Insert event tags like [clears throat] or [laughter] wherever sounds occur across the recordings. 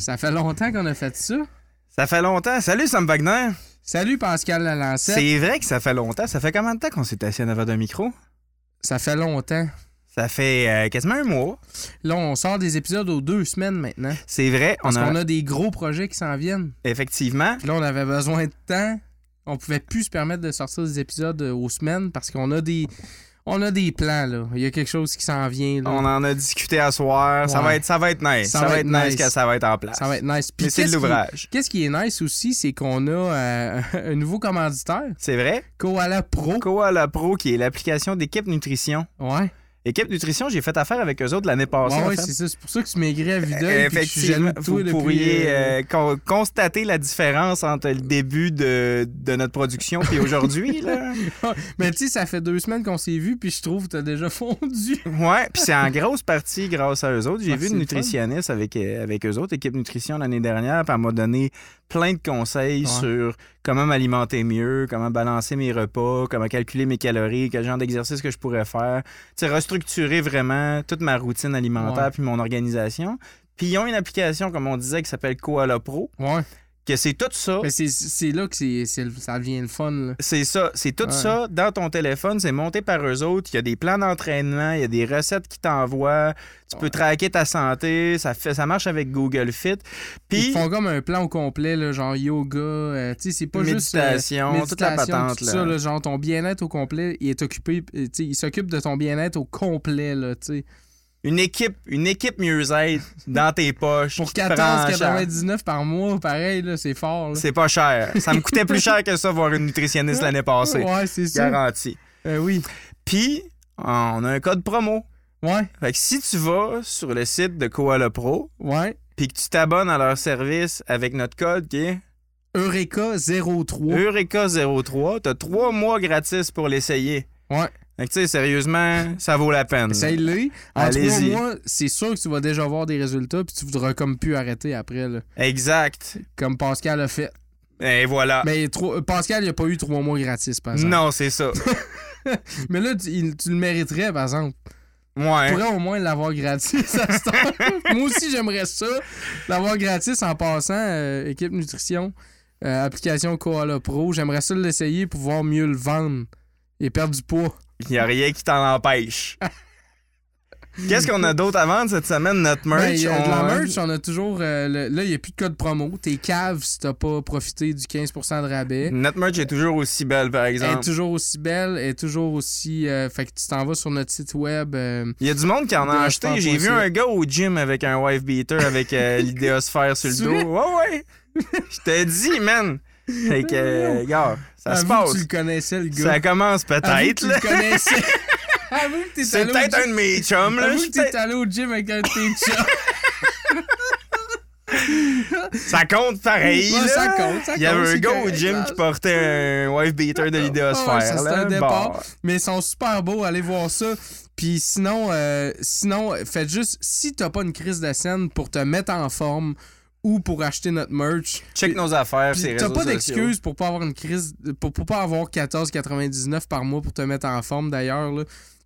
Ça fait longtemps qu'on a fait ça. Ça fait longtemps. Salut Sam Wagner. Salut Pascal Lalancette. C'est vrai que ça fait longtemps. Ça fait combien de temps qu'on s'est assis en avant d'un micro? Ça fait longtemps. Ça fait euh, quasiment un mois. Là, on sort des épisodes aux deux semaines maintenant. C'est vrai. Parce on a... qu'on a des gros projets qui s'en viennent. Effectivement. Puis là, on avait besoin de temps. On pouvait plus se permettre de sortir des épisodes aux semaines parce qu'on a des. On a des plans, là. Il y a quelque chose qui s'en vient. Là. On en a discuté à soir. Ça, va être, ça va être nice. Ça, va être nice que ça va être en place. Ça va être nice. Puis Mais c'est de l'ouvrage. Qu'est-ce qui est nice aussi, c'est qu'on a euh, [laughs] un nouveau commanditaire, C'est vrai? Koala Pro. Koala Pro, qui est l'application d'équipe nutrition. Ouais. Équipe nutrition, j'ai fait affaire avec eux autres l'année passée. Ouais, fait. c'est ça. C'est pour ça que tu maigris à que je jaloux Effectivement, de vous pourriez euh, euh, con- constater la différence entre le début de, de notre production puis aujourd'hui. [laughs] Mais tu sais, ça fait deux semaines qu'on s'est vu, puis je trouve que t'as déjà [laughs] fondu. Ouais, puis c'est en grosse partie grâce à eux autres. J'ai Ah, vu une fun. nutritionniste avec, euh, avec eux autres, équipe nutrition l'année dernière, puis elle m'a donné plein de conseils Ouais. sur comment m'alimenter mieux, comment balancer mes repas, comment calculer mes calories, quel genre d'exercice que je pourrais faire. Tu sais, restructurer vraiment toute ma routine alimentaire puis mon organisation. Puis ils ont une application, comme on disait, qui s'appelle Koala Pro, Ouais. Que c'est tout ça. Mais c'est- là que le- ça devient le fun. C'est ça, c'est tout Ouais. ça dans ton téléphone, c'est monté par eux autres. Il y a des plans d'entraînement, il y a des recettes qui t'envoient. Tu peux traquer ta santé, ça fait, ça marche avec Google Fit. Ils Puis font comme un plan au complet, là, genre yoga. euh, tu sais, c'est pas juste. euh, méditation, toute la patente tout là. ça, là, genre ton bien-être au complet, il est occupé. il s'occupe de ton bien-être au complet, là, tu sais. Une équipe, une équipe mieux-être dans tes poches. Pour qui te prend en charge. 14,99 par mois, pareil, là, c'est fort. C'est pas cher. Ça me coûtait plus cher que ça voir une nutritionniste l'année passée. Ouais, c'est ça. Garanti. Euh, oui. Puis on a un code promo. Ouais, Fait que si tu vas sur le site de Koala Pro, ouais. puis que tu t'abonnes à leur service avec notre code qui est Eureka 03. Eureka03, t'as trois mois gratis pour l'essayer. Ouais. Tu sais, sérieusement, ça vaut la peine. Essaye-le. En trois Allez-y. mois, c'est sûr que tu vas déjà voir des résultats, puis tu voudras comme plus arrêter après, là. Exact. Comme Pascal a fait. Et voilà. Mais trop- Pascal, il a pas eu trois mois gratis, par exemple. non, c'est ça. [laughs] Mais là, tu, il- tu le mériterais, par exemple. Tu Ouais. pourrais au moins l'avoir gratis à ce temps. [laughs] Moi aussi, j'aimerais ça. L'avoir gratis en passant, euh, équipe nutrition, euh, application Koala Pro. J'aimerais ça l'essayer pour pouvoir mieux le vendre et perdre du poids. Il n'y a rien qui t'en empêche. Qu'est-ce qu'on a d'autre à vendre cette semaine? Notre merch. Ben, y a de la on- merch, on a toujours. euh, le- là, il n'y a plus de code promo. T'es cave si t'as pas profité du 15% de rabais. Notre merch est toujours aussi belle, par Elle est exemple. toujours aussi belle, elle est toujours aussi. euh, fait que tu t'en vas sur notre site web. euh, Il y a du monde qui en a acheté. J'ai vu un gars au gym avec un wife beater avec [laughs] l'idéosphère sur le dos. Ouais, ouais. [laughs] Je te dis, man. Fait que, gars, ça se passe. que tu le connaissais, le gars. Ça commence peut-être, tu le connaissais. C'est peut-être un de mes chums, là. Que t'es allé au gym avec un de tes chums. [laughs] Ça compte pareil, Ouais, là. ça compte, ça Il y avait un c'est gars au gym qui portait un wife beater de Ouais, l'idéosphère, c'était là. un départ. Bon. Mais ils sont super beaux, allez voir ça. Puis sinon, euh, sinon, faites juste, si t'as pas une crise de scène pour te mettre en forme ou pour acheter notre merch, Check nos affaires, c'est T'as pas d'excuse pour pas avoir une crise, pour, pour pas avoir 14,99 par mois pour te mettre en forme d'ailleurs.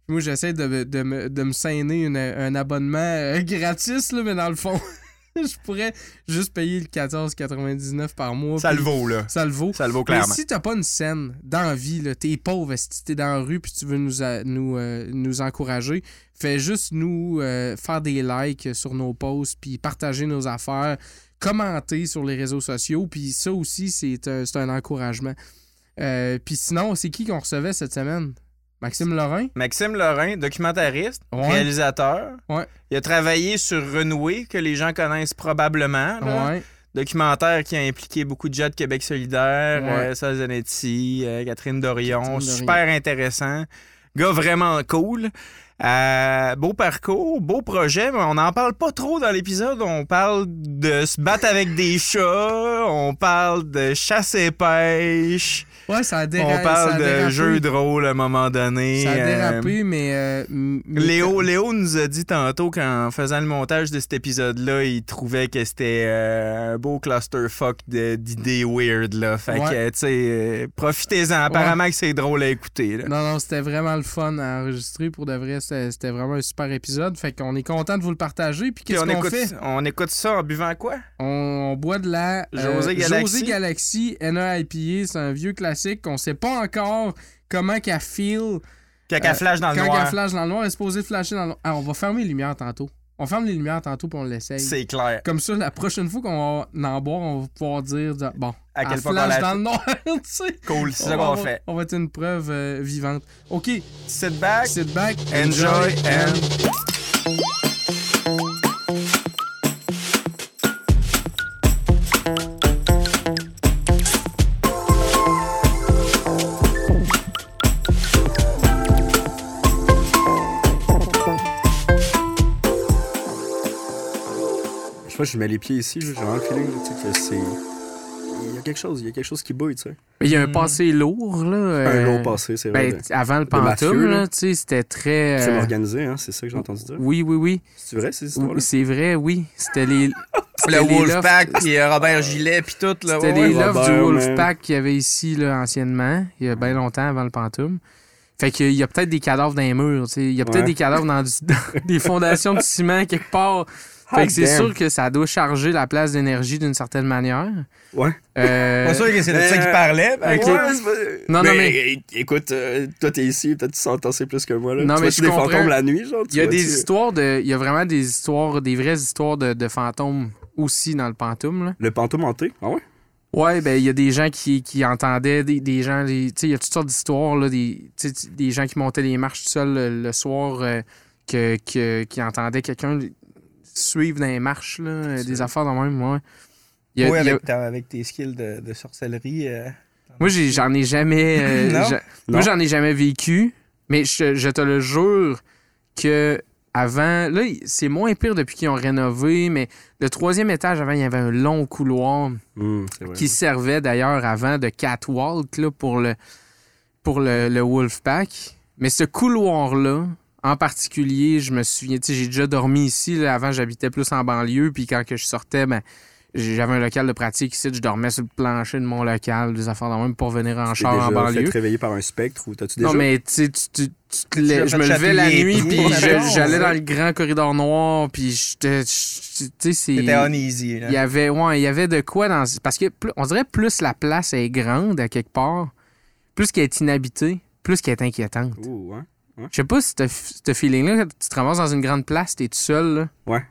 Moi, j'essaie de, de, me, de me saigner une- un abonnement euh, [laughs] gratis, là, mais dans le fond, [laughs] je pourrais juste payer le 14,99 par mois. Ça le vaut, là. Ça le vaut. Ça le vaut Mais clairement. si t'as pas une scène d'envie, là, t'es pauvre, si t'es dans la rue puis tu veux nous, a- nous, euh, nous encourager, fais juste nous euh, faire des likes sur nos posts puis partager nos affaires, commenter sur les réseaux sociaux, puis ça aussi, c'est un, c'est un encouragement. Euh, puis sinon, c'est qui qu'on recevait cette semaine? Maxime Lorrain? Maxime Lorrain, documentariste, Ouais. réalisateur. Ouais. Il a travaillé sur Renoué, que les gens connaissent probablement. là. Ouais. Documentaire qui a impliqué beaucoup de gens de Québec solidaire, euh, Sal Zanetti, euh, Catherine Dorion. Catherine Dorion. Super intéressant. Gars vraiment cool. Euh, beau parcours, beau projet, mais on n'en parle pas trop dans l'épisode. On parle de se battre avec des chats, on parle de chasse et pêche. Ouais, ça a dérapé. on parle de jeux de rôle à un moment donné. Ça a euh, dérapé, mais. euh, mais- Léo, Léo nous a dit tantôt qu'en faisant le montage de cet épisode-là, il trouvait que c'était euh, un beau clusterfuck d'idées weird. Là. Fait Ouais. que, tu sais, profitez-en. Apparemment que c'est drôle à écouter. Là. Non, non, c'était vraiment le fun à enregistrer. Pour de vrai, c'était vraiment un super épisode. Fait qu'on est content de vous le partager. Puis qu'est-ce on, qu'on écoute, fait? on écoute ça en buvant quoi? On, on boit de la José Galaxy. José Galaxy. C'est un vieux classique qu'on sait pas encore comment qu'elle feel Caca Euh, flash dans le quand noir. elle flash dans le noir. Elle est supposée flasher dans le noir. Ah, on va fermer les lumières tantôt. On ferme les lumières tantôt puis on l'essaye. C'est clair. Comme ça, la prochaine fois qu'on va en boire, on va pouvoir dire bon, À elle quel point flash dans le noir, [laughs] tu sais. Cool, c'est ça On qu'on va- fait. On va être une preuve euh, vivante. OK, Sit back, sit back, enjoy, and... Je pas, je mets les pieds ici, j'ai vraiment le feeling là, tu sais, que c'est. Il y a quelque chose, il y a quelque chose qui bouille, tu sais. Il y a un Hmm. passé lourd, là. Un euh, long passé, c'est vrai. ben, de- avant le pantoum, là. tu sais, c'était très. Euh, organisé, hein, c'est ça que j'ai entendu dire. Oui, oui, oui. C'est vrai, ces histoires-là? C'est vrai, oui. C'était les. [laughs] Le Wolfpack, puis euh, Robert Gilet, puis tout. là. C'était ouais, les ouais. lofts du Robert, Wolfpack qu'il y avait ici, là, anciennement. Il y a bien longtemps avant le pantoum. Fait qu'il y a peut-être des cadavres dans les murs, tu sais. Il y a peut-être Ouais. des cadavres dans, du- [laughs] dans des fondations de ciment quelque part. Fait que c'est sûr que ça doit charger la place d'énergie d'une certaine manière. Ouais. Euh, Pas sûr que c'est de ça qu'il Euh, parlait. ben, ouais. C'est pas- Non, non, mais- Écoute, euh, toi, t'es ici, peut-être tu s'entends c'est plus que moi, là. Non, tu mais je des comprends. fantômes la nuit, genre? Il y a des histoires de. Il y a vraiment des histoires, des vraies histoires de, de fantômes aussi dans le pantoum. Là. Le fantôme hanté? Ah ouais? Ouais, ben il y a des gens qui, qui entendaient des, des gens. Tu sais, il y a toutes sortes d'histoires, là, des, des gens qui montaient les marches tout seuls le, le soir, euh, que, que- qui entendaient quelqu'un suivre dans les marches, là, des affaires dans même, ouais. Il y a- Ouais, il y a- avec, tes skills de, de sorcellerie. euh, moi, j'en ai jamais. euh, [laughs] Non? Moi, j'en ai jamais vécu, mais je, je te le jure que avant. Là, c'est moins pire depuis qu'ils ont rénové, mais le troisième étage, avant, il y avait un long couloir vrai. qui servait d'ailleurs avant de catwalk là, pour le, pour le, le Wolfpack. Mais ce couloir-là, en particulier, je me souviens, tu sais, j'ai déjà dormi ici. là. avant, j'habitais plus en banlieue. Puis quand que je sortais, ben, j'avais un local de pratique ici. Je dormais sur le plancher de mon local, des affaires de même pour venir en char en banlieue. fait réveiller par un spectre ou t'as-tu déjà... Non, mais tu sais, tu- tu- tu te lè- l'as je me levais la nuit, puis j'allais dans le grand corridor noir, puis j'étais. Tu sais, c'est. T'étais uneasy. là. Il y avait, ouais, il y avait de quoi dans. Parce que plus- on dirait plus la place est grande à quelque part, plus qu'elle est inhabitée, plus qu'elle est inquiétante. Ouh, ouais. Je sais pas si t'as ce feeling-là, quand tu te ramasses dans une grande place, t'es tout seul, là. Ouais.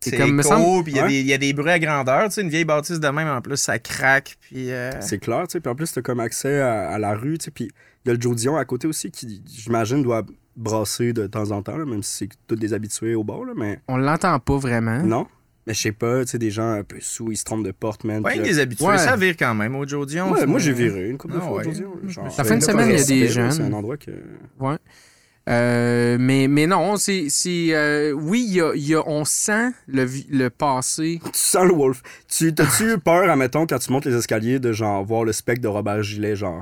C'est comme, semble- puis il y a Ouais. des- il y, a des bruits à grandeur. Tu sais, une vieille bâtisse de même, en plus, ça craque. Puis. euh, C'est clair, tu sais. Puis en plus, t'as comme accès à, à la rue, tu sais. Puis il y a le Joe Dion à côté aussi qui, j'imagine, doit brasser de temps en temps, là, même si c'est tous des habitués au bord, là. Mais On l'entend pas vraiment. non. Mais je sais pas, tu sais, des gens un peu sous, ils se trompent de porte, man. Ouais, des habitués. Ouais. Ça vire quand même au Joe Dion. Ouais, moi j'ai viré une couple de Ah fois ouais. au Joe Dion, genre, La fin de semaine, il y a des jeunes. C'est un endroit que. Ouais. Euh, mais, mais non, c'est. c'est, euh, oui, il y a, y a- on sent le, le passé. Tu sens le wolf. Tu, t'as-tu eu peur, admettons, quand tu montes les escaliers, de genre voir le spectre de Robert Gilet, genre?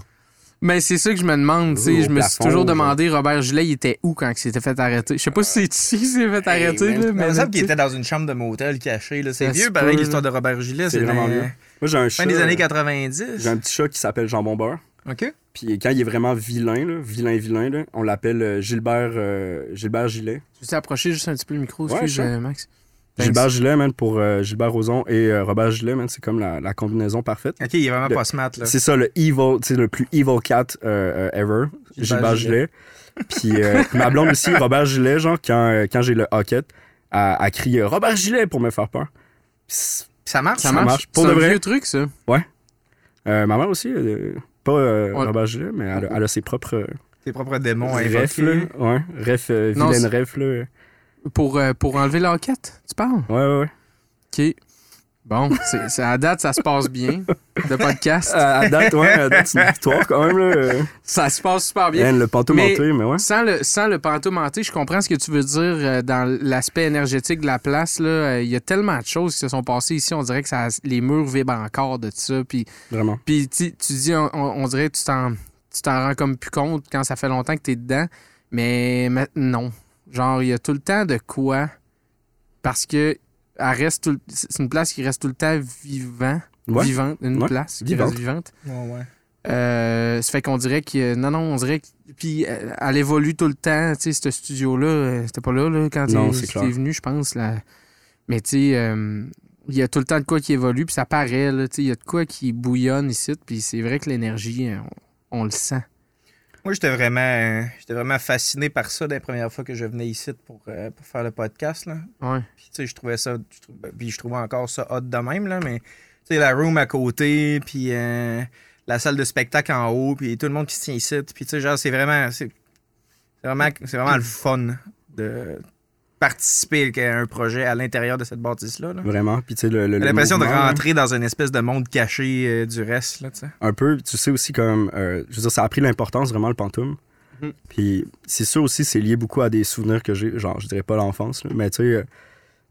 Mais c'est ça que je me demande. tu sais, je me suis toujours genre. demandé, Robert Gilet, il était où quand il s'était fait arrêter? Je sais pas si c'est ici qu'il s'est fait arrêter, là, Mais me qu'il était dans une chambre de motel cachée. là. C'est Ça vieux, pareil, l'histoire de Robert Gilet. C'est C'est vraiment vieux. Moi, j'ai un Fin chat. des années euh, 90. J'ai un petit chat qui s'appelle Jambon Beurre. OK. Puis quand il est vraiment vilain, là, vilain, vilain, là, on l'appelle euh, Gilbert, euh, Gilbert Gilet. Tu t'es approché juste un petit peu le micro, Ouais, excuse, euh, Max. Thanks. Giilbert Gilet, man, pour euh, Gilbert Rozon et euh, Robert Gilet, man, c'est comme la, la combinaison parfaite. OK, il est vraiment Le- pas smart, là. C'est ça, le evil, c'est le plus evil cat ever, Gilbert Gilbert Gilet. Puis euh, [laughs] ma blonde aussi, Robert Gilet, genre, quand, quand j'ai le hockey, a, a crié Robert Gilet pour me faire peur. Puis c'est- Ça marche? Ça ça marche. marche. Pour C'est de un vrai. vieux truc, ça. Euh, ma mère aussi, euh, pas euh, Ouais. Robert mais elle, a- elle a ses propres euh, Tes propres démons à refs, là. Ouais, ref, euh, Non, vilaine ref, là. Pour, euh, pour enlever la hoquette, tu parles? Ouais, ouais, ouais. OK. Bon, c'est, à date, ça se passe bien, le [laughs] podcast. À, à date, ouais, à date, c'est une victoire quand même. Là. Ça se passe super bien. man, le pantoum Mais- mais ouais. Sans le, sans le je comprends ce que tu veux dire euh, dans l'aspect énergétique de la place. là. Euh, Il y a tellement de choses qui se sont passées ici. On dirait que ça, les murs vibrent encore de ça. Puis, Vraiment. puis tu tu dis, on, on- on dirait que tu t'en, tu t'en rends comme plus compte quand ça fait longtemps que tu es dedans. Mais, mais non. Genre, il y a tout le temps de quoi. Parce que elle reste tout le- c'est une place qui reste tout le temps vivant. Ouais. Vivante. Une Ouais. place qui Vivante. reste vivante. Ouais, ouais. Euh, ça fait qu'on dirait que. Non, non, on dirait que. Puis euh, elle évolue tout le temps. Tu sais, ce studio-là, euh, c'était pas là, là quand t'es clair. venu, je pense. Là. Mais tu sais, euh, il y a tout le temps de quoi qui évolue, puis ça paraît, là. Tu sais, il y a de quoi qui bouillonne ici, puis c'est vrai que l'énergie, on, on le sent. Moi, j'étais vraiment, j'étais vraiment fasciné par ça des premières fois que je venais ici pour, euh, pour faire le podcast. Là. Ouais. Puis, tu sais, je trouvais ça. je ben, Puis, je trouvais encore ça hot de même, là, mais, tu sais, la room à côté, puis euh, la salle de spectacle en haut, puis tout le monde qui se tient ici. Puis, tu sais, genre, c'est vraiment. C'est vraiment, c'est vraiment le fun de participer à un projet à l'intérieur de cette bâtisse-là. là. Vraiment. Puis, tu sais, le, le- l'impression de là, rentrer dans une espèce de monde caché euh, du reste, là, tu sais. un peu. Tu sais aussi, comme. euh, je veux dire, ça a pris l'importance vraiment, le pantoum. Mhm. Puis, c'est sûr aussi, c'est lié beaucoup à des souvenirs que j'ai. Genre, je dirais pas l'enfance, là, mais tu sais.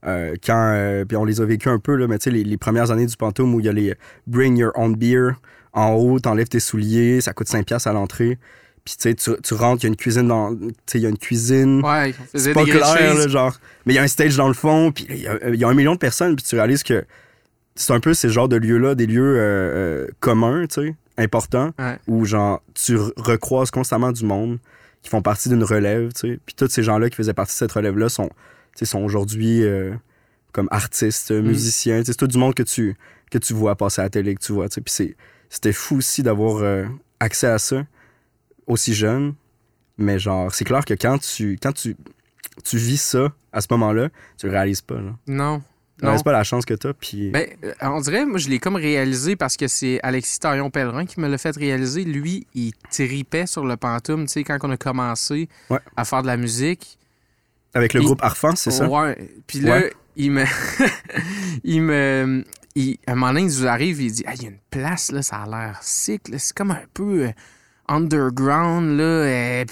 euh, quand. euh, puis on les a vécu un peu, là, mais tu sais, les, les premières années du pantoum où il y a les Bring Your Own Beer en haut, t'enlèves tes souliers, ça coûte 5$ piastres à l'entrée. Puis, tu sais, tu, rentres, il y a une cuisine dans. Tu sais, il y a une cuisine. Ouais, c'est pas clair, là, genre. Mais il y a un stage dans le fond, puis il y, a- il y a un million de personnes, puis tu réalises que c'est un peu ces genres de lieux-là, des lieux euh, euh, communs, tu sais, importants, Ouais. où, genre, tu re- recroises constamment du monde qui font partie d'une relève, tu sais. Puis tous ces gens-là qui faisaient partie de cette relève-là sont, tu sais, sont aujourd'hui euh, comme artistes, Mhm. musiciens, tu sais, c'est tout du monde que tu, que tu vois passer à la télé, que tu vois, tu sais. Puis c'était fou aussi d'avoir accès à ça aussi jeune. Mais genre, c'est clair que quand tu, quand tu, tu vis ça à ce moment-là, tu le réalises pas. Là. Non. Tu réalises pas la chance que t'as. Puis... Ben, euh, on dirait, moi, je l'ai comme réalisé parce que c'est Alexis Tarion-Pellerin qui me l'a fait réaliser. Lui, il tripait sur le pantoum, tu sais, quand on a commencé Ouais. à faire de la musique. avec le il- groupe Arfan, c'est ça? Ouais. Puis là, Ouais. il me. [laughs] il me. il- à un moment donné, il nous arrive, il dit Ah, il y a une place, là, ça a l'air sick. C'est comme un peu euh, underground, là, euh,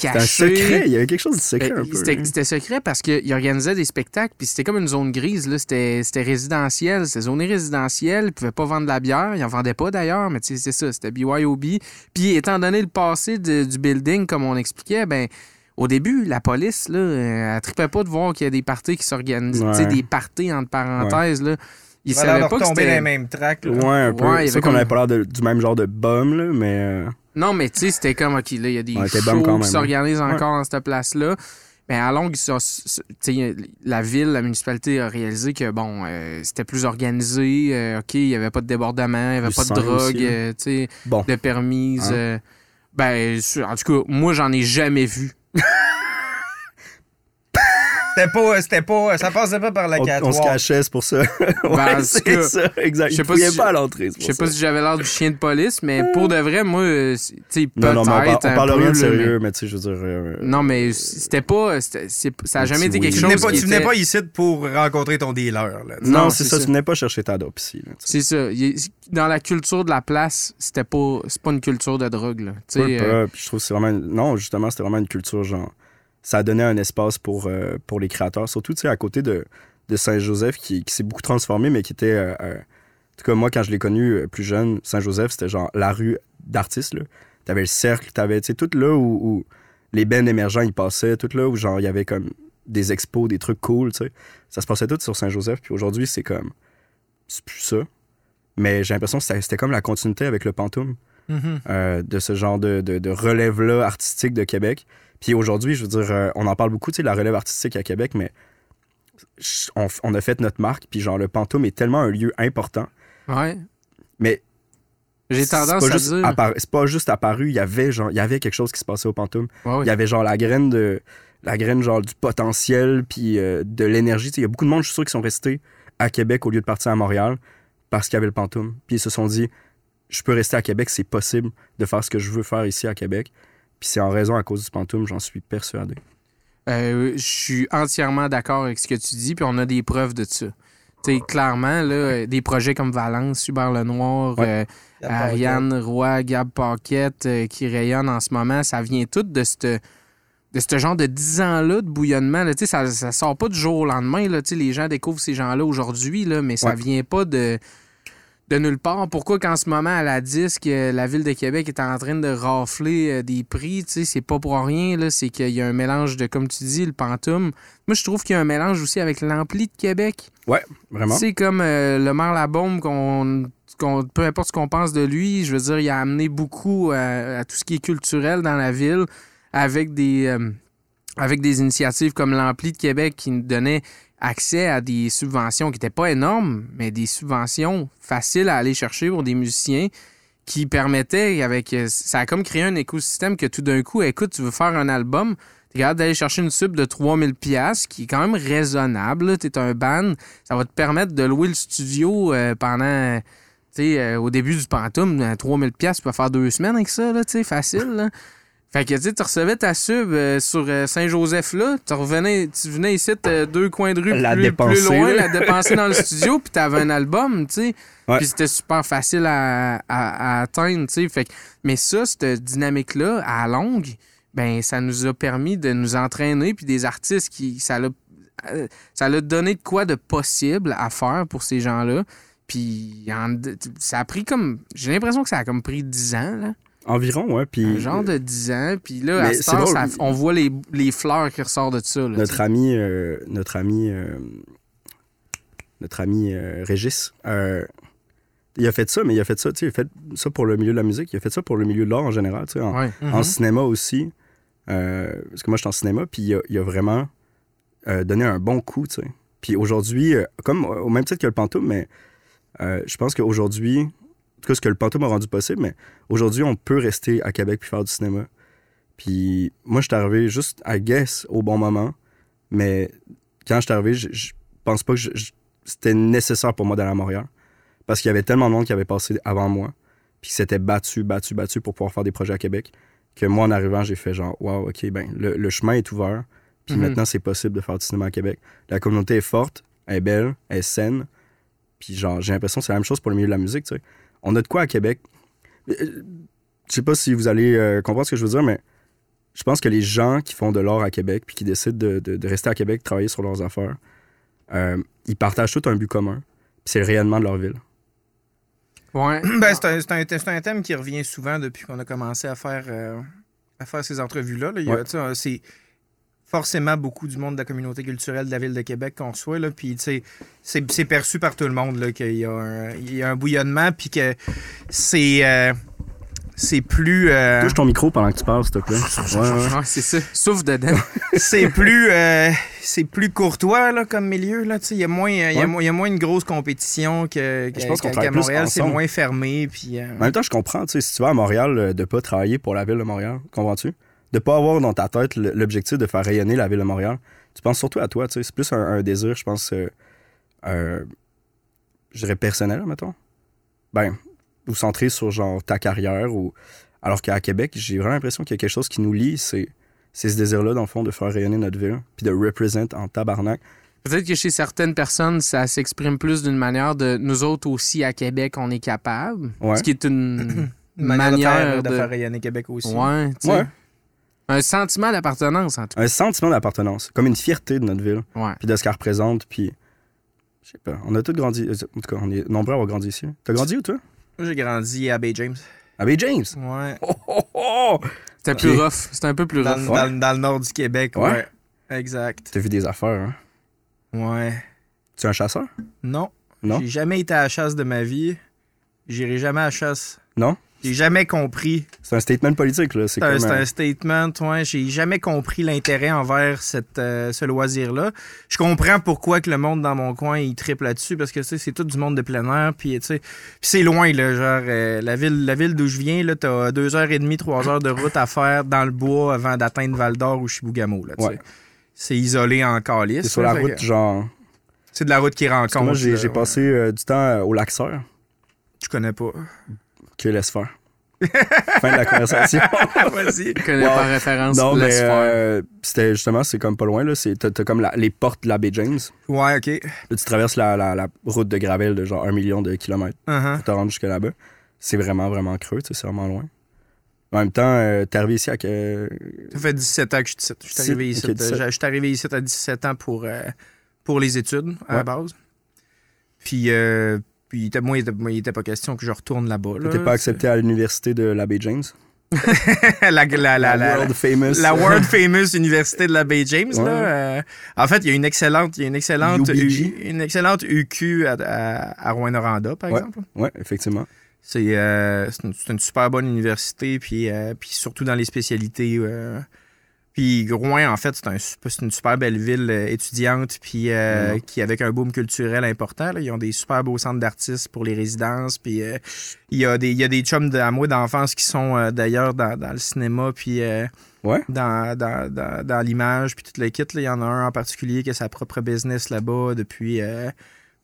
C'est un caché. secret. Il y avait quelque chose de secret Euh, un peu. C'était là. c'était secret parce qu'il organisait des spectacles, puis c'était comme une zone grise. là. C'était c'était résidentiel, c'était zoné résidentiel. Ils pouvaient pas vendre de la bière. Ils en vendaient pas d'ailleurs, mais tu sais, c'est ça, c'était BYOB. Puis étant donné le passé de- du building, comme on expliquait, ben au début, la police, là, euh, elle trippait pas de voir qu'il y a des parties qui s'organisent. Tu sais, Ouais. des parties entre parenthèses. Là. Ils savaient pas que dans les c'était... mêmes tracks. là. Ouais, un peu. Ouais, il c'est qu'on comme- avait pas l'air de- du même genre de bum, là, mais. Non, mais tu sais, c'était comme, OK, là, il y a des était shows quand qui hein. s'organisent encore dans cette place-là. Mais à longue, ça- la ville, la municipalité a réalisé que, bon, euh, c'était plus organisé. euh, OK, il n'y avait pas de débordement, il n'y avait Plus pas de drogue, là. euh, tu sais, Bon. de permise. Hein? euh, ben, en tout cas, moi, j'en ai jamais vu. [laughs] C'était pas, c'était pas, ça passait pas par la On, on 4 se cachait, [laughs] c'est pour ça. Ben, ouais, c'est ça, exact. je sais pas si- pas à l'entrée. Je sais pas si j'avais l'air du chien de police, mais pour de vrai, moi, euh, tu sais, Non, non, mais on, parle rien de sérieux, mais tu sais, je veux dire. euh, Non, mais c'était pas... c'était- c'est- Ça a jamais été Oui. quelque Tu chose venais pas, qui tu venais était- pas ici pour rencontrer ton dealer. Là. Non, Non, c'est c'est ça, ça. tu venais pas chercher ta dope ici. C'est ça. Dans la culture de la place, c'était pas, c'est pas une culture de drogue. Là. Euh, je trouve que c'est vraiment. une- Non, justement, c'était vraiment une culture, genre. Ça a donné un espace pour, euh, pour les créateurs, surtout, à côté de, de Saint-Joseph, qui, qui s'est beaucoup transformé, mais qui était. euh, euh, en tout cas, moi, quand je l'ai connu plus jeune, Saint-Joseph, c'était genre la rue d'artistes. T'avais le cercle, t'avais, tu sais, tout là où, où les bands émergents, ils passaient, tout là où, genre, il y avait comme des expos, des trucs cool, tu sais. Ça se passait tout sur Saint-Joseph, puis aujourd'hui, c'est comme. C'est plus ça. Mais j'ai l'impression que c'était comme la continuité avec le Pantoum Mhm. euh, de ce genre de, de- de relève-là artistique de Québec. Puis aujourd'hui, je veux dire, euh, on en parle beaucoup, tu sais, de la relève artistique à Québec, mais on, a fait notre marque, puis genre, le Pantoum est tellement un lieu important. ouais. Mais J'ai tendance pas à juste dire. C'est pas juste apparu, il y avait genre, il y avait quelque chose qui se passait au Pantoum. Ouais. Il y avait genre la graine de la graine genre du potentiel puis euh, de l'énergie. Il y a beaucoup de monde, je suis sûr, qui sont restés à Québec au lieu de partir à Montréal parce qu'il y avait le Pantoum. Puis ils se sont dit, je peux rester à Québec, c'est possible de faire ce que je veux faire ici à Québec. Puis c'est en raison à cause du Pantoum, j'en suis persuadé. Euh, je suis entièrement d'accord avec ce que tu dis, puis on a des preuves de ça. Tu sais, clairement, là, des projets comme Valence, Hubert Lenoir, Ouais. euh, Ariane Roy, Gab Paquette euh, qui rayonnent en ce moment, ça vient tout de ce de ce genre de 10 ans-là de bouillonnement. Là, Tu sais, ça, ça sort pas du jour au lendemain. Là, Tu sais, les gens découvrent ces gens-là aujourd'hui, là, mais ça Ouais. vient pas de, de nulle part. Pourquoi qu'en ce moment, à la disque, euh, la Ville de Québec est en train de rafler euh, des prix? Tu sais, C'est pas pour rien. là, C'est qu'il y a un mélange de, comme tu dis, le pantoum. Moi, je trouve qu'il y a un mélange aussi avec l'ampli de Québec. Vraiment. C'est comme euh, le maire Labombe, qu'on, qu'on- peu importe ce qu'on pense de lui, je veux dire, il a amené beaucoup à tout ce qui est culturel dans la ville avec des, euh, avec des initiatives comme l'Ampli de Québec qui nous donnait accès à des subventions qui n'étaient pas énormes, mais des subventions faciles à aller chercher pour des musiciens qui permettaient, avec euh, ça a comme créé un écosystème que tout d'un coup, écoute, tu veux faire un album, t'es capable d'aller chercher une sub de 3000 pièces qui est quand même raisonnable. Tu es un band, ça va te permettre de louer le studio euh, pendant, tu sais, euh, au début du Pantoum, euh, 3000 pièces, tu peux faire deux semaines avec ça, là, tu facile. Fait que tu sais, tu recevais ta sub euh, sur euh, Saint-Joseph là, tu revenais, tu venais ici euh, deux coins de rue La plus, dépenser, plus loin, là. la dépenser dans le [laughs] studio, puis t'avais un album, tu sais. Ouais. Puis c'était super facile à, à- à atteindre, tu sais. Fait que- mais ça, cette dynamique-là, à longue, ben ça nous a permis de nous entraîner, puis des artistes qui, ça l'a, euh, ça l'a donné de quoi de possible à faire pour ces gens-là. Puis en- ça a pris comme, j'ai l'impression que ça a comme pris 10 ans, là. Environ, ouais. Puis Un genre de 10 ans. Puis là, Mais à heure, drôle. ça- on voit les, les fleurs qui ressortent de ça. là, notre ami, euh, notre ami, euh, notre ami euh, Régis, euh, il a fait ça, mais il a fait ça, tu sais, il a fait ça pour le milieu de la musique, il a fait ça pour le milieu de l'art en général, tu sais, en, Ouais. Mhm. en cinéma aussi. euh, parce que moi, je suis en cinéma, puis il a, il a vraiment euh, donné un bon coup, tu sais. Puis aujourd'hui, euh, comme euh, au même titre que le Pantoum, mais euh, je pense qu'aujourd'hui, en tout cas, ce que le Pantoum a rendu possible, mais aujourd'hui, on peut rester à Québec puis faire du cinéma. Puis moi, je suis arrivé juste, à guess, au bon moment, mais quand je suis arrivé, je, pense pas que c'était nécessaire pour moi d'aller à Montréal. Parce qu'il y avait tellement de monde qui avait passé avant moi, puis qui s'était battu, battu, battu pour pouvoir faire des projets à Québec, que moi, en arrivant, j'ai fait genre, wow, OK, ben, le, le chemin est ouvert, puis Mhm. maintenant, c'est possible de faire du cinéma à Québec. La communauté est forte, elle est belle, elle est saine, puis genre, j'ai l'impression que c'est la même chose pour le milieu de la musique, tu sais. On a de quoi à Québec. Euh, Je sais pas si vous allez euh, comprendre ce que je veux dire, mais je pense que les gens qui font de l'art à Québec puis qui décident de, de- de rester à Québec, travailler sur leurs affaires, euh, ils partagent tout un but commun. puis C'est le rayonnement de leur ville. Ouais. [clears throat] Ben, c'est un, un- thème qui revient souvent depuis qu'on a commencé à faire, euh, à faire ces entrevues-là. là. Ouais. C'est forcément beaucoup du monde de la communauté culturelle de la ville de Québec qu'on reçoit. Là, puis, tu sais, c'est c'est perçu par tout le monde là, qu'il y, a un- il y a un bouillonnement, puis que c'est euh, c'est plus... euh, Touche ton micro pendant que tu parles, s'il te plaît. [laughs] Ouais, c'est ça. Souffle dedans. [laughs] c'est plus euh, c'est plus courtois là, comme milieu là tu sais, il y a moins il y a Ouais. moins- il y a moins une grosse compétition que, que- Je pense qu'on qu'à- Montréal c'est moins fermé puis euh, En même temps, je comprends, tu sais, si tu vas à Montréal, de pas travailler pour la ville de Montréal, comprends-tu? De pas avoir dans ta tête l'objectif de faire rayonner la ville de Montréal. Tu penses surtout à toi, tu sais. C'est plus un, un désir, je pense, euh, euh, je dirais personnel, mettons. Ben, ou centré sur genre ta carrière ou. Alors qu'à Québec, j'ai vraiment l'impression qu'il y a quelque chose qui nous lie, c'est. C'est ce désir-là, dans le fond, de faire rayonner notre ville, puis de represent en tabarnak. Peut-être que chez certaines personnes, ça s'exprime plus d'une manière de nous autres aussi à Québec, on est capable. Ouais. Ce qui est une une manière, de, faire, manière de de- faire rayonner Québec aussi Ouais, tu sais. Ouais. Un sentiment d'appartenance, en tout Un sentiment d'appartenance, comme une fierté de notre ville. cas. Ouais. puis de ce qu'elle représente, puis je sais pas, on a tous grandi, euh, en tout cas, on est nombreux à avoir grandi ici. T'as grandi où, toi? Moi, j'ai grandi à Bay James À Bay James! ouais Oh, oh, oh! C'était Ok. plus rough. C'était un peu plus dans, rough. dans- dans le nord du Québec ouais, Ouais. exact T'as vu des affaires, hein? ouais Tu es un chasseur? non Non? j'ai jamais été à la chasse de ma vie j'irai jamais à la chasse Non? J'ai jamais compris C'est un statement politique, là. C'est un, un statement, ouais. J'ai jamais compris l'intérêt envers cette, euh, ce loisir-là. Je comprends pourquoi que le monde dans mon coin il triple là-dessus parce que tu sais, c'est tout du monde de plein air puis tu sais, puis c'est loin là, genre euh, la ville, la ville d'où je viens là, t'as deux heures et demie, trois heures de route à faire dans le bois avant d'atteindre Val d'Or ou Chibougamau là. Ouais. C'est isolé en calice. C'est sur la route, que genre... C'est de la route qui rencontre. moi, j'ai passé euh, du temps au lac Sœur. Tu connais pas. Que laisse faire. [laughs] fin de la conversation. [laughs] Vas-y. Connais Wow. pas référence. non, mais laisse faire. euh, c'était justement, c'est comme pas loin. là. C'est- T'as t'as comme la- les portes de la baie James. Ouais, OK. Là, tu traverses la, la- la route de Gravel de genre un million de kilomètres Uh-huh. pour te rendre jusque là-bas. C'est vraiment, vraiment creux, c'est vraiment loin. En même temps, euh, t'es arrivé ici à que. Ça fait 17 ans que je suis ici. Je suis arrivé ici. Ok, 17. Je suis arrivé ici à 17 ans pour, euh, pour les études, à la base. Puis, euh, puis il était- moi, il était, moi, il était pas question que je retourne là-bas. là. T'es pas accepté à l'université de James? [laughs] la, la, la, la- world famous. la world famous université de la Bay James. Ouais. Là, euh, en fait, il y a une excellente, il y a une excellente. U- une excellente UQ à, à, à Rouen-Noranda, par Ouais. exemple. Ouais, effectivement. C'est euh, une, c'est une super bonne université, puis, euh, puis surtout dans les spécialités. Puis Rouen, en fait, c'est un une super belle ville euh, étudiante, puis euh, Mhm. qui avec un boom culturel important. là. Ils ont des super beaux centres d'artistes pour les résidences, puis euh, il y a des il y a des chums moi d'enfance qui sont euh, d'ailleurs dans, dans le cinéma, puis Ouais. dans, dans, dans, dans l'image, puis tout le kit. là. Il y en a un en particulier qui a sa propre business là-bas depuis,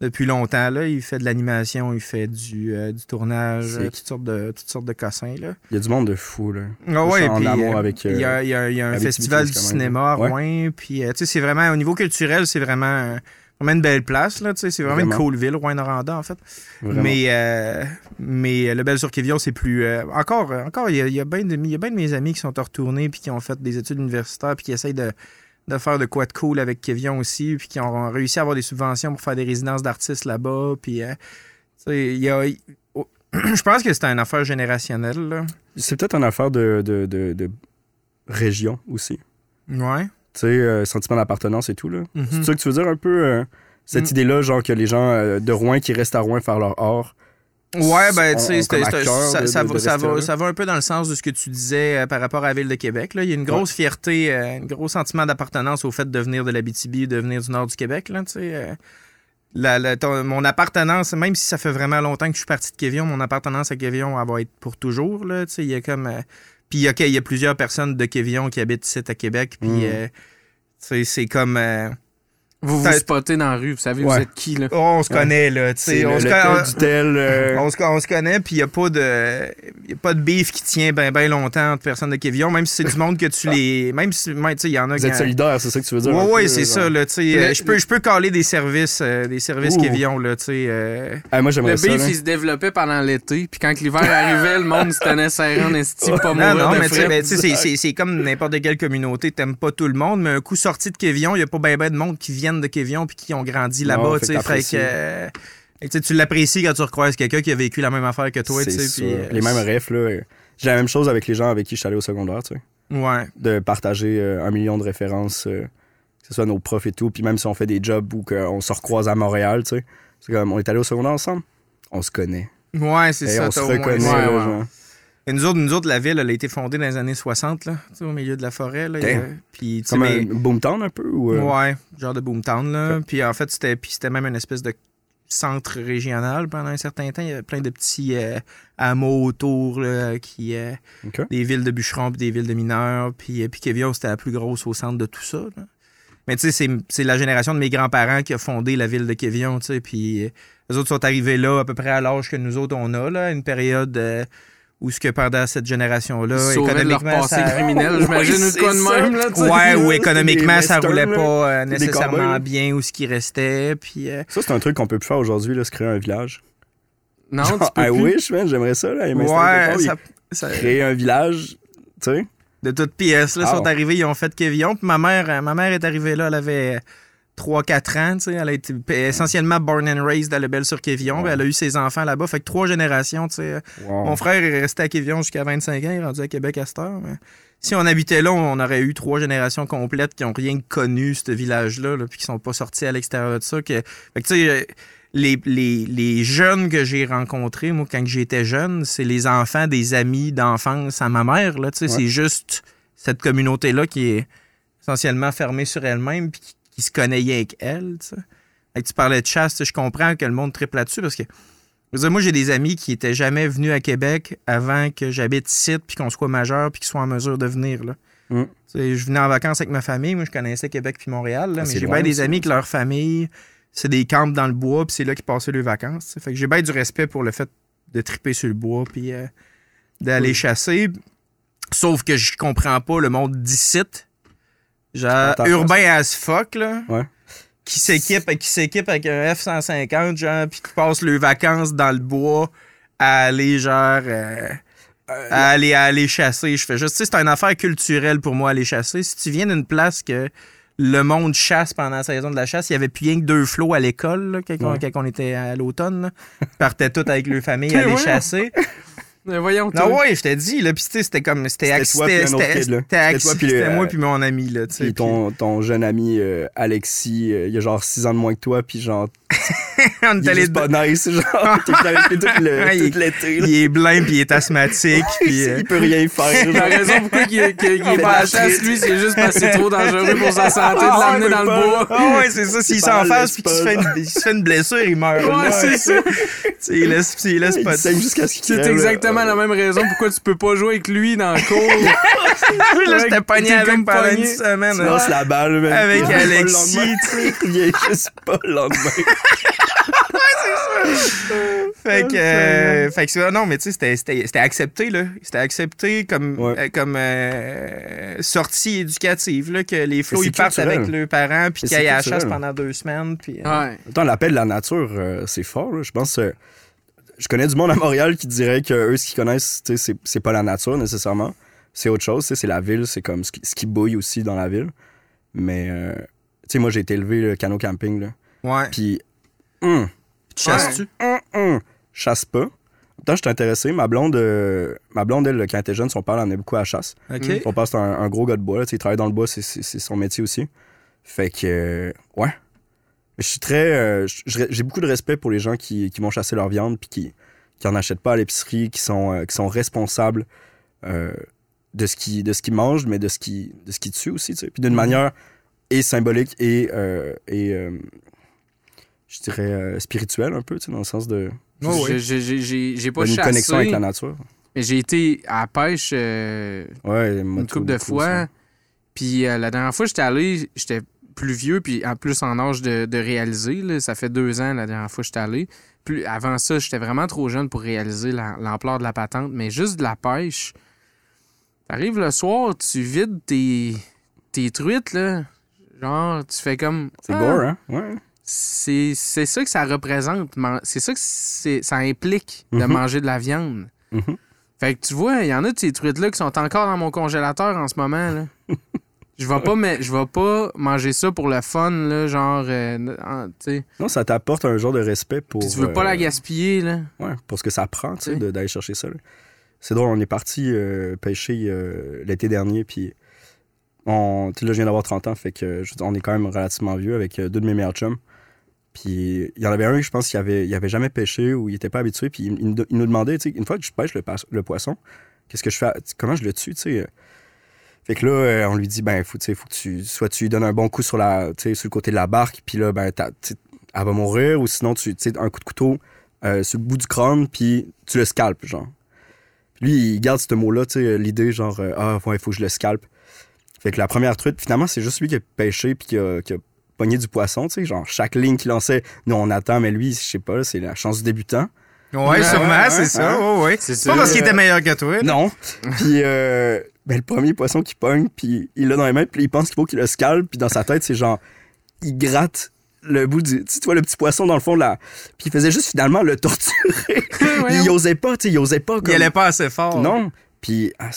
depuis longtemps. Là. Il fait de l'animation, il fait du, euh, du tournage, euh, toutes, sortes de, toutes sortes de cossins. Là. Il y a du monde de fou, là. Ah ouais, puis, euh, avec, il y a, il y a- il y a un festival du cinéma à. Rouen. Puis, euh, c'est vraiment, au niveau culturel, c'est vraiment, vraiment une belle place. Là, c'est vraiment, une cool ville, Rouen-Noranda, en fait. Vraiment. Mais, mais le Bel sur c'est plus. encore, encore, il y a, il y a bien de, il y a bien de mes amis qui sont retournés puis qui ont fait des études universitaires puis qui essayent de, de faire de quoi de cool avec Quévillon aussi puis qui ont réussi à avoir des subventions pour faire des résidences d'artistes là-bas. Puis, tu sais, il y a. oh, [clears throat] je pense que c'est une affaire générationnelle. Là. C'est peut-être une affaire de, de, de, de région aussi. Ouais. Tu sais, euh, sentiment d'appartenance et tout, là. Mhm. C'est ça que tu veux dire un peu, euh, cette Mm. idée-là, genre que les gens euh, de Rouen qui restent à Rouen faire leur art. Ouais, ben, tu sais, ça, va, ça, va, un peu dans le sens de ce que tu disais euh, par rapport à la ville de Québec. Là. Il y a une grosse fierté, euh, un gros sentiment d'appartenance au fait de venir de l'Abitibi, de venir du nord du Québec. Là, tu sais, euh. La- la- ton- mon appartenance, même si ça fait vraiment longtemps que je suis parti de Quévillon, mon appartenance à Quévillon, elle va être pour toujours. Là, il y a comme... euh, Puis a, il y a plusieurs personnes de Quévillon qui habitent ici à Québec. Puis Mm. tu sais, c'est comme... Vous vous spottez dans la rue, vous savez vous êtes qui, là. oh, on se Ouais. connaît, là. tu sais, C'est on le, se connaît- tel du tel. [laughs] on se, on se connaît, puis il n'y a pas de y a pas de beef qui tient bien ben longtemps entre personnes de Quévillon, même si c'est du monde que tu [laughs] les. Même si, tu sais, il y en a Vous êtes qui- solidaire, c'est ça que tu veux dire? Ouais, peu, c'est ça, là, tu sais. Euh, Je peux, je peux caler des services, euh, des services Ouh. Quévillon, là, tu sais. euh, Ah, moi, Le j'aimerais ça. beef, il se développait pendant l'été, puis quand l'hiver [laughs] arrivait, le monde se tenait serré en esti, pas Non, mourir non, de mais tu sais, ben, c'est- comme n'importe quelle communauté, t'aimes pas tout le monde, mais un coup sorti de Quévillon, il y a pas bien ben de monde qui de Quévillon puis qui ont grandi là-bas, tu sais. euh, tu sais, tu l'apprécies quand tu recroises quelqu'un qui a vécu la même affaire que toi, euh, Les mêmes euh, J'ai la même chose avec les gens avec qui je suis allé au secondaire, tu sais. Ouais. De partager euh, un million de références, euh, que ce soit nos profs et tout. Puis même si on fait des jobs ou qu'on se recroise à Montréal, tu sais. C'est comme, on est allé au secondaire ensemble. On se connaît. Ouais, c'est ça. on se moins reconnaît, ouais. Et nous autres, nous autres, la ville, elle a été fondée dans les années 60, là, au milieu de la forêt. Là, a- Puis, Comme mais- un boomtown un peu? Ou, euh, Ouais, genre de boomtown, là. Puis en fait, c'était même une espèce de centre régional pendant un certain temps. Il y avait plein de petits euh, hameaux autour, là, qui... euh, des villes de bûcherons puis des villes de mineurs. Puis, euh, puis Quévillon, c'était la plus grosse au centre de tout ça. là. Mais tu sais, c'est- la génération de mes grands-parents qui a fondé la ville de Quévillon, tu sais. Puis euh, eux autres sont arrivés là à peu près à l'âge que nous autres, on a, là. Une période où ce que pendant cette génération-là, leur économiquement, passé ça... criminel, [laughs] j'imagine, Ouais, ou de même, là, tu sais. Ouais, ou économiquement, ça westerns, roulait pas euh, nécessairement bien où ce qui restait. Puis, euh, Ça, c'est un truc qu'on peut plus faire aujourd'hui, là, se créer un village. Non, Genre, tu peux I plus. wish, man, j'aimerais ça, là. ouais, ça, Créer un village, tu sais. de toutes pièces. Là, Ah. sont arrivés, ils ont fait Quévillon. Puis ma mère, euh, ma mère est arrivée là, elle avait 3-4 ans. tu sais, Elle a été essentiellement born and raised à Lebel-sur-Quévillon. Ouais. Elle a eu ses enfants là-bas. Fait que trois générations. tu sais. Wow. Mon frère est resté à Quévillon jusqu'à 25 ans. Il est rendu à Québec à cette heure. mais si on habitait là, on aurait eu trois générations complètes qui n'ont rien connu, ce village-là, là, puis qui sont pas sortis à l'extérieur de ça. Que... Fait que, tu sais, euh, les, les, les jeunes que j'ai rencontrés, moi, quand j'étais jeune, c'est les enfants des amis d'enfance à ma mère. Là, tu sais, Ouais. C'est juste cette communauté-là qui est essentiellement fermée sur elle-même puis qui, qui se rien avec elle. tu parlais de chasse, je comprends que le monde triple là-dessus parce que dire, moi, j'ai des amis qui étaient jamais venus à Québec avant que j'habite ici, puis qu'on soit majeur, puis qu'ils soient en mesure de venir. Là. Mm. Je venais en vacances avec ma famille. Moi, je connaissais Québec puis Montréal. là, Ah, mais j'ai bien des amis que leur famille, c'est des camps dans le bois, puis c'est là qu'ils passaient leurs vacances. Fait que j'ai bien du respect pour le fait de triper sur le bois, puis euh, d'aller Oui. chasser. Sauf que je comprends pas le monde d'ici. Genre, urbain as fuck, là. Ouais. Qui s'équipe, qui s'équipe avec un F-150, genre, puis qui passe leurs vacances dans le bois à aller, genre, euh, à aller, à aller chasser. Je fais juste, tu sais, c'est une affaire culturelle pour moi, aller chasser. Si tu viens d'une place que le monde chasse pendant la saison de la chasse, il y avait plus rien que deux flots à l'école, quand, on- Ouais. quand on était à l'automne. Ils partaient tous avec leur famille [laughs] aller Ouais. chasser. Mais voyons, Non, toi. ouais, je t'ai dit, là, pis tu sais, c'était comme, c'était C'était puis puis moi puis mon ami, là, tu sais. Puis ton, ton jeune ami euh, Alexis, euh, il a genre 6 ans de moins que toi, puis genre, puis [laughs] on il est allé pas nice, genre, t'es avec lui [laughs] tout l'été. Il est blind puis il est asthmatique. [laughs] puis, euh, Il peut rien faire. La raison pourquoi il, est pas à la chasse, lui, c'est juste parce que c'est trop dangereux pour sa santé de Ah, l'amener dans le bois. Ah ouais, c'est ça. S'il s'en fasse puis qu'il se fait, une, blessure, il meurt. Ouais, c'est ça. Tu sais, il laisse, pas. saigne jusqu'à ce qu'il C'est crève, exactement la même raison pourquoi tu peux pas jouer avec lui dans le cours. [laughs] là, j'étais pogné avec pendant une semaine. Tu hein. lances la balle, même. Avec Alexis, tu sais. Il revient juste pas le lendemain. [laughs] Fait que, euh, fait que non, mais tu sais, c'était- accepté, là. C'était accepté comme, Ouais. euh, comme euh, sortie éducative, là, que les flots, ils partent avec leurs parents, puis qu'ils aillent à la chasse pendant deux semaines, puis... Ouais. Attends, l'appel de la nature, c'est fort. là. Je pense euh, je connais du monde à Montréal qui dirait que eux, ce qu'ils connaissent, c'est c'est pas la nature nécessairement. C'est autre chose. C'est la ville. C'est comme ce qui, ce qui bouille aussi dans la ville. Mais, euh, tu sais, moi, j'ai été élevé le canot camping. Là. Ouais. Puis, hum, Tu chasses-tu? hum, hum, je chasse pas. Pourtant, je suis intéressé. Ma blonde, euh, ma blonde, elle, quand elle était jeune, son père l'emmenait beaucoup à la chasse. OK. Son père, c'est un, un gros gars de bois. Là, tu sais, il travaille dans le bois, c'est- c'est c'est son métier aussi. Fait que, euh, ouais. Je suis très. euh, j'ai beaucoup de respect pour les gens qui, qui vont chasser leur viande puis qui, qui en achètent pas à l'épicerie, qui sont, euh, qui sont responsables euh, de ce qu'ils de ce qu'ils mangent, mais de ce qu'ils de ce qu'ils tuent aussi. tu sais. Puis d'une manière et symbolique et, euh, et euh, je dirais euh, spirituelle un peu, tu sais, dans le sens de, Ouais, ouais. J'ai- pas de une connexion avec la nature. mais j'ai été à la pêche euh, Ouais, une couple de fois. Puis euh, la dernière fois, j'étais allé, j'étais plus vieux, puis en plus en âge de, de réaliser. là. ça fait deux ans la dernière fois que j'étais allé. Plus, avant ça, j'étais vraiment trop jeune pour réaliser la- l'ampleur de la patente, mais juste de la pêche. T'arrives le soir, tu vides tes, tes truites, là. Genre, tu fais comme. C'est Ah, gore, hein? Ouais. C'est ça que ça représente. C'est ça que ça implique de Mhm. manger de la viande. Mhm. Fait que tu vois, il y en a de ces truites-là qui sont encore dans mon congélateur en ce moment. Là. [laughs] je vais pas je vais pas manger ça pour le fun, là, genre, euh. Non, ça t'apporte un genre de respect pour. Puis tu veux pas euh, la gaspiller, là. Ouais, pour ce que ça prend, tu sais, d'aller chercher ça. C'est drôle, on est parti euh, pêcher euh, l'été dernier, puis on, tu sais, là, je viens d'avoir 30 ans, fait que je on est quand même relativement vieux avec euh, deux de mes meilleurs chums. Puis il y en avait un, je pense, qui avait, il avait jamais pêché ou il était pas habitué, puis il, il nous- demandait, tu sais, une fois que je pêche le poisson, qu'est-ce que je fais, comment je le tue, tu sais. Fait que là, euh, on lui dit, ben, faut, faut que tu, soit tu lui donnes un bon coup sur, la, sur le côté de la barque, puis là, ben, elle va mourir, ou sinon, tu sais, un coup de couteau euh, sur le bout du crâne, puis tu le scalpes, genre. Lui, il garde ce mot-là, tu sais, l'idée, genre, euh, ah, ouais, il faut que je le scalpe. Fait que la première truite, finalement, c'est juste lui qui a pêché, puis qui a, qui pogné du poisson, tu sais, genre, chaque ligne qu'il lançait, nous, on attend, mais lui, je sais pas, c'est la chance du débutant. Ouais, Ouais, sûrement, ouais, c'est ça. hein. Ouais, ouais. C'est pas parce qu'il était meilleur que toi. là. Non. puis euh, ben, le premier poisson qu'il pogne, puis il l'a dans les mains, puis il pense qu'il faut qu'il le scalpe, puis dans sa tête, c'est genre, il gratte le bout du. Tu vois le petit poisson dans le fond de la. Puis il faisait juste finalement le [laughs] torturer. il osait pas, tu sais, il osait pas. Il Comme... allait pas assez fort. Non. Puis ah,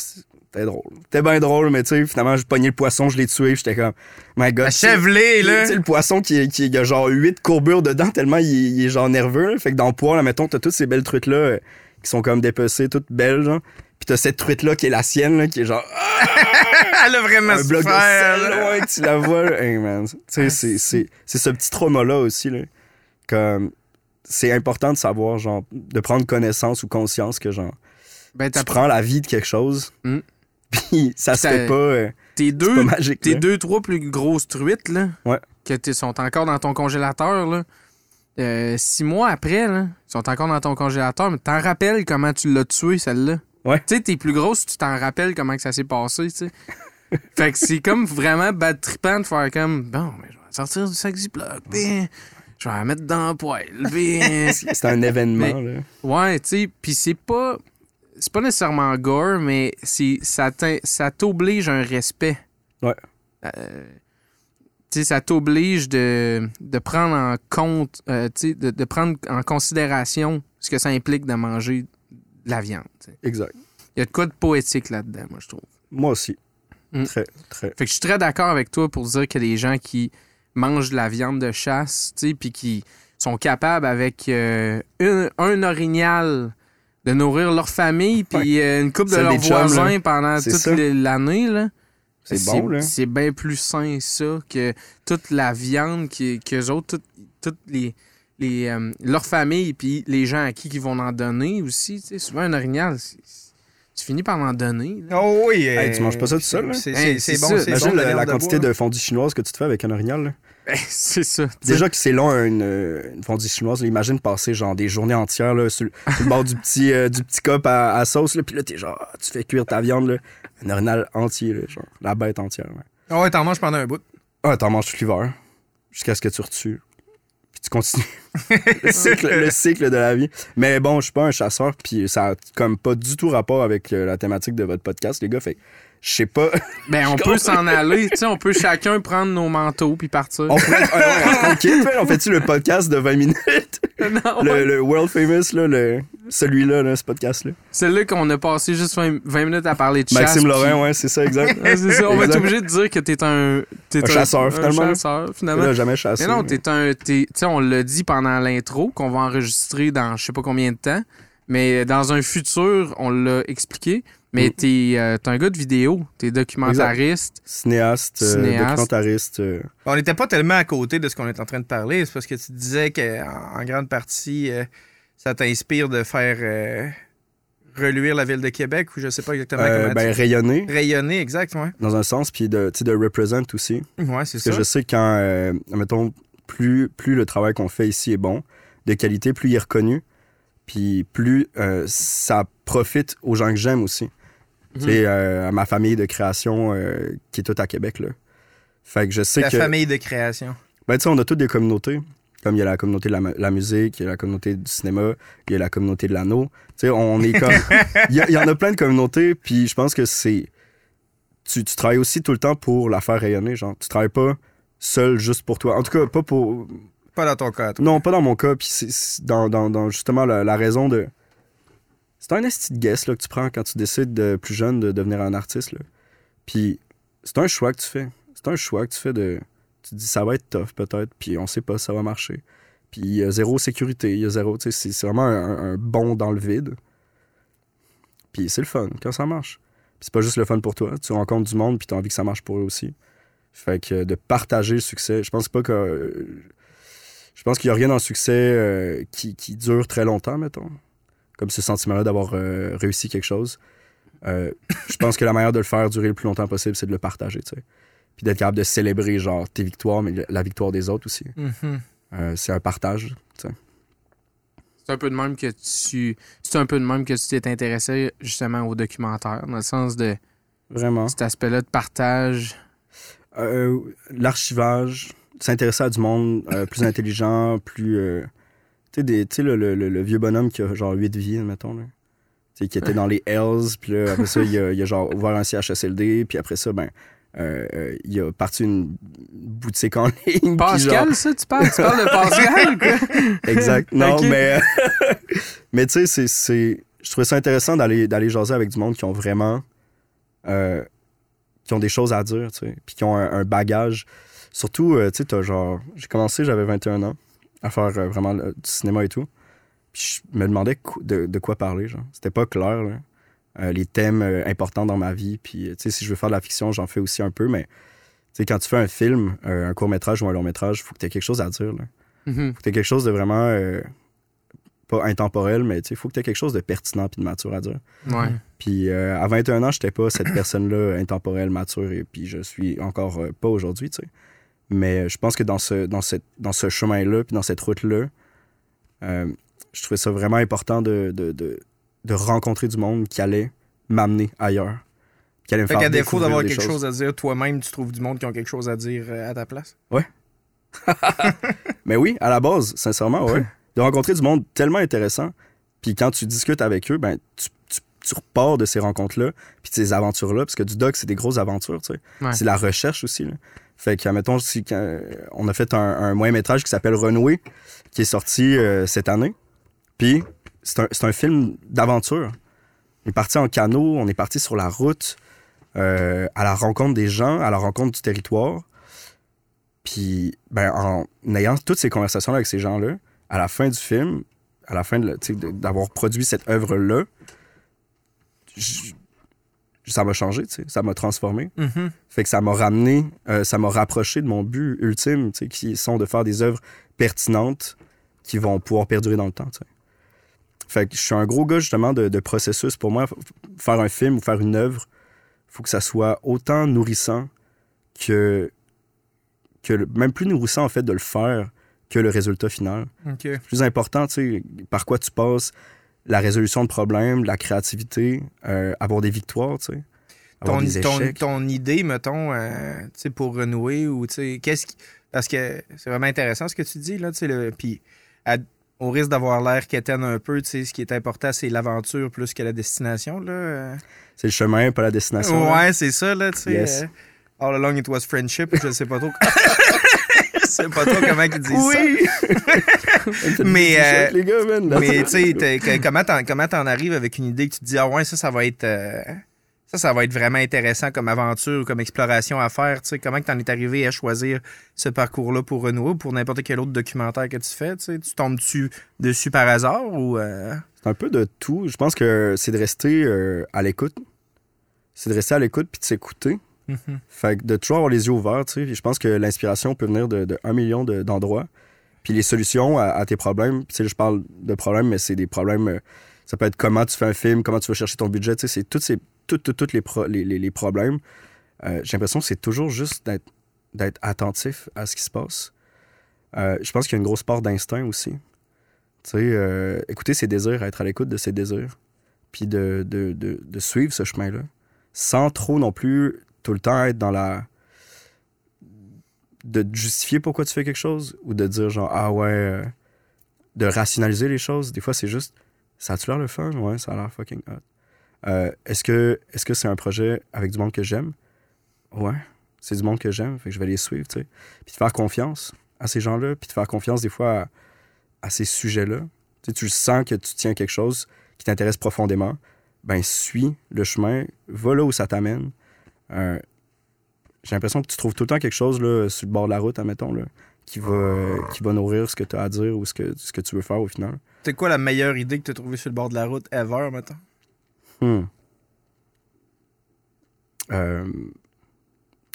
c'était drôle. C'était bien drôle, mais tu sais, finalement, je pognais le poisson, je l'ai tué, j'étais comme, my god. tu Achève-les, tu là. sais, le poisson qui, qui y a genre 8 courbures dedans, tellement il, est- il est genre nerveux. là. Fait que dans le poids, là, mettons, t'as toutes ces belles truites-là euh, qui sont comme dépecées, toutes belles, genre. Puis t'as cette truite-là qui est la sienne, là, qui est genre [laughs] Elle a vraiment un bloc de sel, là. ouais, que tu la vois. Hey, man. Tu sais, c'est- c'est c'est ce petit trauma-là aussi, là. Comme, c'est important de savoir, genre, de prendre connaissance ou conscience que, genre, Ben, tu prends la vie de quelque chose, Mm. Puis ça se Ça- fait pas, euh, tes deux, pas magique, tes là. deux, trois plus grosses truites, là, Ouais. que t'es- sont encore dans ton congélateur, là, euh, six mois après, là, ils sont encore dans ton congélateur, mais t'en rappelles comment tu l'as tué, celle-là? Ouais. Tu sais, tes plus grosses, tu t'en rappelles comment que ça s'est passé, tu sais. [laughs] fait que c'est comme vraiment bad trippant de faire comme, bon, mais je vais sortir du sac Ziploc, puis je vais la mettre dans le poêle, puis... [laughs] C'est un événement, là. Ouais, tu sais, puis c'est pas c'est pas nécessairement gore, mais ça t'oblige à un respect. Ouais. Euh, tu sais, ça t'oblige de, de prendre en compte, euh, tu sais, de, de prendre en considération ce que ça implique de manger de la viande. Exact. Il y a de quoi de poétique là-dedans, moi, je trouve. Moi aussi. Mm. Très, très. Fait que je suis très d'accord avec toi pour dire que les gens qui mangent de la viande de chasse, tu sais, puis qui sont capables avec euh, une- un orignal de nourrir leur famille, puis euh, une coupe de leurs chums, voisins pendant toute l'année, là. C'est bon, là. C'est bien plus sain, ça, que toute la viande qu'eux autres, toutes, toutes les, les, euh, leur famille, puis les gens à qui ils vont en donner aussi. tu sais. Souvent, un orignal, tu finis par en donner. là. Oh oui. Hey, euh, tu manges pas ça tout seul? C'est bon, Imagine bon, la, quantité bois. de fondue chinoise que tu te fais avec un orignal. là. [laughs] c'est ça. Déjà que c'est long, une, une fondue chinoise. là, imagine passer genre des journées entières là, sur, le- sur le bord du petit, euh, du petit cup à, à sauce. Là, puis là, t'es genre, tu fais cuire ta viande. Là, un orignal entier, là, genre, la bête entière. ouais. Ah ouais, t'en manges pendant un bout. Ah, t'en manges tout l'hiver. Jusqu'à ce que tu retues. Puis tu continues. [laughs] le, cycle, le cycle de la vie. Mais bon, je suis pas un chasseur, puis ça a comme pas du tout rapport avec euh, la thématique de votre podcast, les gars. Fait que je sais pas. [laughs] Ben, on peut s'en aller. Tu sais, on peut chacun prendre nos manteaux puis partir. On pourrait. [laughs] fait, on fait-tu le podcast de 20 minutes? [laughs] Non, Le, ouais. le world famous, là, le, celui-là, là, ce podcast-là. Celui-là qu'on a passé juste 20, 20 minutes à parler de chasse. Maxime puis- Lorrain, ouais, c'est ça, exact. Ouais, c'est ça. On va être obligé de dire que t'es un... T'es Un chasseur, finalement. Un chasseur, finalement. Jamais chassé. Mais non, t'es un. Tu sais, on l'a dit pendant l'intro qu'on va enregistrer dans je sais pas combien de temps. Mais dans un futur, on l'a expliqué. Mais Mm. t'es euh, t'es un gars de vidéo. T'es documentariste. Cinéaste, euh, Cinéaste. documentariste. euh, On n'était pas tellement à côté de ce qu'on est en train de parler. C'est parce que tu disais qu'en en grande partie, euh, ça t'inspire de faire euh, reluire la ville de Québec ou je sais pas exactement euh, comment ben, tu- rayonner, Rayonner, exact, ouais. dans un sens, puis de, de represent aussi. Ouais, c'est Parce ça. que je sais que quand, euh, mettons, plus, plus le travail qu'on fait ici est bon, de qualité, plus il est reconnu, puis plus euh, ça profite aux gens que j'aime aussi. Euh, à ma famille de création euh, qui est toute à Québec, là. Fait que je sais La que... famille de création. Ben, tu sais, on a toutes des communautés. Comme il y a la communauté de la, mu- la musique, il y a la communauté du cinéma, il y a la communauté de l'anneau. Tu sais, on est comme. [laughs] Il y, en a plein de communautés, puis je pense que c'est. Tu, tu travailles aussi tout le temps pour la faire rayonner, genre. Tu travailles pas seul juste pour toi. En tout cas, pas pour. Pas dans ton cas. toi. Non, pas dans mon cas, puis dans, dans- dans justement la, la raison de. C'est un esti de guess que tu prends quand tu décides de plus jeune de devenir un artiste. Puis c'est un choix que tu fais. C'est un choix que tu fais de. Tu te dis ça va être tough peut-être, puis on sait pas ça va marcher. Puis il y a zéro sécurité, il y a zéro. C'est- vraiment un, bond dans le vide. Puis c'est le fun quand ça marche. Puis c'est pas juste le fun pour toi. Tu rencontres du monde, puis tu as envie que ça marche pour eux aussi. Fait que de partager le succès, je pense pas que. euh, je pense qu'il y a rien dans le succès euh, qui, qui dure très longtemps, mettons. Comme ce sentiment-là d'avoir euh, réussi quelque chose. Euh, je pense que la manière de le faire durer le plus longtemps possible, c'est de le partager, tu sais. Puis d'être capable de célébrer, genre, tes victoires, mais la victoire des autres aussi. Mhm. Euh, c'est un partage, tu sais. C'est un peu de même que tu. C'est un peu de même que tu t'es intéressé justement au documentaire, dans le sens de Vraiment. cet aspect-là de partage. Euh, L'archivage, s'intéresser à du monde plus intelligent, plus. Euh, tu sais, le, le- le- vieux bonhomme qui a genre 8 vies, mettons, là. Tu sais, qui était dans les Hells, puis là, après ça, il a, il a genre ouvert un CHSLD, puis après ça, ben. euh, euh, il a parti une boutique en [laughs] ligne. Pascal, genre- ça, tu parles? Tu parles de Pascal, ou quoi? [laughs] Exact. Non, mais. [laughs] mais tu sais, c'est-. Je trouvais ça intéressant d'aller d'aller jaser avec du monde qui ont vraiment. euh, qui ont des choses à dire, tu sais. Puis qui ont un, un bagage. Surtout, euh, tu sais, genre. J'ai commencé, j'avais 21 ans, à faire euh, vraiment le- du cinéma et tout. Puis je me demandais de, de quoi parler, genre. C'était pas clair, là. Euh, les thèmes euh, importants dans ma vie. Puis, tu sais, si je veux faire de la fiction, j'en fais aussi un peu, mais. Tu sais, quand tu fais un film, euh, un court-métrage ou un long-métrage, il faut que tu aies quelque chose à dire, là Mhm. faut que tu quelque chose de vraiment pas intemporel, mais il faut que tu aies quelque chose de pertinent puis de mature à dire. Ouais. Puis à 21 ans, j'étais pas cette personne-là intemporelle, mature, et puis je suis encore pas aujourd'hui, tu sais. Mais je pense que dans ce, dans cette, dans ce chemin-là, puis dans cette route-là, euh, je trouvais ça vraiment important de, de, de, de rencontrer du monde qui allait m'amener ailleurs. Qui allait me Fait faire qu'à défaut d'avoir quelque choses. chose à dire, toi-même, tu trouves du monde qui ont quelque chose à dire euh, à ta place? [laughs] Mais oui, à la base, sincèrement, ouais. [laughs] de rencontrer du monde tellement intéressant. Puis quand tu discutes avec eux, ben, tu, tu- tu repars de ces rencontres-là, puis de ces aventures-là, parce que du doc, c'est des grosses aventures, tu sais. Ouais. C'est la recherche aussi, là. Fait que, on a fait un, un moyen-métrage qui s'appelle Renoué, qui est sorti euh, cette année. Puis, c'est un, un film d'aventure. On est parti en canot, on est parti sur la route, euh, à la rencontre des gens, à la rencontre du territoire. Puis, ben, en ayant toutes ces conversations-là avec ces gens-là, à la fin du film, à la fin d'avoir produit cette œuvre-là, ça m'a changé, tu sais, ça m'a transformé. Mhm. Fait que ça m'a ramené, euh, ça m'a rapproché de mon but ultime, tu sais, qui sont de faire des œuvres pertinentes qui vont pouvoir perdurer dans le temps, tu sais. Fait que je suis un gros gars, justement, de, de processus. Pour moi, faire un film ou faire une œuvre, faut que ça soit autant nourrissant que, que le- même plus nourrissant, en fait, de le faire que le résultat final. OK. Plus important, tu sais, par quoi tu passes, la résolution de problèmes, la créativité, euh, avoir des victoires, tu sais. Ton, des ton, ton idée, mettons, euh, tu sais, pour renouer ou, tu sais, qu'est-ce qui... Parce que c'est vraiment intéressant ce que tu dis, là, tu sais, le... puis au risque d'avoir l'air quétaine un peu, tu sais, ce qui est important, c'est l'aventure plus que la destination, là. euh. C'est le chemin, pas la destination. là. Ouais, c'est ça, là, tu sais. Yes. euh, All along it was friendship, je sais pas trop... [laughs] je sais pas trop comment ils disent ça. [laughs] Mais, euh, les gars, man. Mais tu sais, comment t'en, comment t'en arrives avec une idée que tu te dis, ah ouais, ça, ça va être. euh, ça, ça va être vraiment intéressant comme aventure, comme exploration à faire. Tu sais, comment que t'en es arrivé à choisir ce parcours-là pour Renouer ou pour n'importe quel autre documentaire que tu fais? Tu, sais, tu tombes-tu dessus par hasard ou. euh, C'est un peu de tout. Je pense que c'est de rester euh, à l'écoute. C'est de rester à l'écoute puis de s'écouter. Mhm. Fait que de toujours avoir les yeux ouverts, tu sais. Je pense que l'inspiration peut venir de, de million de- d'endroits. Puis les solutions à, tes problèmes, tu sais, je parle de problèmes, mais c'est des problèmes. euh, ça peut être comment tu fais un film, comment tu vas chercher ton budget, tu sais, c'est tous ces, toutes, toutes, toutes les, les, les- problèmes. Euh, J'ai l'impression que c'est toujours juste d'être attentif à ce qui se passe. Euh, je pense qu'il y a une grosse part d'instinct aussi. Tu sais, écouter ses désirs, être à l'écoute de ses désirs, puis de, de, de suivre ce chemin-là, sans trop non plus le temps être dans la. de justifier pourquoi tu fais quelque chose, ou de dire genre, ah ouais, euh, de rationaliser les choses. Des fois, c'est juste, ça a-tu l'air le fun? Ouais, ça a l'air fucking hot. Euh, est-ce que c'est un projet avec du monde que j'aime? Ouais, c'est du monde que j'aime, fait que je vais les suivre, tu sais. Puis de faire confiance à ces gens-là, puis de faire confiance des fois à, ces sujets-là. Tu tu sens que tu tiens quelque chose qui t'intéresse profondément, ben suis le chemin, va là où ça t'amène. J'ai l'impression que tu trouves tout le temps quelque chose là, sur le bord de la route, admettons, là, qui, va, qui va nourrir ce que tu as à dire ou ce que, ce que tu veux faire au final. C'est quoi la meilleure idée que tu as trouvée sur le bord de la route ever, mettons? Hmm. Euh,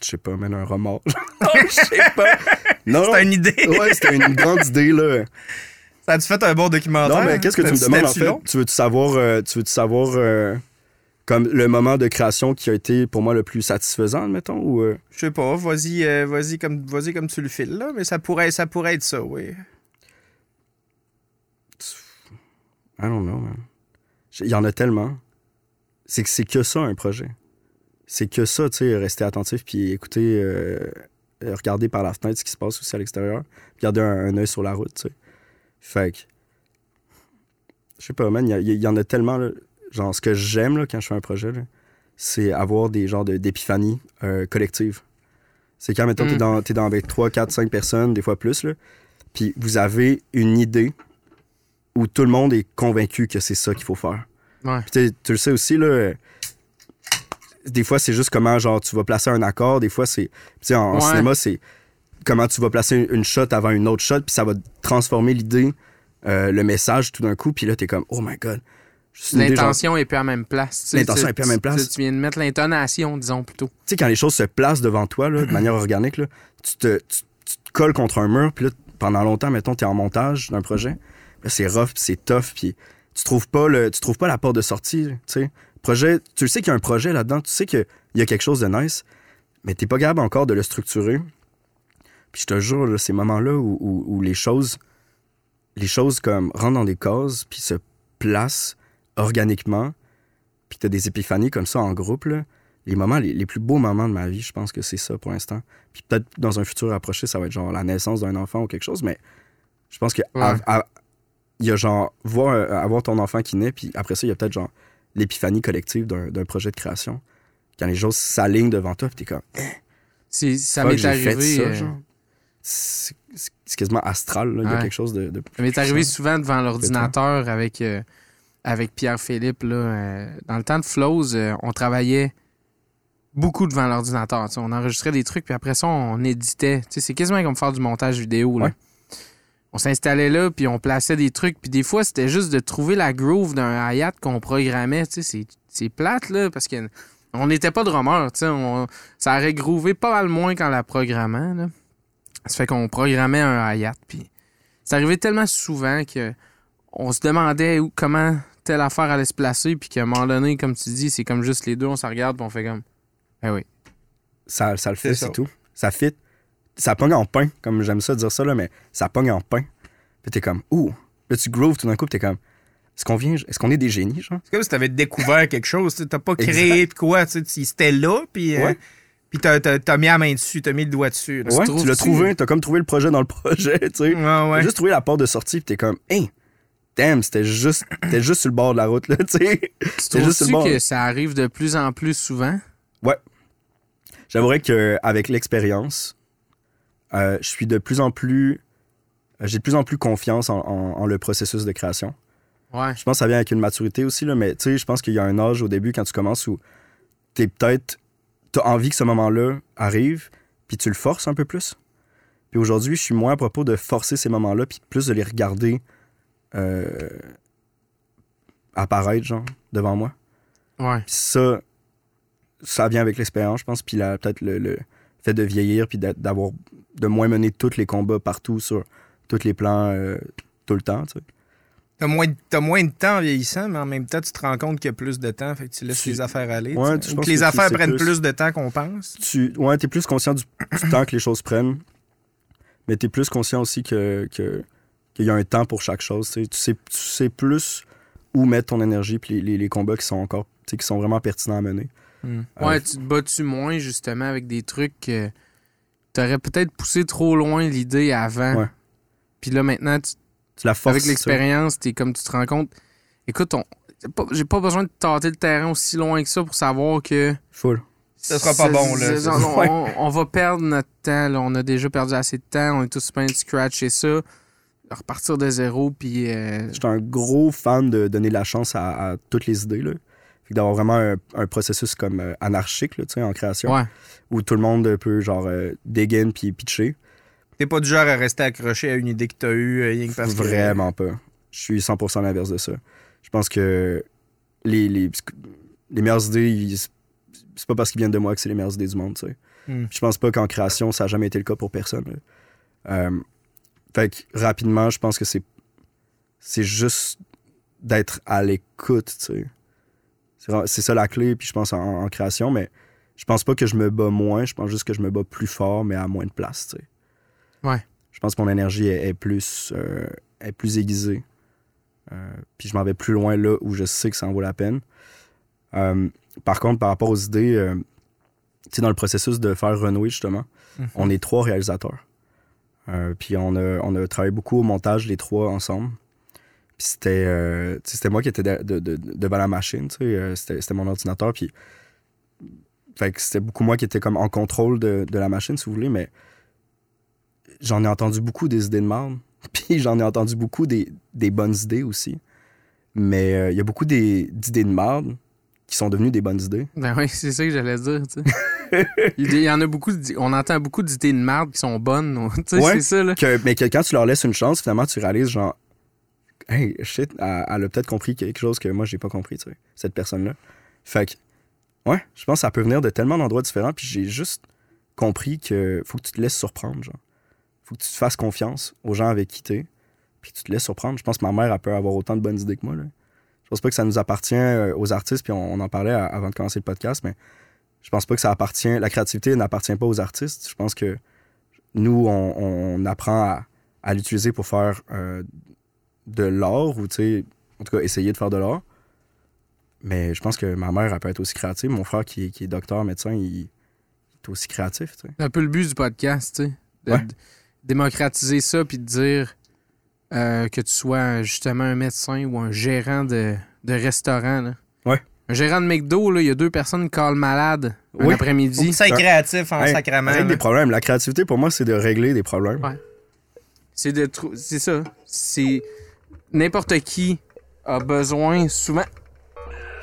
je sais pas, même un remords. [laughs] Je sais pas. [laughs] Non, C'est une idée. ouais, c'était une grande idée, là. Ça a-tu fait un bon documentaire? Non, mais qu'est-ce que tu me demandes, en fait? Tu veux-tu savoir, euh, tu veux savoir euh, comme le moment de création qui a été pour moi le plus satisfaisant, admettons, ou... euh, Je sais pas, vas-y, euh, vas-y comme, vas comme tu le files, là, mais ça pourrait, ça pourrait être ça, oui. I don't know, man. Il y en a tellement. C'est que c'est que ça, un projet. C'est que ça, tu sais, rester attentif puis écouter, euh, regarder par la fenêtre ce qui se passe aussi à l'extérieur. Garder un, un œil sur la route, tu sais. Fait que. Je sais pas, man, il y, y en a tellement, là. Genre, ce que j'aime, là, quand je fais un projet, là, c'est avoir des genres de- d'épiphanies euh, collectives. C'est quand, mettons, t'es Mm. dans, t'es dans avec 3, 4, 5 personnes, des fois plus, là. Puis vous avez une idée où tout le monde est convaincu que c'est ça qu'il faut faire. Ouais. Puis tu le sais aussi, là, des fois, c'est juste comment, genre, tu vas placer un accord. Des fois, c'est... En, en Ouais. cinéma, c'est comment tu vas placer une, une shot avant une autre shot, puis ça va transformer l'idée, euh, le message tout d'un coup, puis là, t'es comme, oh my God. L'intention est plus à la même place. tu L'intention tu- est plus à la même place. Tu, tu viens de mettre l'intonation, disons plutôt. tu sais, quand les choses se placent devant toi, là, de manière organique, là, tu, te, tu, tu te colles contre un mur, puis là, pendant longtemps, mettons, t'es en montage d'un projet, c'est rough, puis c'est tough, puis tu trouves pas le, tu trouves pas la porte de sortie, tu sais. Projet, tu sais qu'il y a un projet là-dedans, tu sais qu'il y a quelque chose de nice, mais t'es pas capable encore de le structurer. Puis je te jure, là, ces moments-là où, où- où les choses, les choses comme rentrent dans des cases, puis se placent organiquement, puis t'as des épiphanies comme ça en groupe, là, les moments, les, les plus beaux moments de ma vie, je pense que c'est ça pour l'instant. Puis peut-être dans un futur approché, ça va être genre la naissance d'un enfant ou quelque chose, mais je pense que Ouais. à- à- il y a genre voir, euh, avoir ton enfant qui naît, puis après ça, il y a peut-être genre l'épiphanie collective d'un projet de création. Quand les choses s'alignent devant toi, puis t'es comme, C'est- ça m'est arrivé. ça, euh. C'est quasiment astral, là. Il y a quelque chose de. de Ça m'est arrivé souvent devant l'ordinateur avec, euh, avec Pierre-Philippe. là, euh, dans le temps de Flows, euh, on travaillait beaucoup devant l'ordinateur. On enregistrait des trucs, puis après ça, on éditait. C'est quasiment comme faire du montage vidéo. là. Ouais. On s'installait là, puis on plaçait des trucs. Puis des fois, c'était juste de trouver la groove d'un hi-hat qu'on programmait. C'est plate, là, parce que on n'était pas drummer. tu sais, on- Ça aurait groové pas mal moins qu'en la programmant. Là. Ça fait qu'on programmait un hi-hat, puis c'est arrivé tellement souvent que on se demandait où, comment telle affaire allait se placer, puis qu'à un moment donné, comme tu dis, c'est comme juste les deux, on se regarde, puis on fait comme. Ah oui. Ça, ça le fait, C'est tout. Ça fit. Ça pogne en pain, comme j'aime ça dire ça, là, mais ça pogne en pain. Puis t'es comme, ouh. Là, tu grooves tout d'un coup, puis t'es comme, est-ce qu'on vient, est-ce qu'on est des génies, genre? C'est comme si t'avais découvert quelque chose. tu sais, T'as pas créé de quoi. tu sais, C'était là, puis euh, puis t'as, t'as- t'as mis la main dessus, t'as mis le doigt dessus. là. Ouais, tu l'as trouvé, t'as comme trouvé le projet dans le [laughs] projet, tu sais. Ouais, T'as ouais. juste trouvé la porte de sortie, puis t'es comme, hey, damn, c'était juste, t'es juste sur le bord de la route, là, [laughs] tu sais. Tu C'est juste sur le trouves-tu bord. que ça arrive de plus en plus souvent? J'avouerais qu'avec l'expérience, euh, je suis de plus en plus. euh, J'ai de plus en plus confiance en, en- en le processus de création. Ouais. Je pense que ça vient avec une maturité aussi, là, mais tu sais, je pense qu'il y a un âge au début quand tu commences où t'es peut-être. T'as envie que ce moment-là arrive, puis tu le forces un peu plus. Puis aujourd'hui, je suis moins à propos de forcer ces moments-là, puis plus de les regarder euh, apparaître, genre, devant moi. Ouais. Puis ça, ça vient avec l'expérience, je pense. Puis peut-être le, le fait de vieillir, puis d'avoir de moins mener tous les combats partout sur tous les plans euh, tout le temps. Tu sais. T'as moins, de- t'as moins de temps en vieillissant, mais en même temps, tu te rends compte qu'il y a plus de temps. Fait que tu laisses Tu- les affaires aller. Ouais, tu Ou que les que affaires prennent plus. plus de temps qu'on pense. Tu ouais, es plus conscient du, du temps que les choses prennent, mais tu es plus conscient aussi que, que- qu'il y a un temps pour chaque chose. Tu sais, tu sais, tu sais plus où mettre ton énergie, puis les, les- les combats qui sont encore tu sais, qui sont vraiment pertinents à mener. Hmm. Ouais, Euh, tu te bats-tu moins, justement, avec des trucs que t'aurais peut-être poussé trop loin l'idée avant? Ouais. Puis là, maintenant, tu- tu la forces. avec l'expérience, t'es comme tu te rends compte. Écoute, on- j'ai pas- besoin de tâter le terrain aussi loin que ça pour savoir que. Full. Ça sera pas bon, là. On, on- on va perdre notre temps. là. On a déjà perdu assez de temps. On est tous plein de scratch et ça. Repartir de zéro, puis. euh, J'étais un gros fan de donner la chance à, à toutes les idées. Là. Fait que d'avoir vraiment un, un processus comme euh, anarchique là, tu sais, en création, ouais. où tout le monde peut genre euh, dig in puis pitcher. T'es pas du genre à rester accroché à une idée que t'as eue, rien que parce que. Vraiment pas. Je suis 100% l'inverse de ça. Je pense que les, les, les meilleures idées, c'est pas parce qu'ils viennent de moi que c'est les meilleures idées du monde. tu sais. Hmm. Je pense pas qu'en création, ça n'a jamais été le cas pour personne. Euh, fait que rapidement, je pense que c'est c'est juste d'être à l'écoute. tu sais. C'est ça la clé, puis je pense en, en création, mais je pense pas que je me bats moins, je pense juste que je me bats plus fort, mais à moins de place. tu sais. Ouais. Je pense que mon énergie est, est plus, euh, est plus aiguisée. Euh, puis je m'en vais plus loin là où je sais que ça en vaut la peine. Euh, par contre, par rapport aux idées, tu sais, dans le processus de faire renouer, justement, Mhm. on est trois réalisateurs. Euh, puis on a, on a travaillé beaucoup au montage, les trois ensemble. Puis c'était, euh, c'était moi qui étais de- de- de- devant la machine, euh, c'était, mon ordinateur. Puis c'était beaucoup moi qui était comme en contrôle de, de la machine, si vous voulez, mais j'en ai entendu beaucoup des idées de merde. [laughs] Puis j'en ai entendu beaucoup des, des bonnes idées aussi. Mais euh, il y a beaucoup d'idées de merde qui sont devenues des bonnes idées. Ben oui, c'est ça que j'allais dire. [laughs] Il y en a beaucoup, on entend beaucoup d'idées de merde qui sont bonnes, [laughs] tu sais, Ouais. c'est ça, là. Que- mais que quand tu leur laisses une chance, finalement, tu réalises genre, hey, shit, elle, elle a peut-être compris quelque chose que moi, j'ai pas compris, tu sais, cette personne-là. Fait que, ouais, je pense que ça peut venir de tellement d'endroits différents, puis j'ai juste compris que faut que tu te laisses surprendre, genre. Faut que tu te fasses confiance aux gens avec qui t'es, puis tu te laisses surprendre. Je pense que ma mère, elle peut avoir autant de bonnes idées que moi, là. Je pense pas que ça nous appartient euh, aux artistes, puis on, on en parlait à- avant de commencer le podcast, mais je pense pas que ça appartient, la créativité n'appartient pas aux artistes. Je pense que nous, on, on apprend à, à l'utiliser pour faire euh, de l'art ou, tu sais, en tout cas, essayer de faire de l'art. Mais je pense que ma mère, elle peut être aussi créative. Mon frère, qui, est- qui est docteur, médecin, il, il est aussi créatif. C'est un peu le but du podcast, tu sais. De, Ouais. de démocratiser ça puis de dire euh, que tu sois justement un médecin ou un gérant de, de restaurant. Là. Ouais. Un gérant de McDo, là, il y a deux personnes qui callent malade un Oui. Faut que après-midi. tu sois créatif en Hey, sacrament. règle là. des problèmes. La créativité, pour moi, c'est de régler des problèmes. Ouais. C'est de trou- c'est ça. C'est n'importe qui a besoin souvent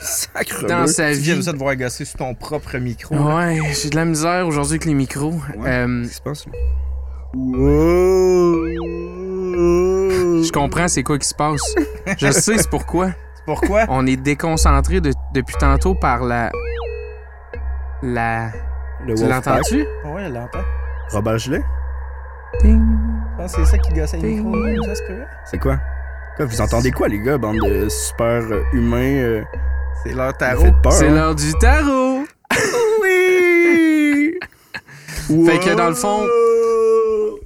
Sacre dans sa Tu viens vie. de ça de voir gosser sur ton propre micro. là. Ouais, j'ai de la misère aujourd'hui avec les micros. Ouais. Euh, Qu'est-ce qui se passe? là? je comprends c'est quoi qui se passe. Je sais c'est pourquoi. Pourquoi? On est déconcentré de- depuis tantôt par la la Le tu l'entends-tu? Ouais, elle l'entend. Robert Gilet? Ding. Je pense que c'est ça qui gosse le micro. là, Ça se peut. C'est quoi? Quoi, Vous entendez quoi, les gars, bande de super euh, humains? euh, C'est leur vous tarot. C'est hein? l'heure du tarot. [laughs] Oui! Fait que dans le fond,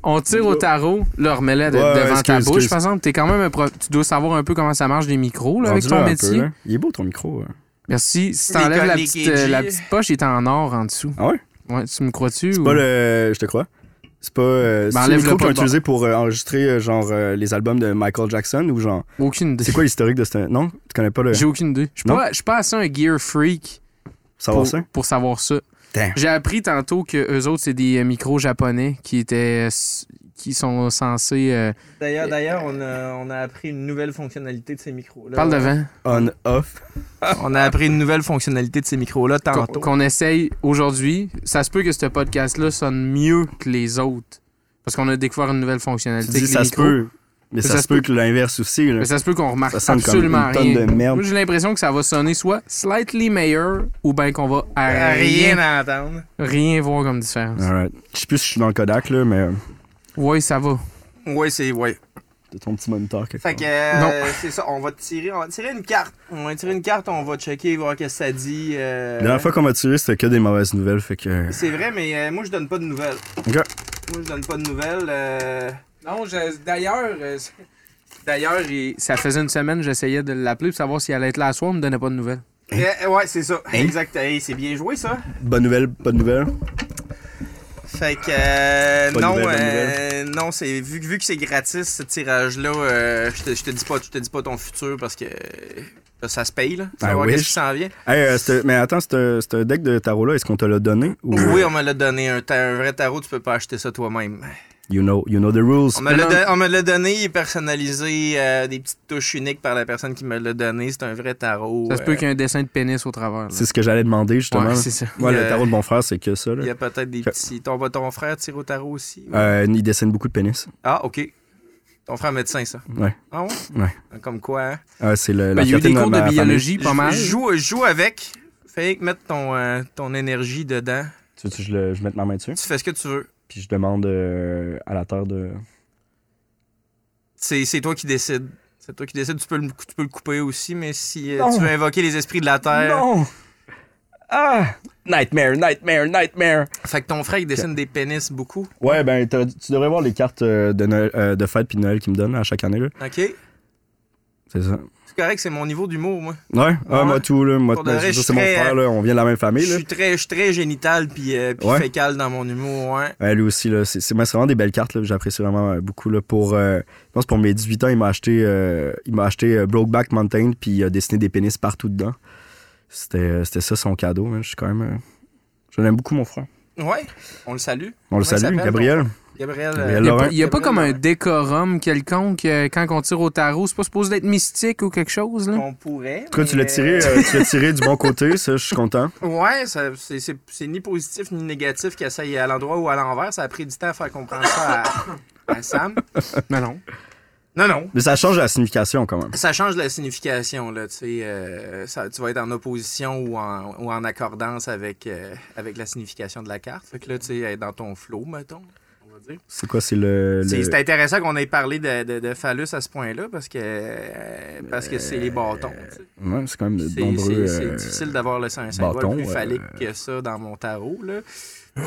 on tire au tarot, là remets-le de- Ouais, devant ta bouche. excuse. Par exemple, t'es quand même un pro- tu dois savoir un peu comment ça marche des micros là, avec ton là peu, métier. là. Il est beau ton micro. hein. Merci. Si Les t'enlèves la les petite, euh, la petite poche, il est en or en dessous. Ah ouais? Ouais, tu me crois-tu? C'est ou- pas le. Je te crois. C'est pas. Euh, c'est le micro qu'on a utilisé pour euh, enregistrer euh, genre euh, les albums de Michael Jackson ou genre. Aucune idée. C'est quoi l'historique de ce. Non? Tu connais pas le. J'ai aucune idée. Je suis pas, je suis pas assez un gear freak Savoir pour, ça? pour savoir ça. J'ai appris tantôt que eux autres, c'est des euh, micros japonais qui étaient. euh, qui sont censés. euh, D'ailleurs, d'ailleurs, on a, on a appris une nouvelle fonctionnalité de ces micros-là. Parle devant. On, off. On a appris une nouvelle fonctionnalité de ces micros-là tantôt. qu'on essaye aujourd'hui. Ça se peut que ce podcast-là sonne mieux que les autres. Parce qu'on a découvert une nouvelle Tu fonctionnalité. dis les ça se peut. Mais Ça ça, se peut que l'inverse aussi. Là. Mais ça se peut qu'on remarque Ça sonne comme absolument une tonne rien. de merde. Moi, j'ai l'impression que ça va sonner soit slightly meilleur ou bien qu'on va à À rien, rien à entendre. rien voir comme différence. Alright. Je sais plus si je suis dans le Kodak, là, mais. euh, Oui, ça va. Ouais, c'est. Ouais. de ton petit moniteur quelque Fait que euh, Non. c'est ça, on va tirer, on va tirer une carte. On va tirer une carte, on va checker, voir ce que ça dit. euh, La dernière fois qu'on m'a tiré, c'était que des mauvaises nouvelles, fait que. C'est vrai, mais euh, moi je donne pas de nouvelles. Ok. Moi je donne pas de nouvelles. Non, d'ailleurs, euh, d'ailleurs, ça faisait une semaine, j'essayais de l'appeler pour savoir si elle allait être là à soir, on me donnait pas de nouvelles. euh, ouais, c'est ça. Hein? Exact. Hey, c'est bien joué ça. Bonne nouvelle, bonne nouvelle. Fait que euh, non, nouvelle, euh, non, c'est vu, vu que c'est gratis ce tirage-là, euh, je te, je te dis pas, je te dis pas ton futur parce que ça se paye là. Tu vas voir qu'est-ce qui s'en vient. Hey, euh, mais attends, ce ce deck de tarot-là, est-ce qu'on te l'a donné? Ou... Oui, on me l'a donné un, un vrai tarot, tu peux pas acheter ça toi-même. You know, you know the rules. On me l'a donné, il est personnalisé, euh, des petites touches uniques par la personne qui me l'a donné. C'est un vrai tarot. Ça se euh, peut qu'il y ait un dessin de pénis au travers. C'est ce que j'allais demander, justement. Ouais, c'est ça. Y le tarot de mon frère, c'est que ça. Il y a peut-être des petits. Ton, ton frère tire au tarot aussi? Euh, il dessine beaucoup de pénis. Ah, ok. Ton frère médecin, ça. Ouais. Ah ouais? Ouais. Comme quoi, hein? Ah, c'est le, Ben, il y a eu des cours de famille. biologie, pas Je- mal. Je joue, joue avec. Fais que mettre ton, euh, ton énergie dedans. Tu veux que je, le- je mette ma main dessus? Tu fais ce que tu veux. Puis je demande euh, à la terre de. C'est c'est toi qui décides. C'est toi qui décides. Tu peux le, tu peux le couper aussi, mais si euh, tu veux invoquer les esprits de la terre. Non! Ah! Nightmare, nightmare, nightmare! Fait que ton frère, il dessine des pénis beaucoup. Ouais, ben, tu devrais voir les cartes euh, de, Noël- de fête puis de Noël qu'il me donne à chaque année. là. Ok? C'est ça. C'est correct, c'est mon niveau d'humour, moi. Ouais, ah, Ouais. moi tout, là. Moi, ben, c'est mon frère, là. On vient de la même famille, Je suis très, je suis très génital puis, euh, puis Ouais. fécal dans mon humour, ouais. Ouais, lui aussi, là. C'est vraiment des belles cartes, là. J'apprécie vraiment euh, beaucoup, là. Pour, euh, je pense pour mes 18 ans, il m'a acheté, euh, il m'a acheté Brokeback Mountain, puis il a dessiné des pénis partout dedans. C'était c'était ça son cadeau, man. Je suis quand même. Je l'aime beaucoup, mon frère. Ouais, on le salue. On le Comment salue, Gabriel? Gabriel. Gabriel euh, Il n'y a, Laurent. pas- il y a pas Gabriel comme un décorum quelconque euh, quand on tire au tarot. C'est pas supposé être mystique ou quelque chose, là? On pourrait. En tout cas, tu l'as tiré, euh, tu l'as tiré du bon côté, ça, je suis content. [laughs] Ouais, ça- c'est c'est- c'est ni positif ni négatif qu'il essaye à l'endroit ou à l'envers. Ça a pris du temps à faire comprendre ça à, à Sam. Mais non. Non, non. Mais ça change la signification, quand même. Ça change la signification, là. Tu sais, euh, ça- tu vas être en opposition ou en, ou en accordance avec, euh, avec la signification de la carte. Fait que là, tu sais, être dans ton flow, mettons. Dire. C'est quoi, c'est le. le- C'est intéressant qu'on ait parlé de, de, de phallus à ce point-là parce que euh, parce que c'est les bâtons. tu sais. Ouais, c'est quand même nombreux. c'est- euh, difficile d'avoir le, symbole bâtons, plus euh, phallique que ça dans mon tarot. Là.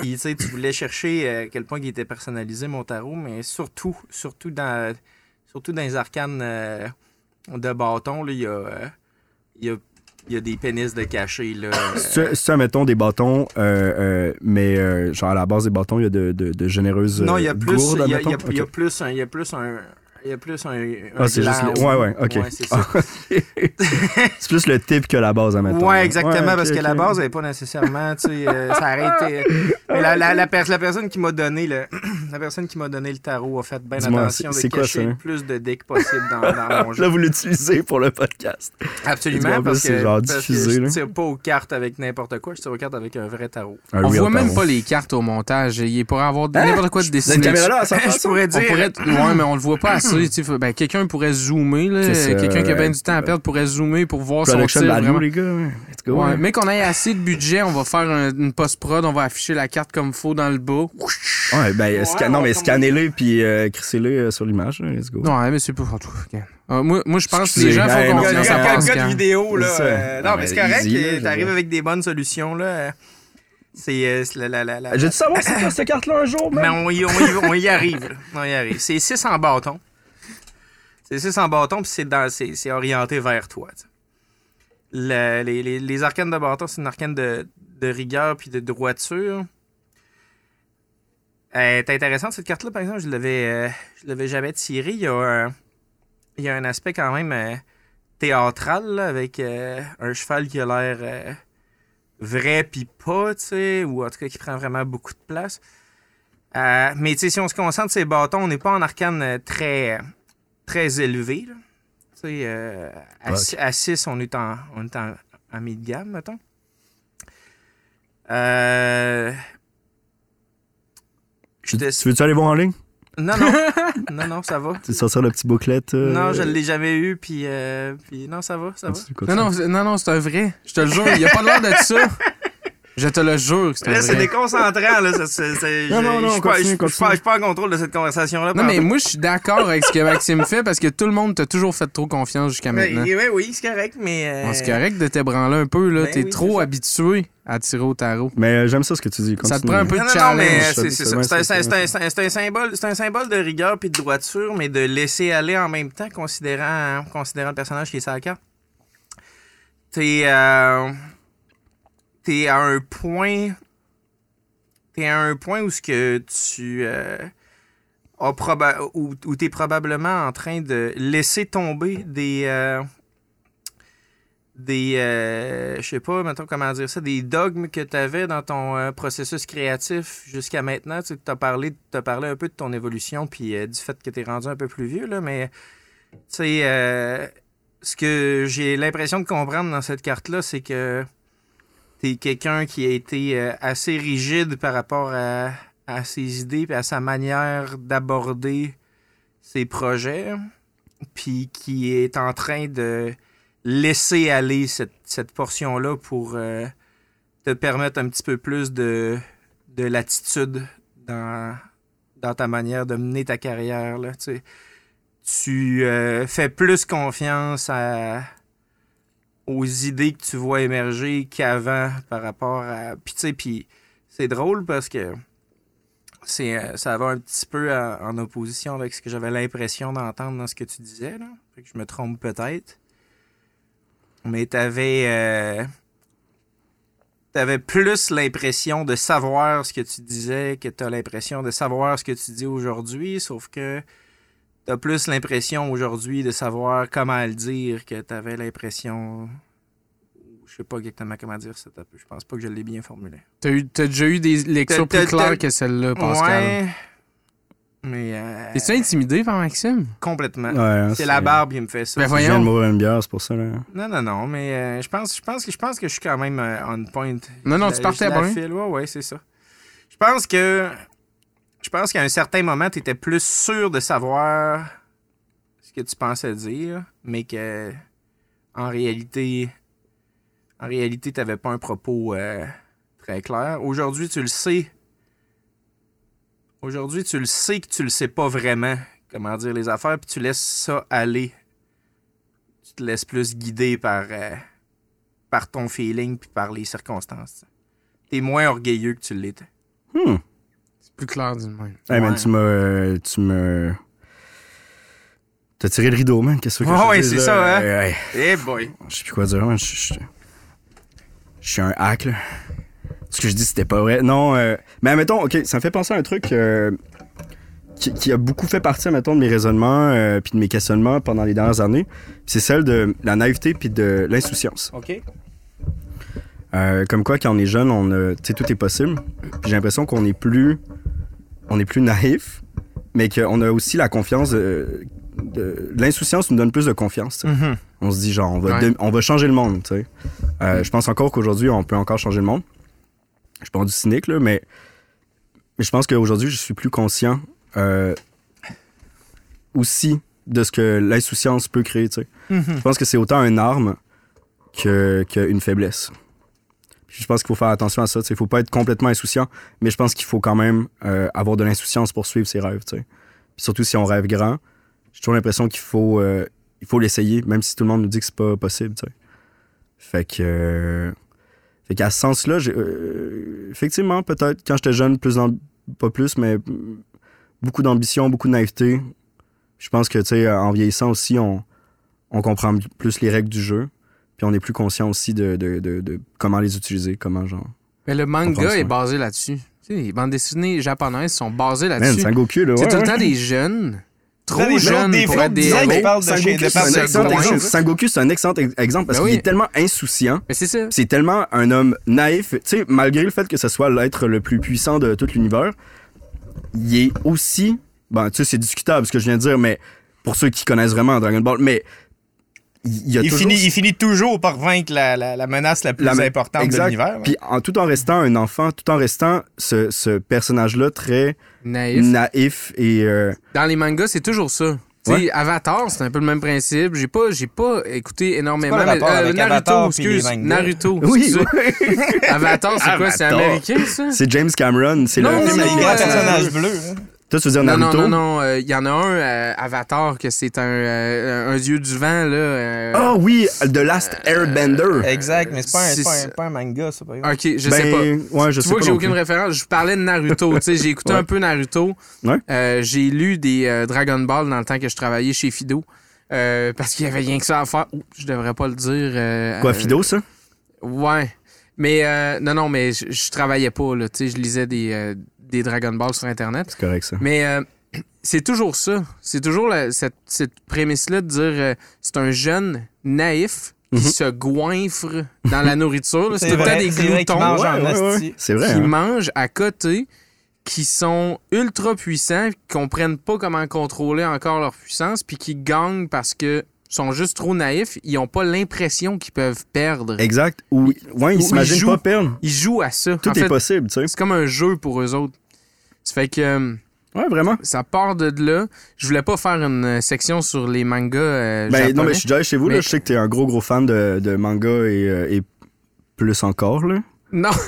Puis, tu sais, tu voulais chercher euh, à quel point il était personnalisé, mon tarot, mais surtout, surtout dans, surtout dans les arcanes euh, de bâtons, là, il y a, euh, il y a il y a des pénis de cachés. Là. [coughs] Tu as, mettons, des bâtons, euh, euh, mais euh, genre à la base des bâtons, il y a de, de, de généreuses non, il y a euh, plus, il y a, y a- y a plus, un, il y a plus un, Il y a plus un. un Ah, c'est juste le- ouais, ouais, ok. Ouais, c'est [laughs] ça. c'est plus le type que la base, admettons. Ouais, exactement, Ouais, parce que la base n'est pas nécessairement, tu sais, euh, ça arrête. euh, [laughs] mais la, la, la, per- la personne qui m'a donné le, [clears throat] la personne qui m'a donné le tarot a fait bien Dis-moi, attention c'est- de c'est quoi cacher ça? le plus de decks possible dans, dans mon [laughs] jeu. Là, vous l'utilisez pour le podcast. Absolument, parce c'est que, genre parce que diffusé, je là. tire pas aux cartes avec n'importe quoi, je tire aux cartes avec un vrai tarot. Un On voit même tarot. pas les cartes au montage. Il pourrait avoir Hein? n'importe quoi de Cette dessiné. caméra-là, ça Je pourrais On dire. Ouais, mais on le voit pas assez. [clears throat] tu. Ben, quelqu'un pourrait zoomer. là. Quelqu'un qui a bien du temps à perdre pourrait zoomer pour voir son Production tir. value, les gars. Let's go. Ouais, ouais. mais qu'on ait assez de budget, on va faire un- une post-prod, on va afficher la carte comme faut dans le bas. Ouais, ben, scan- non, on mais scannez-le puis euh, crissez-le euh, sur l'image. Let's go. Non, mais c'est pas. Euh, moi, moi, je pense que les gens font confiance à Pascal. gars de vidéo, là. Euh, non, mais c'est correct, euh, t'arrives avec des bonnes solutions, là. C'est la, la, la, la- J'ai dû savoir cette carte-là un jour, Mais on y, on y- on y arrive, là. On y arrive. C'est 6 en bâton. C'est 6 en bâton, puis c'est orienté vers toi. les, les, les arcanes de bâton, c'est une arcane de, de rigueur puis de droiture. Elle est intéressante, cette carte-là, par exemple. Je l'avais euh, je l'avais jamais tirée. Il y a un, il y a un aspect quand même euh, théâtral, là, avec euh, un cheval qui a l'air euh, vrai puis pas, tu sais, ou en tout cas qui prend vraiment beaucoup de place. Euh, mais si on se concentre sur ces bâtons, on n'est pas en arcane euh, très, très élevé. là. Tu sais, euh, six- à 6, on est en, on est en, en mid-gamme, mettons. Euh... Je Tu, te- tu veux-tu aller voir en ligne? Non, non. [laughs] non, non, ça va. Tu veux sortir le petit bouclet? euh, Non, je ne l'ai jamais eu, puis, euh, puis non, ça va, ça va. continue, Non, non, c'est- non, non, c'est un vrai. Je te le jure, il n'y a pas l'air de ça. [laughs] Je te le jure que c'est c'est déconcentrant, là. Non, je- non, non, je suis pas- en contrôle de cette conversation-là. Non, mais moi, je suis d'accord avec ce que Maxime fait parce que tout le monde t'a toujours fait trop confiance jusqu'à maintenant. Oui, oui, oui, c'est correct, mais. euh, c'est correct de t'ébranler un peu, là. Ben T'es oui, trop habitué à tirer au tarot. Mais euh, j'aime ça ce que tu dis. Ça te prend un peu Non, de non, non, challenge. c'est un- symbole, c'est un symbole de rigueur puis de droiture, mais de laisser aller en même temps, considérant, considérant le personnage qui est la carte. T'es euh, t'es à un point, t'es à un point où ce que tu euh, as proba où, où t'es probablement en train de laisser tomber des euh, des euh, je sais pas mettons comment dire ça des dogmes que tu avais dans ton euh, processus créatif jusqu'à maintenant. Tu as parlé parlé un peu de ton évolution puis du fait que tu es rendu un peu plus vieux là mais tu sais ce que j'ai l'impression de comprendre dans cette carte là c'est que tu es quelqu'un qui a été euh, assez rigide par rapport à, ses idées et à sa manière d'aborder ses projets puis qui est en train de laisser aller cette, cette portion-là pour euh, te permettre un petit peu plus de, de latitude dans, dans ta manière de mener ta carrière. Là. Tu euh, fais plus confiance à, aux idées que tu vois émerger qu'avant par rapport à... Puis tu sais, puis c'est drôle parce que c'est, euh, ça va un petit peu en opposition avec ce que j'avais l'impression d'entendre dans ce que tu disais. Là. Fait que je me trompe peut-être. Mais t'avais. euh, t'avais plus l'impression de savoir ce que tu disais que t'as l'impression de savoir ce que tu dis aujourd'hui, sauf que t'as plus l'impression aujourd'hui de savoir comment le dire que t'avais l'impression. Je sais pas exactement comment dire ça. Je pense pas que je l'ai bien formulé. T'as eu- t'as déjà eu des lectures T'as- plus t'as- claires que celle-là, Pascal? Ouais. Mais. euh, T'es-tu intimidé par Maxime? Complètement. Ouais, hein, c'est la barbe qui me fait ça. Ben, Je viens de voyons. mourir une bière, c'est pour ça. Là. Non, non, non, mais euh, je pense, je pense que je pense que je suis quand même euh, on point. Non, non, Je tu partais je la file. Ouais, ouais, c'est ça. Je pense que je pense qu'à un certain moment, tu étais plus sûr de savoir ce que tu pensais dire, mais que en réalité, en réalité, tu n'avais pas un propos euh, très clair. Aujourd'hui, tu le sais. Aujourd'hui, tu le sais que tu le sais pas vraiment comment dire les affaires, puis tu laisses ça aller tu te laisses plus guider par, euh, par ton feeling puis par les circonstances. T'es moins orgueilleux que tu l'étais. Hmm. Plus clair d'une même. Hey, man, Ouais. tu m'as. euh, Tu me. T'as tiré le rideau, man. Qu'est-ce que te ouais, c'est ça, hein? Ouais, ouais. Eh boy! Je sais plus quoi dire, man. Je, suis un hack, là. Ce que je dis, c'était pas vrai. Non, euh, mais mettons, ok, ça me fait penser à un truc. euh, qui, qui a beaucoup fait partie, mettons, de mes raisonnements euh, puis de mes questionnements pendant les dernières années. C'est celle de la naïveté puis de l'insouciance. OK. Euh, comme quoi, quand on est jeune, on a- tu sais, tout est possible. Puis J'ai l'impression qu'on est plus, on est plus naïf, mais qu'on a aussi la confiance. De, de- L'insouciance nous donne plus de confiance. Mhm. On se dit genre, on va, Ouais. on va changer le monde. Euh, Je pense encore qu'aujourd'hui, on peut encore changer le monde. Je suis pas du cynique là, mais, mais je pense qu'aujourd'hui, je suis plus conscient euh, aussi de ce que l'insouciance peut créer. Mhm. Je pense que c'est autant une arme que- qu'une faiblesse. Je pense qu'il faut faire attention à ça. Il faut pas être complètement insouciant, mais je pense qu'il faut quand même euh, avoir de l'insouciance pour suivre ses rêves. surtout si on rêve grand, j'ai toujours l'impression qu'il faut euh, faut l'essayer, même si tout le monde nous dit que c'est pas possible. tu sais. Fait que. euh, fait qu'à ce sens-là, effectivement, peut-être quand j'étais jeune, plus pas plus, mais beaucoup d'ambition, beaucoup de naïveté. Je pense que, tu sais, en vieillissant aussi, on, on comprend plus les règles du jeu. Puis on est plus conscient aussi de, de, de- de comment les utiliser, comment genre. Mais le manga est basé là-dessus. Tu sais, les bandes dessinées japonaises sont basées Man, là-dessus. C'est ouais, tout le ouais. temps des jeunes, trop Des jeunes flots- des pour être des héros. qui parlent de chez- Sengoku, de c'est un excellent exemple. Sengoku, c'est un excellent ex- exemple parce Ben qu'il oui. est tellement insouciant. Mais c'est ça. C'est tellement un homme naïf. Tu sais, malgré le fait que ce soit l'être le plus puissant de tout l'univers, il est aussi. Bon, tu sais, c'est discutable ce que je viens de dire, mais pour ceux qui connaissent vraiment Dragon Ball, mais il y a Il toujours. finit, il finit toujours par vaincre la, la- la menace la plus La importante exact. de l'univers. Puis en, tout en restant un enfant, tout en restant ce, ce personnage-là très Naïf. naïf et. euh, Dans les mangas, c'est toujours ça. Ouais. Avatar, c'est un peu le même principe. J'ai pas, j'ai pas écouté énormément. Le mais, rapport avec Naruto, Avatar puis les excuse. mangas? Naruto. [laughs] Oui. Avatar, c'est quoi? C'est américain, ça? c'est James Cameron. C'est le euh, personnage bleu. hein. Toi, tu veux dire Non, non, Naruto? non, non. euh, Il y en a un, euh, Avatar, que c'est un, euh, un dieu du vent, là. euh, Ah oui, The Last Airbender. Exact, mais c'est pas, un- c'est pas, pas un manga, ça, par exemple. Ok, je ben, sais pas. Ouais, je tu sais vois pas que j'ai non aucune référence. Je parlais de Naruto. tu sais, j'ai écouté Ouais. un peu Naruto. Ouais. Euh, j'ai lu des euh, Dragon Ball dans le temps que je travaillais chez Fido. euh, parce qu'il y avait rien que ça à faire. Ouh, je devrais pas le dire. euh, Quoi, euh, Fido, ça? Ouais. Mais euh, non, non, mais je, je travaillais pas, là. Tu sais, je lisais des, euh, des Dragon Ball sur Internet. C'est correct, ça. Mais euh, [clears throat] c'est toujours ça. C'est toujours la- cette, cette prémisse-là de dire euh, c'est un jeune naïf qui Mhm. se goinfre dans la nourriture. [laughs] C'est tout le temps des gloutons Ouais, ouais, ouais. qui hein. mangent à côté, qui sont ultra puissants, qui comprennent pas comment contrôler encore leur puissance, puis qui gagnent parce que sont juste trop naïfs, ils ont pas l'impression qu'ils peuvent perdre. Exact. Ou, ouais, Ou ils s'imaginent ils jouent. pas perdre. Ils jouent à ça. Tout En est fait, possible, tu sais. c'est comme un jeu pour eux autres. Ça fait que euh, Ouais, vraiment. ça part de là. Je voulais pas faire une euh, section sur les mangas euh, Ben, non, mais je suis déjà chez vous, là. Je sais que t'es un gros, gros fan de, de manga et, euh, et plus encore, là. Non. [laughs]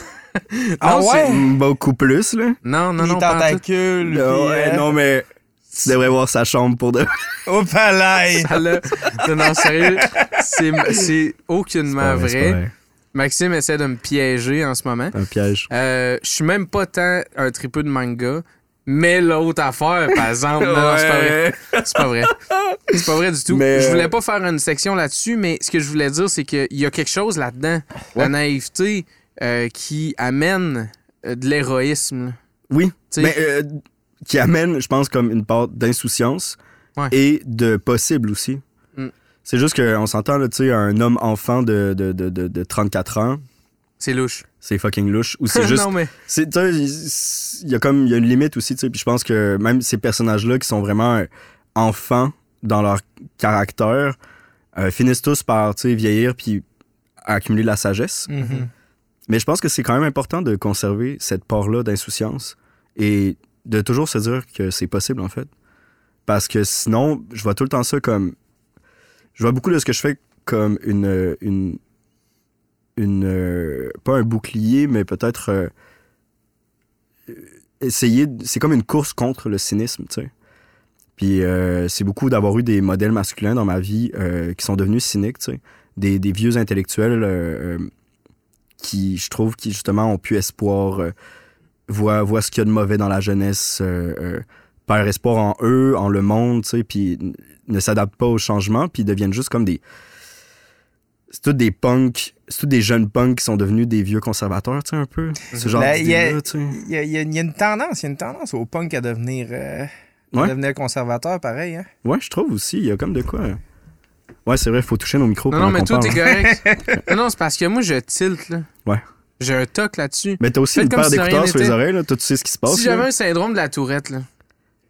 Ah Non, ouais? c'est- Beaucoup plus, là. Non, non, les non, tout. tentacules. Puis, ouais, non, mais tu devrais voir sa chambre pour de. [laughs] Au palais. Ça l'a- non, non, sérieux, c'est c'est aucunement vrai. vrai, Maxime essaie de me piéger en ce moment. Un piège. Euh, je suis même pas tant un tripeux de manga, mais l'autre affaire, par exemple, non, c'est pas vrai. C'est pas vrai. C'est pas vrai du tout. Mais, Je euh, voulais pas faire une section là-dessus, mais ce que je voulais dire, c'est qu'il y a quelque chose là-dedans, la naïveté, euh, qui amène euh, de l'héroïsme. Oui. Mais euh, qui amène, je pense, comme une part d'insouciance Ouais. et de possible aussi. Mm. C'est juste qu'on s'entend, là, tu sais, un homme enfant de, de, de, de, de 34 ans, c'est louche. c'est fucking louche. Ou c'est [laughs] juste. non, mais c'est tu sais, il- y a comme il y a une limite aussi tu sais puis je pense que même ces personnages là qui sont vraiment euh, enfants dans leur caractère euh, finissent tous par tu sais vieillir puis accumuler de la sagesse Mhm. mais je pense que c'est quand même important de conserver cette part là d'insouciance et de toujours se dire que c'est possible en fait. Parce que sinon je vois tout le temps ça comme je vois beaucoup de ce que je fais comme une une euh, pas un bouclier mais peut-être euh, essayer de- c'est comme une course contre le cynisme tu sais. Puis euh, c'est beaucoup d'avoir eu des modèles masculins dans ma vie euh, qui sont devenus cyniques tu sais. Des, vieux intellectuels euh, euh, qui je trouve qui justement ont pu espoir euh, voient, voient ce qu'il y a de mauvais dans la jeunesse euh, euh, perd espoir en eux en le monde tu sais puis ne s'adaptent pas au changement puis deviennent juste comme des c'est tous des punks c'est tous des jeunes punks qui sont devenus des vieux conservateurs tu sais un peu ce genre Là, il y a- d'idée-là, tu sais. Il y, a, il y a- il y a une tendance, il y a une tendance au punk à devenir, euh, On Ouais. devenait conservateur, pareil. Hein? Ouais, je trouve aussi. Il y a comme de quoi. euh. Ouais, c'est vrai, il faut toucher nos micros. Non, non, mais tout est correct. [laughs] non, non, c'est parce que moi, je tilte, là. Ouais. J'ai un toc là-dessus. Mais t'as aussi Faites une paire si d'écouteurs sur les oreilles, là. Toi, tu sais ce qui se passe. Si j'avais un syndrome de la tourette, là,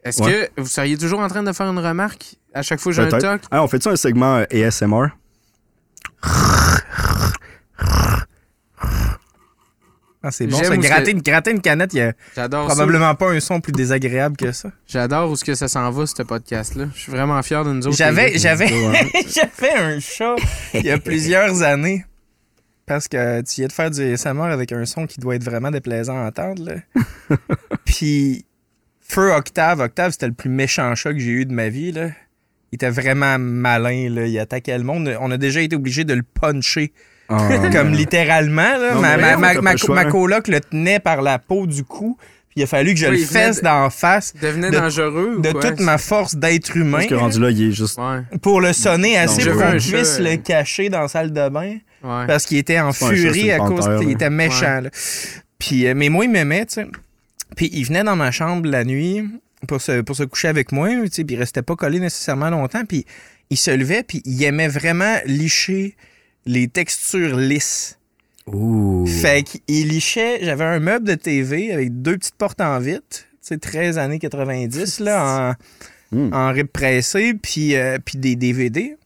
est-ce Ouais. que vous seriez toujours en train de faire une remarque à chaque fois que j'ai un toc? Ah, on fait ça un segment euh, ASMR? Ah, c'est bon, ça. Gratter, que- une, gratter une canette, il y a ça. probablement pas un son plus désagréable que ça. J'adore où ce que ça s'en va, ce podcast-là. Je suis vraiment fier de nous autres. J'avais, j'avais, [laughs] j'avais un chat il y a plusieurs années. Parce que tu y es de faire du ASMR avec un son qui doit être vraiment déplaisant à entendre. Là. [laughs] Puis, Feu Octave, Octave, c'était le plus méchant chat que j'ai eu de ma vie. Là. Il était vraiment malin. Là. Il attaquait le monde. On a déjà été obligé de le puncher. Ah, [laughs] Comme littéralement. Là. Non, ma, ma, choix, hein. coloc le tenait par la peau du cou. Puis il a fallu que je Oui, le fesse de- d'en face Devenait de- dangereux ou de quoi? toute ma force d'être humain. Parce que rendu là, il est juste. Ouais, pour le sonner assez pour qu'on puisse le cacher dans la salle de bain. Ouais. Parce qu'il était en furie à cause qu'il était méchant. là. Puis, euh, mais moi, il m'aimait, tu sais. Puis il venait dans ma chambre la nuit pour se, pour se coucher avec moi, tu sais, puis il restait pas collé nécessairement longtemps. Puis il se levait, puis il aimait vraiment licher les textures lisses. Ouh. Fait qu'il lichait, j'avais un meuble de TV avec deux petites portes en vitre, tu sais, 13 années 90, là, en, Hmm. en rip pressé, puis, euh, puis des DVD.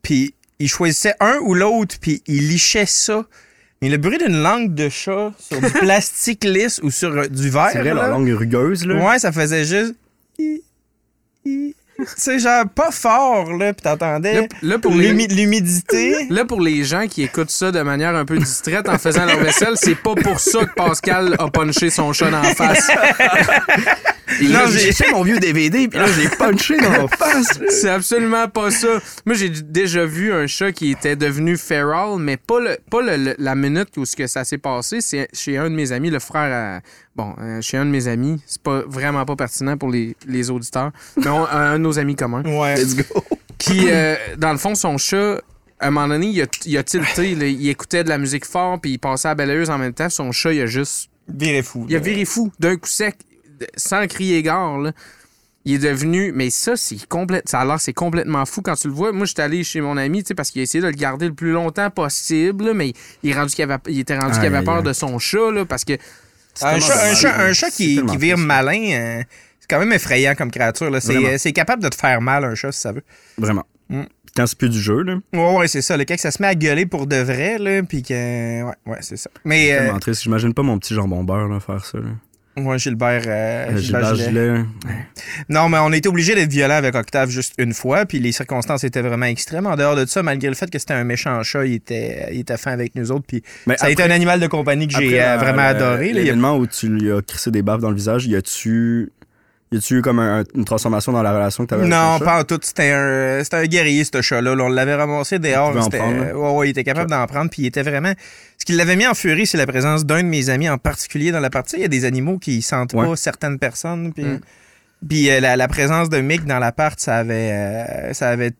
Puis il choisissait un ou l'autre, puis il lichait ça. Mais le bruit d'une langue de chat sur du [laughs] plastique lisse ou sur euh, du verre, C'est vrai, là, la langue rugueuse, là. ouais, ça faisait juste... hi, hi. [laughs] Sais, genre, pas fort, là, puis t'entendais Là, les... l'humidité. Là, pour les gens qui écoutent ça de manière un peu distraite en faisant leur vaisselle, c'est pas pour ça que Pascal a punché son chat dans la face. Non, là, j'ai- j'ai fait mon vieux DVD, puis là, je l'ai punché dans la face. C'est absolument pas ça. Moi, j'ai déjà vu un chat qui était devenu feral, mais pas, le, pas le- le- la minute où ce que ça s'est passé. C'est chez un de mes amis, le frère à... Bon, euh, chez un de mes amis. C'est pas vraiment pas pertinent pour les, les auditeurs. Mais on- un de nos amis communs. Ouais. Let's go. Qui, euh, dans le fond, son chat, à un moment donné, il a, il a tilté. là. il écoutait de la musique fort, puis il passait à Belleuse en même temps. Son chat, il a juste Viré fou. il a viré fou d'un coup sec, sans crier gare. Là. Il est devenu. Mais ça, c'est complète. Ça a l'air c'est complètement fou quand tu le vois. Moi, j'étais allé chez mon ami, tu sais, parce qu'il a essayé de le garder le plus longtemps possible, là, mais il, est rendu qu'il avait, il était rendu qu'il avait peur de son chat, là, parce que. Un chat, un chat, un qui, qui vire malin, euh, c'est quand même effrayant comme créature. là. C'est, euh, c'est capable de te faire mal, un chat, si ça veut. Vraiment. Mm. Quand c'est plus du jeu, là. Ouais, ouais, c'est ça. Le cas que ça se met à gueuler pour de vrai, là, puis que... Ouais, ouais, c'est ça. Mais, euh, triste. J'imagine pas mon petit jambon beurre, là, faire ça, là. Ouais, Gilbert... euh, Euh, Gilbert Gilbert. Non, mais on a été obligé d'être violent avec Octave juste une fois, puis les circonstances étaient vraiment extrêmes. En dehors de ça, malgré le fait que c'était un méchant chat, il était, il était fin avec nous autres, puis Mais ça a été un animal de compagnie que j'ai euh, vraiment la- adoré. L'événement où tu lui as crissé des baffes dans le visage, y a-tu. Y a-tu eu comme un- une transformation dans la relation que t'avais avec Non, pas en tout. C'était un, c'était un guerrier, ce chat-là. là. On l'avait ramassé dehors. prendre, ouais, ouais, il était capable d'en prendre. Puis il était vraiment. Ce qui l'avait mis en furie, c'est la présence d'un de mes amis en particulier dans la partie. Il y a des animaux qui sentent Ouais. pas certaines personnes. Puis, Mm. puis, euh, la, la présence de Mick dans l'appart, ça avait, euh, ça avait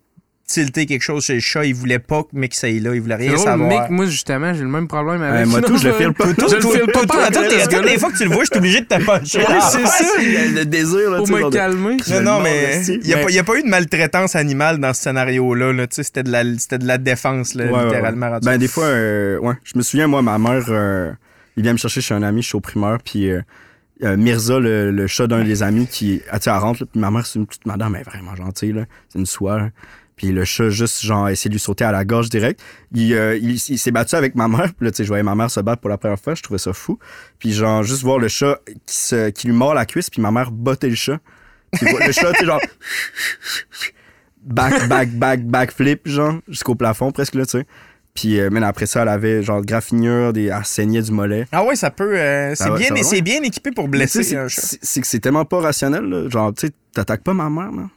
tilté quelque chose chez le chat. Il voulait pas que Mick s'aille là. Il voulait C'est rien drôle, savoir. Mick, moi, justement, j'ai le même problème avec Ouais, moi, tout, je le file pas. Je Toi, le file pas toutes les fois que tu le vois, je suis obligé de puncher. Ouais, Ah, c'est ça. Le, désir, là, Pour me calmer. Je Non, non, mais il n'y a, Mais- pas- y a pas eu de maltraitance animale dans ce scénario-là. Là. Tu sais, C'était de, la- c'était de la défense, là, Ouais, littéralement. Ben, des fois, euh, ouais. Je me souviens, moi, ma mère, euh, il vient me chercher chez un ami, je suis au primaire, puis euh, euh, Mirza, le, le chat d'un des amis, qui, ah, tu sais, elle rentre, là, puis ma mère, c'est une petite madame, elle est vraiment gentille, là. C'est une soie, là. Puis le chat, juste, genre, essaie de lui sauter à la gorge direct. Il, euh, il, il s'est battu avec ma mère. Puis là, tu sais, je voyais ma mère se battre pour la première fois. Je trouvais ça fou. Puis genre, juste voir le chat qui, se, qui lui mord la cuisse, puis ma mère bottait le chat. Puis le chat, tu sais, genre... Back, back, back, back flip, genre, jusqu'au plafond, presque, là, tu sais. Puis euh, même après ça, elle avait, genre, graffinure, des, elle saignait du mollet. Ah ouais, ça peut. euh, c'est Ah bien, c'est loin. bien équipé pour blesser un c'est- chat. c'est c'est que c'est tellement pas rationnel, là. Genre, tu sais, t'attaques pas ma mère, là.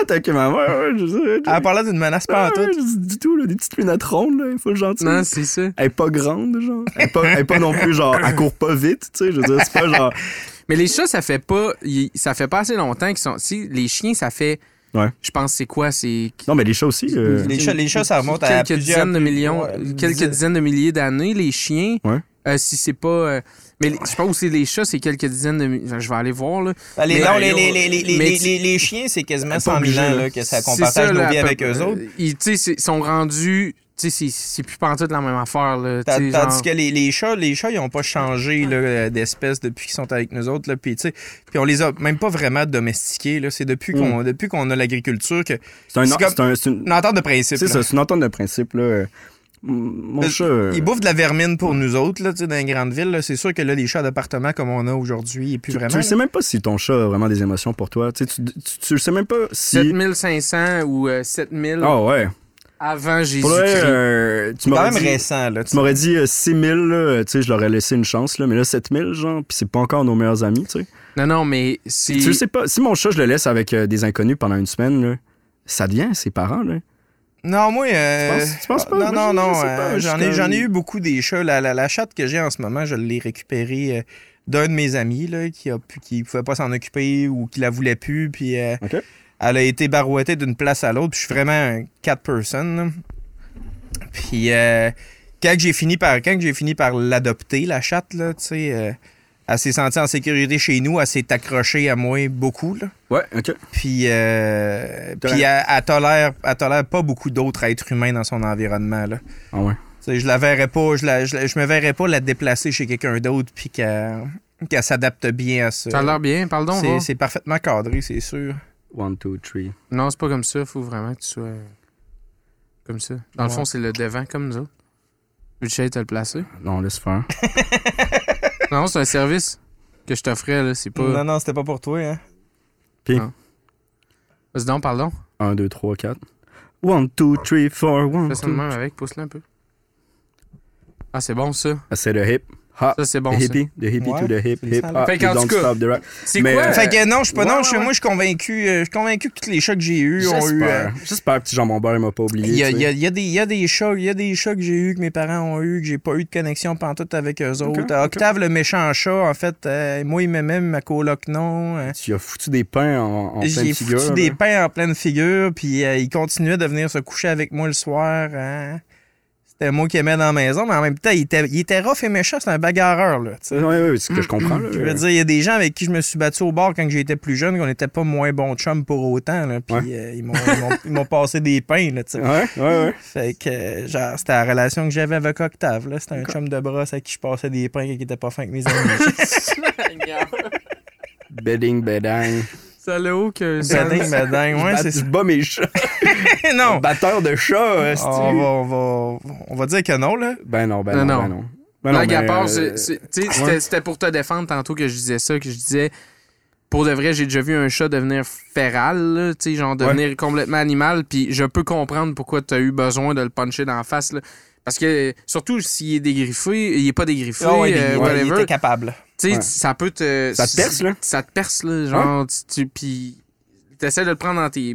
Attaquer ma mère, ouais, je sais. Elle parlait d'une menace pas en Ah, tout. je du tout, là, des petites lunettes rondes, là, il faut le gentil. Non, c'est ça. Elle est pas grande, genre. Elle est pas, elle est pas non plus, genre, elle court pas vite, tu sais. Je veux dire, c'est pas genre. [laughs] Mais les chats, ça fait pas. Ça fait pas assez longtemps qu'ils sont. Si, les chiens, ça fait. Ouais. Je pense c'est quoi? C'est. Non, mais les chats aussi. euh, Les chats, les chats, ça remonte à quelques dizaines de millions, ouais, quelques dizaines. dizaines de milliers d'années. Les chiens, Ouais. Euh, si c'est pas. euh, mais les- je pense aussi les chats, c'est quelques dizaines de. Je vais aller voir, là. Ben, les, Mais- non, les, les, les, les, les, mais les, tu- les- les chiens, c'est quasiment Pas 100 000 obligé, ans là. que ça, qu'on partage ça, nos vies avec eux autres. euh, Ils, tu sais, c'est- sont rendus. Tu sais, c'est- c'est plus pantoute la même affaire, là. Tandis genre- que les, les chats, les chats, ils n'ont pas changé euh, d'espèce depuis qu'ils sont avec nous autres. Là, puis, tu sais, puis on les a même pas vraiment domestiqués. là. C'est depuis qu'on depuis qu'on a l'agriculture que. C'est un, C'est comme- un- c'est une, Une entente de principe. c'est ça, c'est une entente de principe, là. Euh, Mon chat. euh, Ils bouffent de la vermine pour nous autres, là, tu sais, dans les grandes villes. là. C'est sûr que là, les chats d'appartement comme on a aujourd'hui, et plus tu, vraiment. tu le là. sais même pas si ton chat a vraiment des émotions pour toi. Tu, sais, tu, sais même pas si. 7500 ou euh, 7000 Ah ouais. avant Jésus-Christ. euh, tu C'est quand m'aurais même dit, récent, là. tu m'aurais dit euh, 6000, là, tu sais, je leur aurais laissé une chance, là, mais là, 7000, genre, puis c'est pas encore nos meilleurs amis, tu sais. Non, non, mais c'est. Tu sais pas. Si mon chat, je le laisse avec euh, des inconnus pendant une semaine, là, ça devient ses parents, là. Non, moi. euh, Tu penses- tu penses pas? Non, Moi, non, non. euh, je J'en ai, ai eu beaucoup des chats. La, la, la chatte que j'ai en ce moment, je l'ai récupérée euh, d'un de mes amis là, qui a pu- qui pouvait pas s'en occuper ou qui la voulait plus. Puis elle a été barouettée d'une place à l'autre. Puis je suis vraiment un cat person. là. Puis euh, quand j'ai fini par quand j'ai fini par l'adopter, la chatte, là, tu sais, elle s'est sentie en sécurité chez nous. Elle s'est accrochée à moi beaucoup. Là. Ouais, OK. Puis, euh, puis elle, elle tolère, elle tolère pas beaucoup d'autres êtres humains dans son environnement. Là. Ah ouais. Tu sais, je la verrais pas, je, la, je, la- je me verrais pas la déplacer chez quelqu'un d'autre puis qu'elle qu'elle s'adapte bien à ça. Ça a l'air bien, parle donc. C'est- parfaitement cadré, c'est sûr. One, two, three. Non, c'est pas comme ça. Faut vraiment que tu sois comme ça. Dans le fond, c'est le devant comme nous autres. Veux-tu te le placer? Non, laisse faire. [laughs] non, c'est un service que je t'offrais, là. C'est pas. Non, non, c'était pas pour toi. Hein. Vas-y donc, parle donc. 1, 2, 3, 4. 1, 2, 3, 4, 1, Fais ça de 2. même avec, pousse-le un peu. Ah, c'est bon ça. C'est le hip. Ha. Ça, c'est bon the ça. hippie, the hippie Ouais, to the hip, hip, hop, Fait qu'en you tout cas-. C'est quoi? euh, Fait que non, je suis pas ouais, non, ouais, moi je suis convaincu, euh, je suis convaincu que tous les chats que j'ai eus ont eu. euh, J'espère. Que petit Jean Bombard, il m'a pas oublié. Il y, a, y a- y a des, il y a des chats, il y a des chats que j'ai eu, que mes parents ont eu, que j'ai pas eu de connexion pantoute avec eux autres. Octave, le méchant chat, en fait, euh, moi, il m'aimait, ma coloc, non. Euh, Tu as foutu des pains en, en pleine J'ai figure. foutu des pains en pleine figure, puis euh, il continuait de venir se coucher avec moi le soir. hein. C'était moi qui aimais dans la maison, mais en même temps, il était, il était rough et méchant, c'était un bagarreur. Là, tu sais. Oui, oui, c'est ce que je comprends. Là. Je veux dire, il y a des gens avec qui je me suis battu au bar quand j'étais plus jeune, qu'on n'était pas moins bons chums pour autant. Là, puis Ouais. euh, ils m'ont- ils m'ont- ils m'ont passé des pains. Là, tu sais. Ouais, ouais, ouais. Fait que, genre, c'était la relation que j'avais avec Octave. là. C'était un chum de brosse à qui je passais des pains et qui était pas fin avec mes amis. [laughs] [laughs] Bedding, bedding. Ça l'a aucun sens. Beding, ouais, c'est je bats mes chats. [laughs] non! Batteur de chat, esti. On va, on, va, on va dire que non, là. Ben non, ben Non, non, non. ben non. Ben non, à ben, part, euh, c'était c'était pour te défendre tantôt que je disais ça, que je disais, pour de vrai, j'ai déjà vu un chat devenir féral, là, tu sais, genre devenir complètement animal, puis je peux comprendre pourquoi tu as eu besoin de le puncher dans la face, là. Parce que, surtout s'il est dégriffé, il est pas dégriffé, Ah ouais, il- euh, ouais, il whatever, était capable. Tu sais, Ouais. ça peut te... Ça te perce, là? Ça te perce, là, genre, tu, tu- puis t'essaies de le prendre dans tes...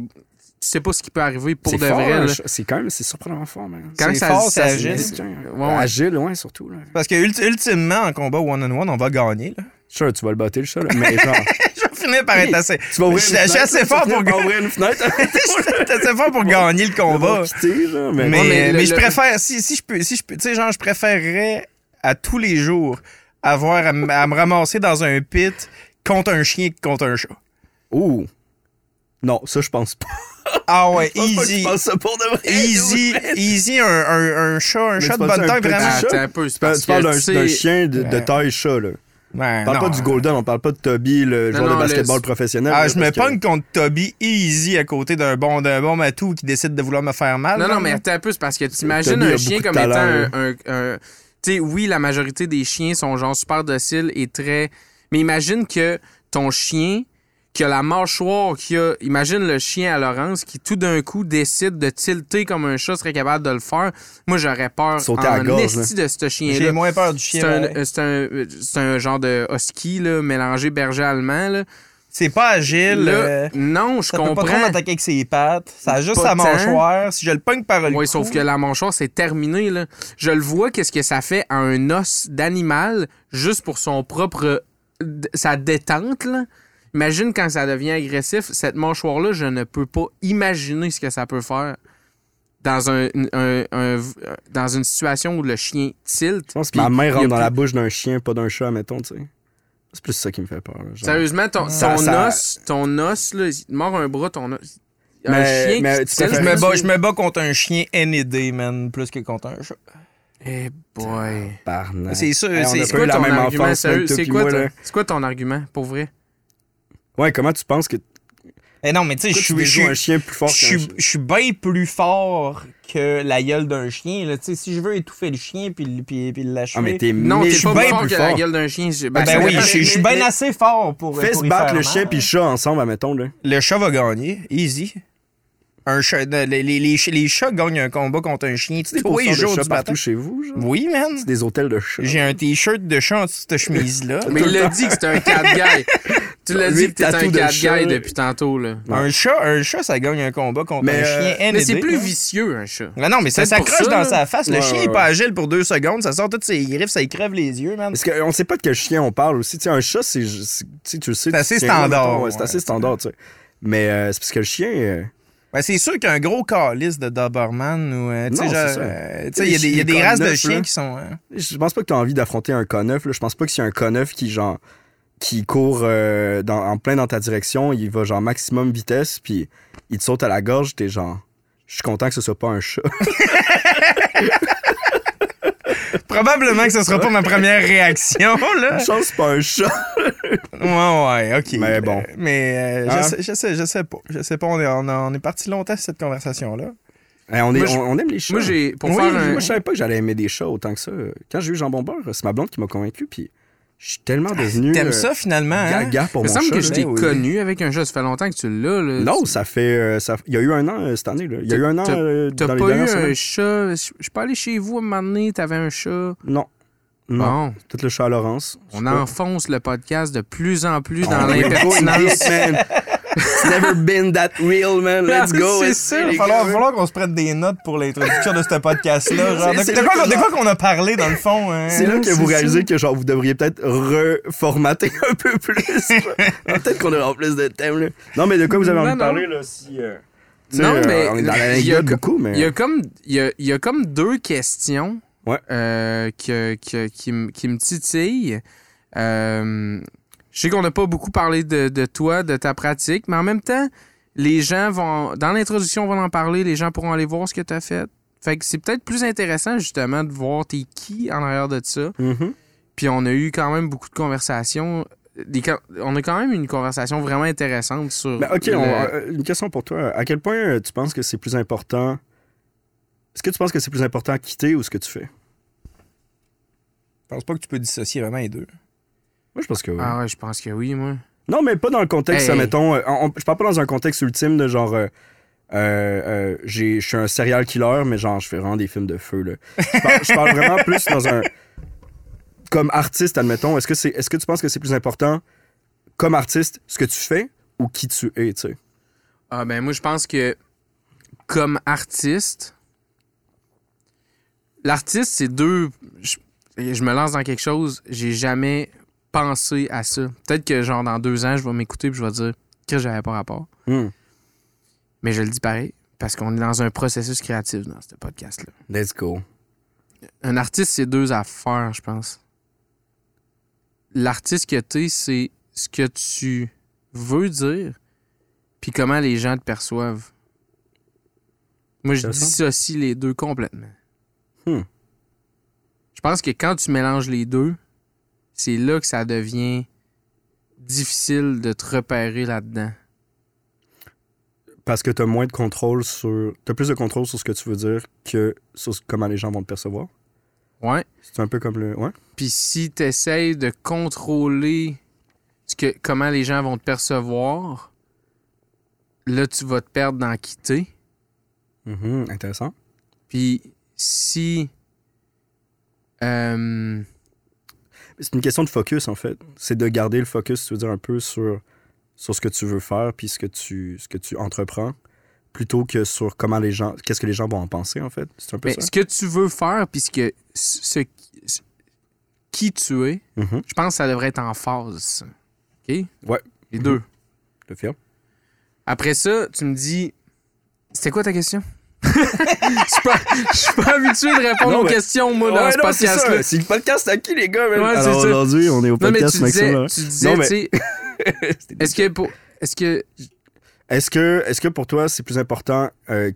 Tu sais pas ce qui peut arriver pour de fort, vrai, chat. C'est quand même, c'est surprenamment fort, man. Quand C'est ça, fort, ça- c'est agile. ça- Ouais, ouais. Agile, ouais, surtout. Là. Parce que ulti- ultimement, en combat one-on-one, on va gagner. Là. Sure, tu vas le battre, le chat, là. Mais genre, [laughs] Je vais finir par être assez. tu vas ouvrir Je une suis- je suis fenêtre, assez fort tu vas pour ouvrir une fenêtre. [laughs] Assez fort pour [laughs] gagner le combat. quitter, genre, mais, Mais, Ouais, mais mais, le- je le- préfère, si, si je peux, si je peux, tu sais, genre, je préférerais à tous les jours avoir à, me ramasser dans un pit contre un chien que contre un chat. Ouh. Non, ça, je pense pas. Ah ouais, [laughs] Je pense pas que easy. ça pour de vrai. Easy, easy, un, un, un chat, un Mais chat de bonne taille, vraiment. chat? Un peu, c'est Tu parles, d'un tu sais- d'un chien de, taille chat, là. Ben, On parle non. pas du Golden, on parle pas de Toby, le Non, joueur non, de basketball le- professionnel. Ah, là, je me que- pogne contre Toby easy à côté d'un bon, d'un bon matou qui décide de vouloir me faire mal. Non, là. non, mais attends un peu, c'est parce que tu imagines un chien comme étant talent, un. un- un- tu sais, oui, la majorité des chiens sont genre super dociles et très. Mais imagine que ton chien, qui a la mâchoire, qui a. Imagine le chien à Laurence qui tout d'un coup décide de tilter comme un chat serait capable de le faire. Moi, j'aurais peur Sauter à gorge, esti de ce J'ai chien-là. moins peur du chien. C'est un, euh, c'est un, euh, c'est un genre de husky là, mélangé berger allemand. Là. C'est pas agile. Là, euh, non, je ça peut pas trop comprends. m'attaquer avec ses pattes. Ça a juste Pas sa mâchoire. Si je le pogne par le Oui, cou, sauf que la mâchoire, c'est terminé. Là. Je le vois, qu'est-ce que ça fait à un os d'animal juste pour son propre. sa détente. Là. Imagine quand ça devient agressif, cette mâchoire-là, je ne peux pas imaginer ce que ça peut faire. dans un, un- un- dans une situation où le chien tilt. Je pense que ma main rentre dans plus- la bouche d'un chien, pas d'un chat, mettons, tu sais. C'est plus ça qui me fait peur. là, genre. Sérieusement, ton, Ça- ton ça- os, ton os, là, il te mord un bras, ton os. Un Mais- chien mais qui Je me, bats, je me bats contre un chien NED, man, plus que contre un chat. Eh boy. Barnac. C'est sûr, Hey, c'est- quoi ton argument, quoi, c'est quoi ton argument, pour vrai? Ouais, comment tu penses que Eh non, mais tu sais, je suis- je suis un chien plus fort je suis chien? je suis bien plus fort que la gueule d'un chien. Là. Tu sais, Si je veux étouffer le chien puis, le- puis, puis l'achever. Ah, mais t'es Non, t'es pas fois plus fort que la gueule d'un chien. je- Ben, ça oui, je suis- mais- bien assez fort pour. Fais pour se battre faire le mal. chien puis le chat ensemble, admettons, là. Le chat va gagner, easy. Un chat, les, les, les, les chats gagnent un combat contre un chien Tu sais, tous les jours du partout chez vous, genre? Oui, man. C'est des hôtels de chats. J'ai un t-shirt de chat en dessous de cette chemise-là. [laughs] Mais il l'a dit que c'était un cat guy. Tu l'as dit que t'étais un cat guy depuis tantôt, là. Un chat, un chat, ça gagne un combat contre Mais, un euh, chien. Mais c'est plus vicieux, un chat. Non, non, mais ça s'accroche dans là. sa face. Le Ouais, chien ouais, est pas agile pour deux secondes. Ça sort toutes ses griffes, ça y crève les yeux, man. Parce qu'on sait pas de quel chien on parle aussi. Tu sais, un chat, c'est. c'est- tu sais, tu le sais. C'est assez standard, C'est assez standard, tu sais. Mais euh, c'est parce que le chien. Ben, c'est sûr qu'un gros calice de Doberman ou. euh, tu sais, c'est euh, il y a des, il y a des races de chiens là. qui sont. hein. Je pense pas que tu as envie d'affronter un conneuf. Je pense pas que a un conneuf qui, genre, qui court euh, dans- en plein dans ta direction, il va, genre, maximum vitesse, puis il te saute à la gorge, t'es genre. Je suis content que ce soit pas un chat. [laughs] [laughs] [laughs] Probablement que ce sera pas ma première réaction, là. Je pense que c'est pas un chat. Ouais, ouais, ok. Mais bon. Mais euh, Hein? je, sais, je sais, je sais pas. Je sais pas, on est, on a- on est parti longtemps sur cette conversation-là. Hey, on, est, Moi, je- on, on aime les chats. Moi, j'ai. Pour Oui, faire moi, un. Moi, je savais pas que j'allais aimer des chats autant que ça. Quand j'ai eu Jambon Beurre, c'est ma blonde qui m'a convaincu, puis je suis tellement devenu. T'aimes euh, ça finalement, hein? Gaga pour Il me mon semble chat. que je t'ai Ben oui. connu avec un chat. Ça fait longtemps que tu l'as, là. Non, ça fait. euh, ça... Il y a eu un an euh, cette année. Là. Il y a eu un an T'as- euh, T'as dans les pas eu un semaines. chat? Je suis pas allé chez vous à un moment donné, t'avais un chat? Non. Non. Bon, Peut-être le chat à Laurence. On enfonce le podcast de plus en plus dans Oh, going l'impertinence. [laughs] It's never been that real, man. [laughs] Let's go. C'est go, Il va falloir, qu'on se prenne des notes pour l'introduction de ce podcast-là. [laughs] De, de là quoi, genre- qu'on a parlé dans le fond? hein? C'est là que vous réalisez que genre vous devriez peut-être reformater [laughs] un peu plus. peut-être qu'on aura plus de thèmes là. Non mais de quoi vous avez Non, envie de parler là si euh, Non, euh, mais on est dans il y a l'anecdote co- beaucoup mais Il y a comme, il y a, il y a comme deux questions Ouais. euh, que, que- qui, me- qui me titillent. Euh, je sais qu'on n'a pas beaucoup parlé de, de toi, de ta pratique, mais en même temps, les gens vont. Dans l'introduction, on va en parler, les gens pourront aller voir ce que tu as fait. Fait que c'est peut-être plus intéressant, justement, de voir t'es qui en arrière de ça. Mhm. Puis on a eu quand même beaucoup de conversations. Des on a quand même eu une conversation vraiment intéressante sur. Ben, OK, le- on- euh, une question pour toi. À quel point euh, tu penses que c'est plus important Est-ce que tu penses que c'est plus important à quitter ou ce que tu fais? Je pense pas que tu peux dissocier vraiment les deux. Moi je pense que oui. Ah ouais, je pense que oui, moi. Non, mais pas dans le contexte, Hey. mettons. euh, on- je parle pas dans un contexte ultime de genre. euh, euh, je suis un serial killer, mais genre, je fais vraiment des films de feu. Là. Je, parle, je parle vraiment [laughs] plus dans un. Comme artiste, admettons, est-ce que, c'est, est-ce que tu penses que c'est plus important, comme artiste, ce que tu fais ou qui tu es, tu sais? Ah ben moi je pense que comme artiste, l'artiste c'est deux. Je, je me lance dans quelque chose, j'ai jamais pensé à ça. Peut-être que genre dans deux ans je vais m'écouter et je vais dire que j'avais pas rapport. Hmm. Mais je le dis pareil parce qu'on est dans un processus créatif dans ce podcast là. Let's go. Un artiste c'est deux affaires je pense. L'artiste que t'es c'est ce que tu veux dire puis comment les gens te perçoivent. Moi, je dissocie les deux complètement. Hmm. Je pense que quand tu mélanges les deux, c'est là que ça devient difficile de te repérer là-dedans. Parce que tu as moins de contrôle sur. Tu as plus de contrôle sur ce que tu veux dire que sur comment les gens vont te percevoir. Ouais. C'est un peu comme le. Ouais. Puis si tu essayes de contrôler ce que, comment les gens vont te percevoir, là, tu vas te perdre dans quitter. Mhm, Intéressant. Puis si. euh, C'est une question de focus, en fait. C'est de garder le focus, tu veux dire, un peu sur, sur ce que tu veux faire puis ce que tu, ce que tu entreprends, plutôt que sur comment les gens. Qu'est-ce que les gens vont en penser, en fait. C'est un peu mais ça. ce que tu veux faire, puis ce que- ce- ce- qui tu es, Mhm. je pense que ça devrait être en phase. OK? Ouais. Les deux. Je te file. Après ça, tu me dis. C'était quoi ta question? Je suis pas, je suis pas habitué de répondre Non, aux mais- questions, moi, dans Ouais, ce non, c'est podcast-là. ça. C'est le podcast à qui, les gars? Ouais, Alors aujourd'hui, on est au Non, mais tu podcast disais, Maxime. tu disais, Non, mais- tu sais, [laughs] est-ce que pour. Est-ce que. Est-ce que, est que pour toi, c'est plus important. euh,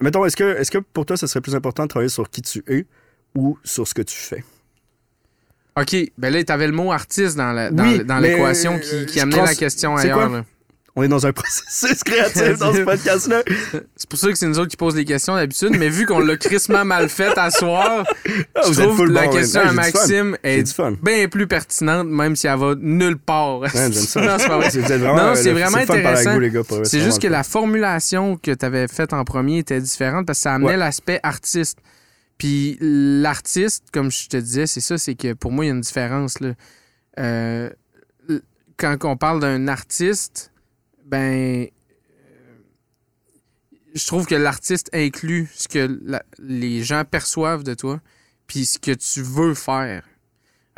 Mettons, est-ce que, est que pour toi, ça serait plus important de travailler sur qui tu es ou sur ce que tu fais? OK, ben là, t'avais le mot artiste dans la- dans, Oui, dans mais, l'équation euh, qui, qui je amenait la question ailleurs. quoi? là. On est dans un [laughs] processus créatif dans ce podcast-là. C'est pour ça que c'est nous autres qui posent les questions d'habitude, mais vu qu'on l'a crissement mal fait à soir, Ah, je trouve la bon, question à. Maxime est bien plus pertinente, même si elle va nulle part. Ouais, j'aime ça. [laughs] Non, c'est pas vrai. Vraiment, Non, euh, c'est vraiment intéressant. C'est juste que la formulation que tu avais faite en premier était différente parce que ça amenait Ouais. l'aspect artiste. Puis l'artiste, comme je te disais, c'est ça, c'est que pour moi, il y a une différence. Là. Euh, quand on parle d'un artiste, ben. euh, Je trouve que l'artiste inclut ce que la- les gens perçoivent de toi, puis ce que tu veux faire.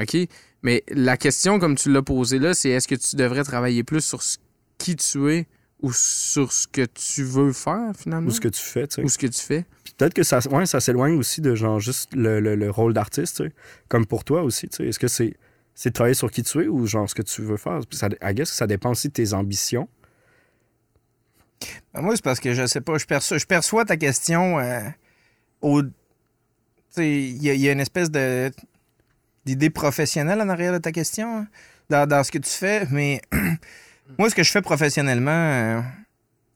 OK? Mais la question, comme tu l'as posée là, c'est est-ce que tu devrais travailler plus sur ce- qui tu es ou sur ce que tu veux faire, finalement? Ou ce que tu fais, tu sais. Ou ce que tu fais. Puis Peut-être que ça, ouais, ça s'éloigne aussi de genre juste le, le- le rôle d'artiste, tu sais. Comme pour toi aussi, tu sais. Est-ce que c'est c'est de travailler sur qui tu es ou genre ce que tu veux faire? Puis ça, I guess que ça dépend aussi de tes ambitions. Ben, moi, c'est parce que je sais pas, je perçois, je perçois ta question euh, au. Tu sais, il y, a- il y a une espèce de d'idée professionnelle en arrière de ta question, hein, dans, dans ce que tu fais, mais [clears throat] moi, ce que je fais professionnellement, euh,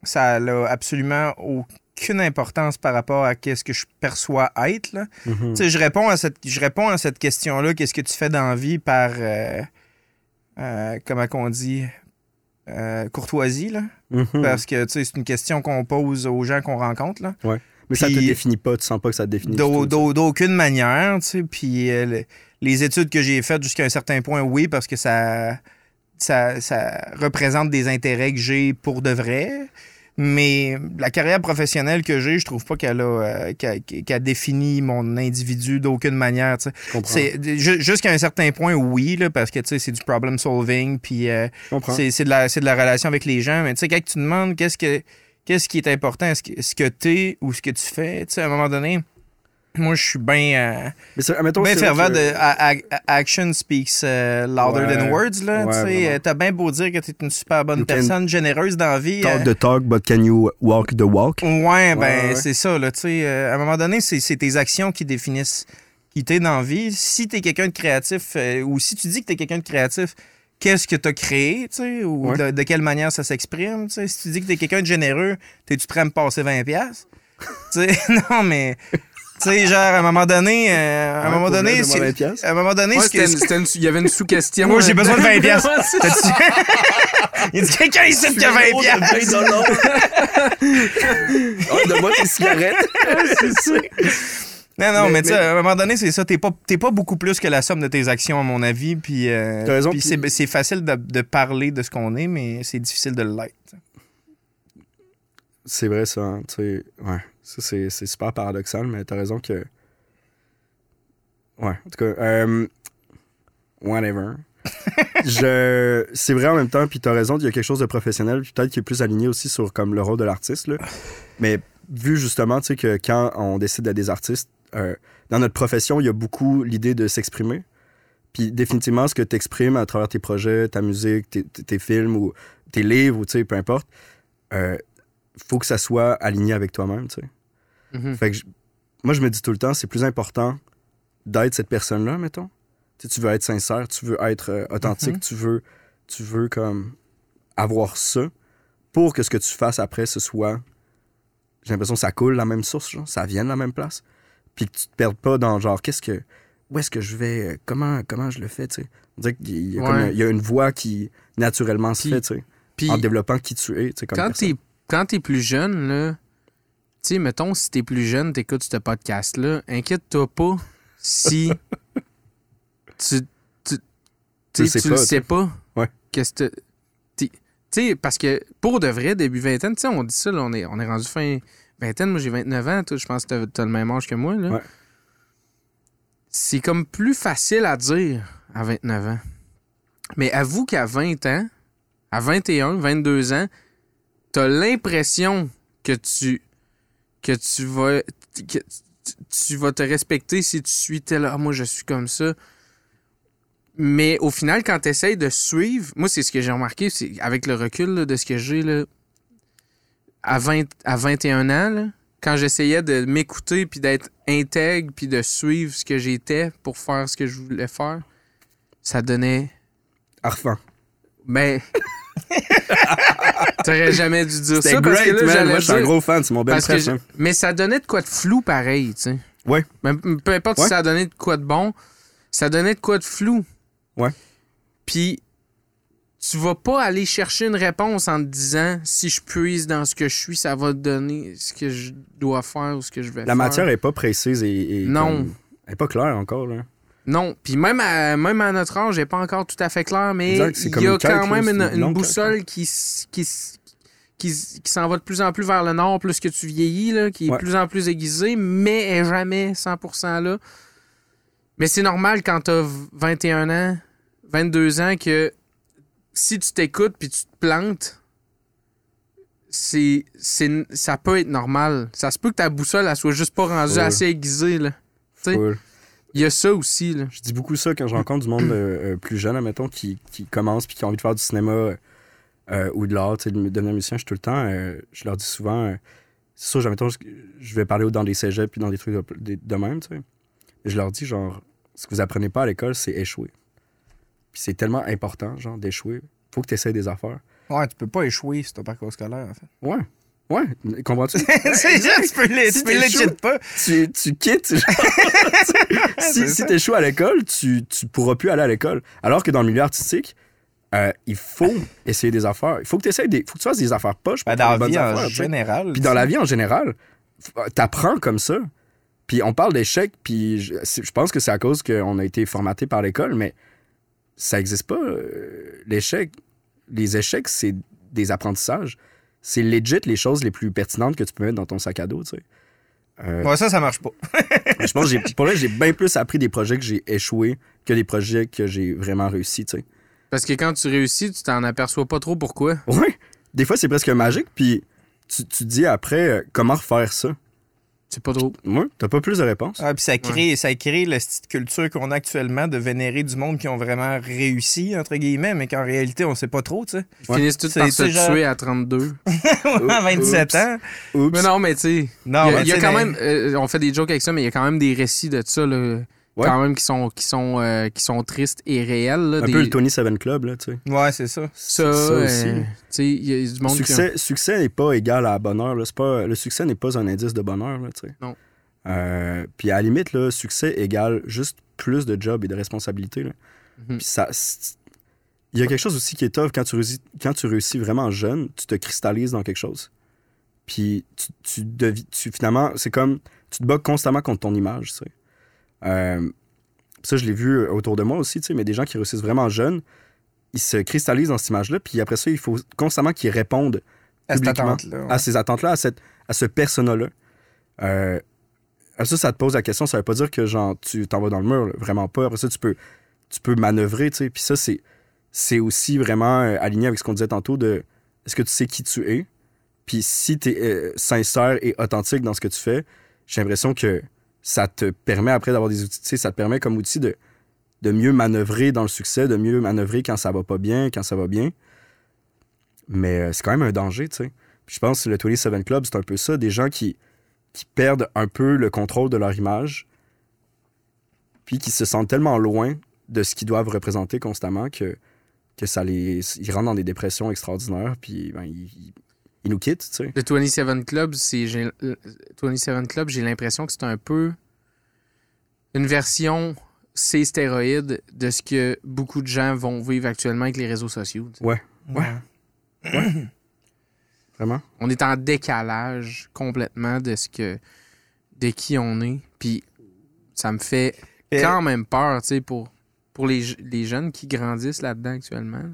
ça n'a absolument aucune importance par rapport à ce que je perçois être. Là. Mhm. Sais, je réponds à cette, je réponds à cette question-là, qu'est-ce que tu fais dans la vie par, euh, euh, comment qu'on dit, euh, courtoisie, là. Mhm. Parce que, c'est une question qu'on pose aux gens qu'on rencontre, là. Mais ça te puis- définit pas, tu sens pas que ça te définit. D'aucune manière, tu sais. Puis euh, le- les études que j'ai faites jusqu'à un certain point, oui, parce que ça, ça, ça représente des intérêts que j'ai pour de vrai. Mais la carrière professionnelle que j'ai, je trouve pas qu'elle a, euh, qu'elle- qu'elle définit mon individu d'aucune manière. tu. C'est ju- jusqu'à un certain point, oui, là, parce que tu sais, c'est du problem solving, puis euh, c'est c'est de, la- c'est de la relation avec les gens. Mais tu sais, quand tu demandes qu'est-ce que qu'est-ce qui est important, que, ce que t'es ou ce que tu fais, tu sais, à un moment donné, moi, je suis bien euh, ben fervent que- de a- a- action speaks euh, louder Ouais. than words. Là, Ouais, tu T'as bien beau dire que t'es une super bonne You personne, généreuse dans la vie. Talk euh, the talk, but can you walk the walk? Ouais, ben c'est ça, là, tu sais. euh, à un moment donné, c'est tes actions qui définissent qui t'es dans la vie. Si t'es quelqu'un de créatif, euh, ou si tu dis que t'es quelqu'un de créatif, qu'est-ce que t'as créé, tu sais, ou de, de quelle manière ça s'exprime, tu sais? Si tu dis que t'es quelqu'un de généreux, t'es-tu prêt à me passer 20$? piastres? [laughs] tu sais, [laughs] non, mais... Tu sais, genre, à un moment donné, euh, à un Ouais, moment donné, c'est- à un moment donné, Ouais, ce que- c'était une- c'était une- il y avait une sous-question. Moi, j'ai besoin de 20 [laughs] piastres. Ouais, c'est ça. T'as-tu- [laughs] Il dit quelqu'un ici qui a 20 piastres. Ah, donne-moi tes cigarettes. Non, non, mais, Mais- tu sais, à un moment donné, c'est ça. T'es pas, t'es pas beaucoup plus que la somme de tes actions, à mon avis. Puis, euh, puis puis- c'est, c'est facile de, de parler de ce qu'on est, mais c'est difficile de l'être. C'est vrai, ça. hein, tu sais, ouais. Ça, c'est, super paradoxal, mais t'as raison que. Ouais, en tout cas, euh, whatever. [laughs] je, c'est vrai en même temps, puis t'as raison, il y a quelque chose de professionnel, puis peut-être qui est plus aligné aussi sur comme le rôle de l'artiste. Là. Mais vu justement, tu sais, que quand on décide d'être des artistes, euh, dans notre profession, il y a beaucoup l'idée de s'exprimer. Puis définitivement, ce que tu exprimes à travers tes projets, ta musique, tes films ou tes livres, ou tu sais, peu importe, euh, faut que ça soit aligné avec toi-même, tu sais. Mhm. Fait que je- moi, je me dis tout le temps, c'est plus important d'être cette personne-là, mettons. Tu sais, tu veux être sincère, tu veux être euh, authentique, Mhm. tu veux tu veux comme avoir ça pour que ce que tu fasses après, ce soit... J'ai l'impression que ça coule la même source, genre, ça vient de la même place. Puis que tu te perdes pas dans genre, qu'est-ce que... Où est-ce que je vais? euh, Comment, comment je le fais, tu sais? On dirait qu'il y a, Ouais. y une voie qui naturellement se Puis- fait, tu sais, Puis en développant qui tu es, tu sais, comme quand t'es quand t'es plus jeune, là, tu sais, mettons, si t'es plus jeune, t'écoutes ce podcast-là, inquiète-toi pas si [laughs] tu, tu, tu, sais, tu pas, le sais pas. Ouais. Qu'est-ce que Tu sais, parce que pour de vrai, début vingtaine, tu sais, on dit ça, là, on est, on est rendu fin vingtaine, moi j'ai 29 ans, toi, je pense que t'as- t'as le même âge que moi, là. Ouais. C'est comme plus facile à dire à 29 ans. Mais avoue qu'à 20 ans, à 21, 22 ans, t'as l'impression que tu que tu vas que tu- vas te respecter si tu suis tel ah moi je suis comme ça. Mais au final quand tu essaies de suivre, moi c'est ce que j'ai remarqué c'est avec le recul là, de ce que j'ai là à 20 à 21 ans là, quand j'essayais de m'écouter puis d'être intègre puis de suivre ce que j'étais pour faire ce que je voulais faire, ça donnait Arfan. ben. [laughs] T'aurais jamais dû dire ça parce que great, là, man. Moi, je suis un gros fan. C'est mon bel j'ai- hein. Mais ça donnait de quoi de flou pareil, tu sais. Ouais. Même- peu importe Ouais. si ça a donné de quoi de bon, ça donnait de quoi de flou. Ouais. Puis tu vas pas aller chercher une réponse en te disant si je puise dans ce que je suis, ça va te donner ce que je dois faire ou ce que je vais La faire. matière est pas précise et. et Non. comme- elle est pas claire encore, là. Non, puis même à, même à notre âge, n'est pas encore tout à fait clair, mais il y a quand même une, boussole qui, qui, s'en va de plus en plus vers le nord, plus que tu vieillis, là, qui est Ouais. plus en plus aiguisée, mais elle est jamais 100% là. Mais c'est normal quand tu as 21 ans, 22 ans, que si tu t'écoutes puis tu te plantes, c'est, ça peut être normal. Ça se peut que ta boussole, elle soit juste pas rendue assez aiguisée. Là. Il y a ça aussi. Là. Je dis beaucoup ça quand je rencontre du monde [clears throat] euh, euh, plus jeune, admettons, qui, qui commence puis qui a envie de faire du cinéma euh, ou de l'art, tu sais, de devenir musicien, je suis tout le temps, euh, je leur dis souvent, euh, c'est sûr, admettons, je, vais parler dans des cégeps puis dans des trucs de, de- de même, tu sais. Je leur dis, genre, ce que vous apprenez pas à l'école, c'est échouer. Puis c'est tellement important, genre, d'échouer. Faut que tu essaies des affaires. Ouais, tu peux pas échouer sur ton parcours scolaire, en fait. Ouais. Ouais. Comprends-tu? [laughs] c'est ça, tu [laughs] peux, le- Si tu peux t'échoues- legit pas. tu, tu quittes. genre. [laughs] si si t'échoues à l'école, tu, tu pourras plus aller à l'école. Alors que dans le milieu artistique, euh, il faut essayer des affaires. Il faut que des. faut que tu fasses des affaires poches pour Ben, dans la vie en affaires, général. Puis dans la vie en général, f- t'apprends comme ça. Puis on parle d'échecs, puis je, je pense que c'est à cause qu'on a été formaté par l'école, mais ça n'existe pas. euh, L'échec, les échecs, c'est des apprentissages. C'est legit les choses les plus pertinentes que tu peux mettre dans ton sac à dos, tu sais. Euh, Ouais, ça, ça marche pas. [laughs] je pense que j'ai- pour là, j'ai bien plus appris des projets que j'ai échoué que des projets que j'ai vraiment réussi, tu sais. Parce que quand tu réussis, tu t'en aperçois pas trop pourquoi. Ouais. Des fois, c'est presque magique, puis tu, tu te dis après euh, comment refaire ça? C'est pas trop. Moi, t'as pas plus de réponses. Ah, puis ça crée, ça crée le style de culture qu'on a actuellement de vénérer du monde qui ont vraiment réussi, entre guillemets, mais qu'en réalité, on sait pas trop, tu sais. Ils Ouais. finissent tous par se genre- tuer à 32. à 27 Oups. ans. Oups. Mais non, mais tu sais. Non, il y a, mais il y a tu sais, quand même. euh, on fait des jokes avec ça, mais il y a quand même des récits de ça, là. Ouais. Quand même qui sont, qui, sont, euh, qui sont tristes et réels. Là, Un des- peu le Tony Seven Club, là, tu sais. Ouais, c'est ça. Ça, Ça aussi. euh, tu sais, il y a du monde qui. Succès, succès n'est pas égal à bonheur. Là. C'est Pas, le succès n'est pas un indice de bonheur. Là, tu sais. Non. Euh, puis à la limite, là, succès égale juste plus de job et de responsabilité. là. Mhm. Puis ça, il y a quelque chose aussi qui est tough. Quand tu, réussis, quand tu réussis vraiment jeune, tu te cristallises dans quelque chose. Puis tu, tu, tu- finalement, c'est comme tu te bats constamment contre ton image. tu sais. Euh, ça, je l'ai vu autour de moi aussi, tu sais, mais des gens qui réussissent vraiment jeunes, ils se cristallisent dans cette image-là, puis après ça, il faut constamment qu'ils répondent À ouais. à ces attentes-là, à, cette, à ce persona-là. Euh, après ça, ça te pose la question, ça veut pas dire que genre tu t'en vas dans le mur, là, vraiment pas. Après ça, tu peux, tu peux manœuvrer, tu sais. Puis ça, c'est, c'est aussi vraiment euh, aligné avec ce qu'on disait tantôt de est-ce que tu sais qui tu es? Puis si tu es sincère et authentique dans ce que tu fais, j'ai l'impression que ça te permet après d'avoir des outils, tu sais, ça te permet comme outil de, de mieux manœuvrer dans le succès, de mieux manœuvrer quand ça va pas bien, quand ça va bien. Mais euh, c'est quand même un danger, tu sais. Je pense que le 27 Club, c'est un peu ça, des gens qui, qui perdent un peu le contrôle de leur image, puis qui se sentent tellement loin de ce qu'ils doivent représenter constamment que, que ça les. Ils rentrent dans des dépressions extraordinaires, puis ben, ils, ils- ils nous quittent, tu sais. Le 27 Club, c'est. j'ai- le 27 Club, j'ai l'impression que c'est un peu une version C stéroïde de ce que beaucoup de gens vont vivre actuellement avec les réseaux sociaux. tu sais. Ouais. [clears throat] Vraiment? On est en décalage complètement de ce que. de qui on est. Puis ça me fait quand même peur, tu sais, pour, pour les, les jeunes qui grandissent là-dedans actuellement.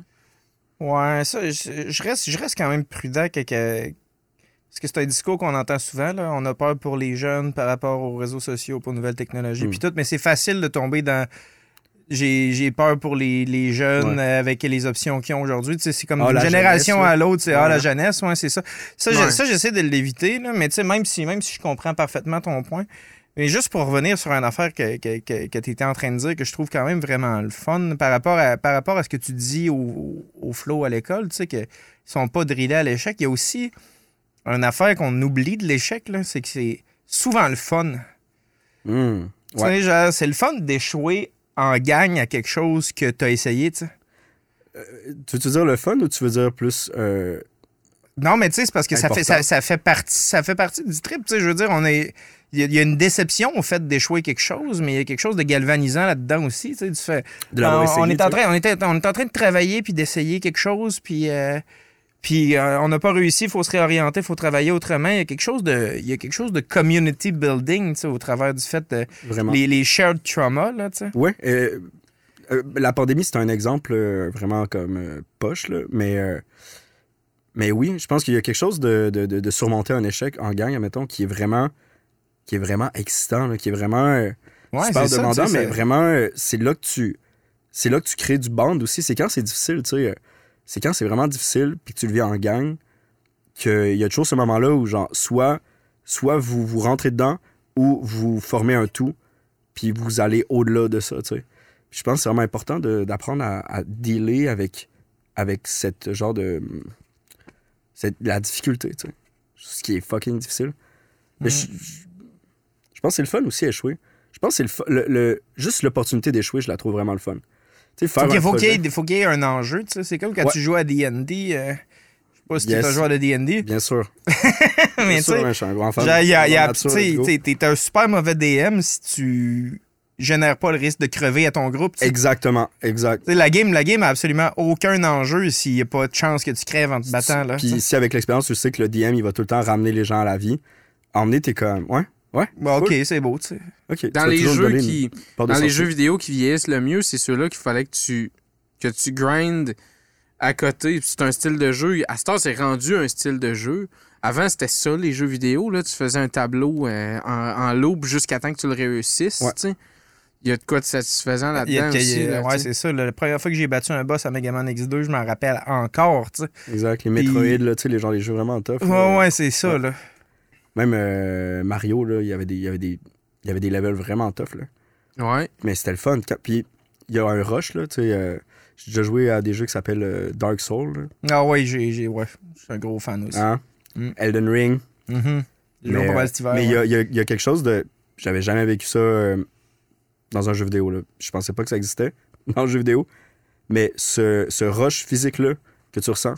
Ouais, ça, je, je reste, je reste quand même prudent que, que- parce que c'est un discours qu'on entend souvent, là. On a peur pour les jeunes par rapport aux réseaux sociaux, pour nouvelles technologies, Mm. puis tout, mais c'est facile de tomber dans j'ai j'ai peur pour les, les jeunes Ouais. avec les options qu'ils ont aujourd'hui. C'est comme Ah, génération jeunesse, à l'autre, c'est ah, la jeunesse, ouais, c'est ça. Ça, Ouais. ça, j'essaie de l'éviter, mais tu sais, même si, même si je comprends parfaitement ton point. Mais juste pour revenir sur une affaire que, que, que, que tu étais en train de dire, que je trouve quand même vraiment le fun par rapport à, par rapport à ce que tu dis au, au flow à l'école, tu sais, qu'ils sont pas drillés à l'échec. Il y a aussi une affaire qu'on oublie de l'échec, là, c'est que c'est souvent le fun. Tu sais, genre, c'est le fun d'échouer en gang à quelque chose que tu as essayé, tu sais. Tu veux dire le fun ou tu veux dire plus. euh, Non, mais tu sais, c'est parce que ça fait, ça, fait partie, ça fait partie du trip. Tu sais, je veux dire, on est. Il y, a- une déception au fait d'échouer quelque chose, mais il y a quelque chose de galvanisant là-dedans aussi. Tu sais, tu fais. de l'avoir on, essayé, on est en train, on, était, on est en train de travailler puis d'essayer quelque chose, puis. euh, puis euh, on n'a pas réussi, il faut se réorienter, il faut travailler autrement. Il y a quelque chose de, il y a quelque chose de community building, tu sais, au travers du fait de Vraiment. les, les shared trauma, là, tu sais. Ouais. euh, la pandémie, c'est un exemple vraiment comme poche, là, mais, mais oui, je pense qu'il y a quelque chose de, de, de- surmonter un échec en gang, admettons, qui est vraiment, qui est vraiment excitant, là, qui est vraiment euh, Ouais, super ça, demandant, sais, mais c'est- vraiment, euh, c'est là que tu c'est là que tu crées du band aussi. C'est quand c'est difficile, tu sais. euh, C'est quand c'est vraiment difficile, puis que tu le vis en gang, qu'il y a toujours ce moment-là où, genre, soit, soit vous vous rentrez dedans, ou vous formez un tout, puis vous allez au-delà de ça, tu sais. Je pense que c'est vraiment important d'apprendre à, à dealer avec, avec cette genre de... cette- la difficulté, tu sais. Ce qui est fucking difficile. Mais je, je- je pense que c'est le fun aussi, échouer. Je pense que c'est le, le, le- Juste l'opportunité d'échouer, je la trouve vraiment le fun. Tu sais, faire Faut qu'il un faut qu'il y, ait- faut qu'il y ait un enjeu, tu sais. C'est comme quand Ouais. tu joues à D&D. euh, je sais pas si tu es Yes. un joueur de D&D, Bien sûr. [laughs] Bien tu sûr, hein, je suis un grand fan. tu t'es un super mauvais DM si tu génères pas le risque de crever à ton groupe. Exactement, exact. La game, la game a absolument aucun enjeu s'il n'y a pas de chance que tu crèves en te battant. Là, Puis si avec l'expérience, tu sais que le DM, il va tout le temps ramener les gens à la vie, emmener, t'es comme, ouais, ouais, Bon, ok, c'est beau. tu sais. Dans les jeux qui. Dans les jeux vidéo qui vieillissent le mieux, c'est ceux-là qu'il fallait que tu que tu grindes à côté. C'est un style de jeu. À heure, c'est rendu un style de jeu. Avant, c'était ça, les jeux vidéo. Là. Tu faisais un tableau euh, en, en loop jusqu'à temps que tu le réussisses. Ouais. Il y a de quoi de satisfaisant là-dedans il y a- aussi. là, ouais, c'est ça. là, La première fois que j'ai battu un boss à Mega Man X2, je m'en rappelle encore. tu sais. Exact, les Puis- Metroid, là, tu sais, les gens, les jeux vraiment tough. Ouais, là. ouais, c'est ça. ouais. Là. Même euh, Mario, là, il y avait des, il y avait des, il y avait des levels vraiment tough, là. Ouais. Mais c'était le fun. Puis il y a un rush, là, tu sais. euh, j'ai déjà joué à des jeux qui s'appellent euh, Dark Souls. Ah ouais, j'ai, j'ai- ouais, je suis un gros fan aussi. Hein? Mm. Elden Ring. J'ai joué Mais, euh, il y, a, il y a- il y a quelque chose de. J'avais jamais vécu ça euh, dans un jeu vidéo. Là. Je pensais pas que ça existait [laughs] dans le jeu vidéo. Mais ce, ce rush physique-là que tu ressens,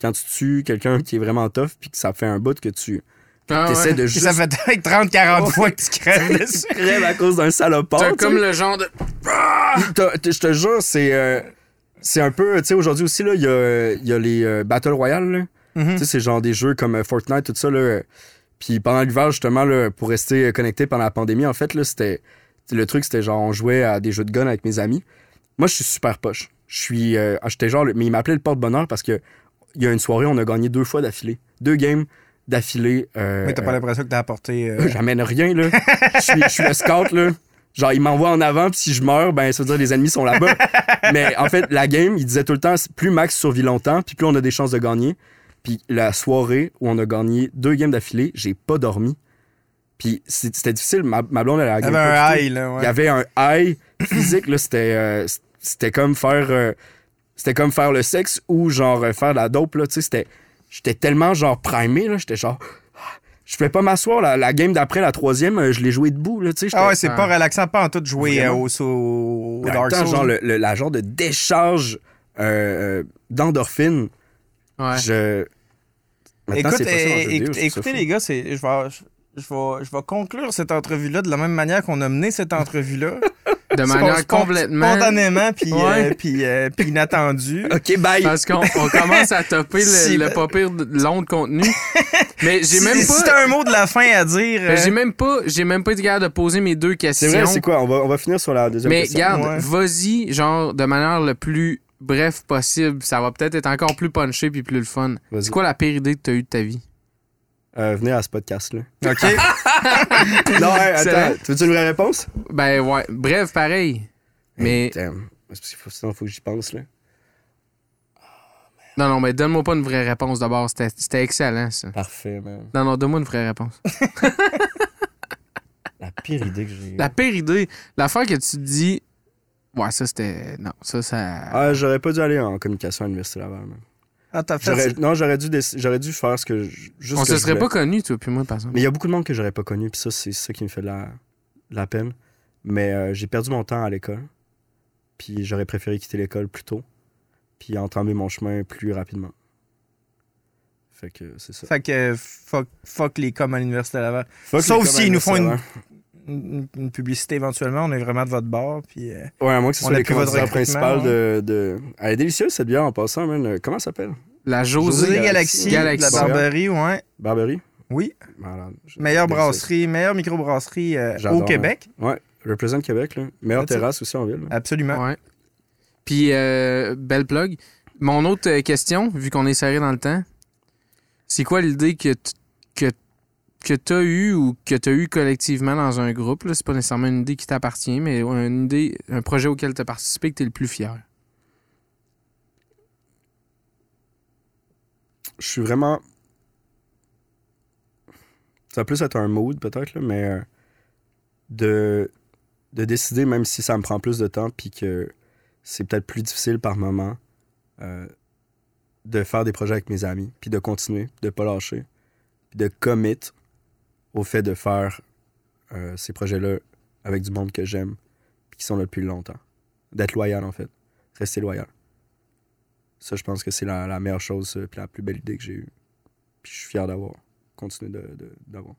quand tu tues quelqu'un qui est vraiment tough, puis que ça fait un bout que tu Ah, essaies ouais. de [laughs] juste Ça fait peut-être 30-40 [laughs] Ouais. fois que tu crèves dessus. crèves à cause d'un salopard. T'as tu comme le genre de. T'as- t'as- Je te jure, c'est. euh, c'est un peu. Tu sais, aujourd'hui aussi, là, il y a, y a les euh, Battle Royale. Mhm. Tu sais, c'est genre des jeux comme euh, Fortnite, tout ça. Là. Puis pendant l'hiver, justement, là, pour rester connecté pendant la pandémie, en fait, là, Le truc, c'était genre, on jouait à des jeux de gun avec mes amis. Moi, je suis super poche. Je suis. euh, ah, J'étais genre. Mais il m'appelait le porte-bonheur parce que il y a une soirée, on a gagné deux fois d'affilée. Deux games d'affilée. euh, Mais t'as pas euh, l'impression que t'as apporté. euh, [laughs] J'amène rien, là. Je suis, je suis le scout, là. Genre, il m'envoie en avant, puis si je meurs, ben, ça veut dire que les ennemis sont là-bas. [laughs] Mais en fait, la game, il disait tout le temps, plus Max survit longtemps, puis plus on a des chances de gagner. Puis la soirée où on a gagné deux games d'affilée, j'ai pas dormi. Puis c'était difficile. Ma, ma blonde, elle a la T'avais game un high, là. Il y Ouais. avait un high physique, là. C'était euh, c'était comme faire. euh, c'était comme faire le sexe ou genre euh, faire la dope, là. Tu sais, c'était. J'étais tellement genre primé, là. J'étais genre. Je pouvais pas m'asseoir. La, la game d'après, la troisième, je l'ai joué debout, là. Tu sais, j'étais- Ah ouais, c'est Ah. pas relaxant, pas en tout de jouer euh, au, au, au Dark temps, genre, le, le- la genre de décharge d'endorphine, Ouais. je. Maintenant, Écoute, vidéo, écoutez fou. les gars, c'est, je, vais, je, vais, je vais conclure cette entrevue-là de la même manière qu'on a mené cette entrevue-là. De manière complètement. Spontanément, puis Ouais. euh, puis, euh, puis inattendue. [laughs] Ok, bye! Parce qu'on on commence à topper le, Si- le pas pire de long de contenu. Mais j'ai Si- même Si pas. t'as un mot de la fin à dire. mais J'ai euh, même pas, j'ai même pas été capable de poser mes deux questions. C'est vrai, c'est quoi? On va, on va finir sur la deuxième Mais question. garde, Ouais. vas-y, genre, de manière le plus bref possible. Ça va peut-être être encore plus punché puis plus le fun. C'est quoi la pire idée que t'as eue de ta vie? Euh, venez à ce podcast-là. OK. [laughs] non, hey, attends. Tu veux une vraie réponse? Ben ouais, bref, pareil. Mais Damn. Parce faut, sinon, faut que j'y pense, là. non, non, mais donne-moi pas une vraie réponse d'abord. C'était excellent, ça. Parfait, man. Non, non, donne-moi une vraie réponse. [laughs] La pire idée que j'ai. La pire idée, l'affaire que tu te dis, ouais, ça c'était. Non, ça, ça. Ah, j'aurais pas dû aller en communication à l'Université Laval, man. Ah, t'as fait J'aurais-? Non, j'aurais dû, déc- j'aurais dû faire ce que. je- Juste On ce se je serait voulais. pas connus, toi, puis moi, par exemple. Mais il y a beaucoup de monde que j'aurais pas connu, puis ça, c'est ça qui me fait de la, de la peine. Mais euh, j'ai perdu mon temps à l'école. Puis j'aurais préféré quitter l'école plus tôt. Puis entamer mon chemin plus rapidement. Fait que c'est ça. Fait que fuck, fuck les coms à l'Université Laval. Fuck Sauf s'ils nous font une, une, une publicité éventuellement, on est vraiment de votre bord. Puis, euh. Ouais, à moins que ce On soit les commanditaires principales de, de. Elle est délicieuse cette bière en passant, man. Euh, Comment ça s'appelle? La Josée, José Galaxy, Galaxy. de la Barberie, ouais. Barberie? Oui. Malade. Meilleure brasserie, meilleure microbrasserie euh, au Québec. Ouais, représente Québec, là. Meilleure terrasse aussi en ville. là. Absolument. Ouais. Puis, euh, belle plug. Mon autre euh, question, vu qu'on est serré dans le temps, c'est quoi l'idée que que que tu as eu ou que tu as eu collectivement dans un groupe? C'est pas nécessairement une idée qui t'appartient, mais une idée, un projet auquel tu as participé que tu es le plus fier. je suis vraiment. Ça va plus être un mood, peut-être, mais euh, de, de décider, même si ça me prend plus de temps, puis que c'est peut-être plus difficile par moment, euh, de faire des projets avec mes amis, puis de continuer, de pas lâcher, puis de commit au fait de faire euh, ces projets-là avec du monde que j'aime, puis qui sont là depuis longtemps. D'être loyal, en fait. Rester loyal. Ça, je pense que c'est la, la meilleure chose, puis la plus belle idée que j'ai eue. Puis je suis fier d'avoir continué de- de- d'avoir.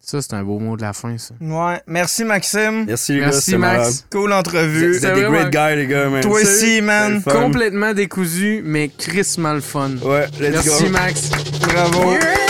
Ça, c'est un beau mot de la fin, ça. Ouais. Merci, Maxime. Merci les gars, Merci, c'était malade. Max. Cool Vous entrevue. êtes des vraiment- great guys, les gars, man. Toi aussi, man. Complètement décousu, mais crissement le fun. Ouais, let's Merci, go. Max. Bravo. Yeah!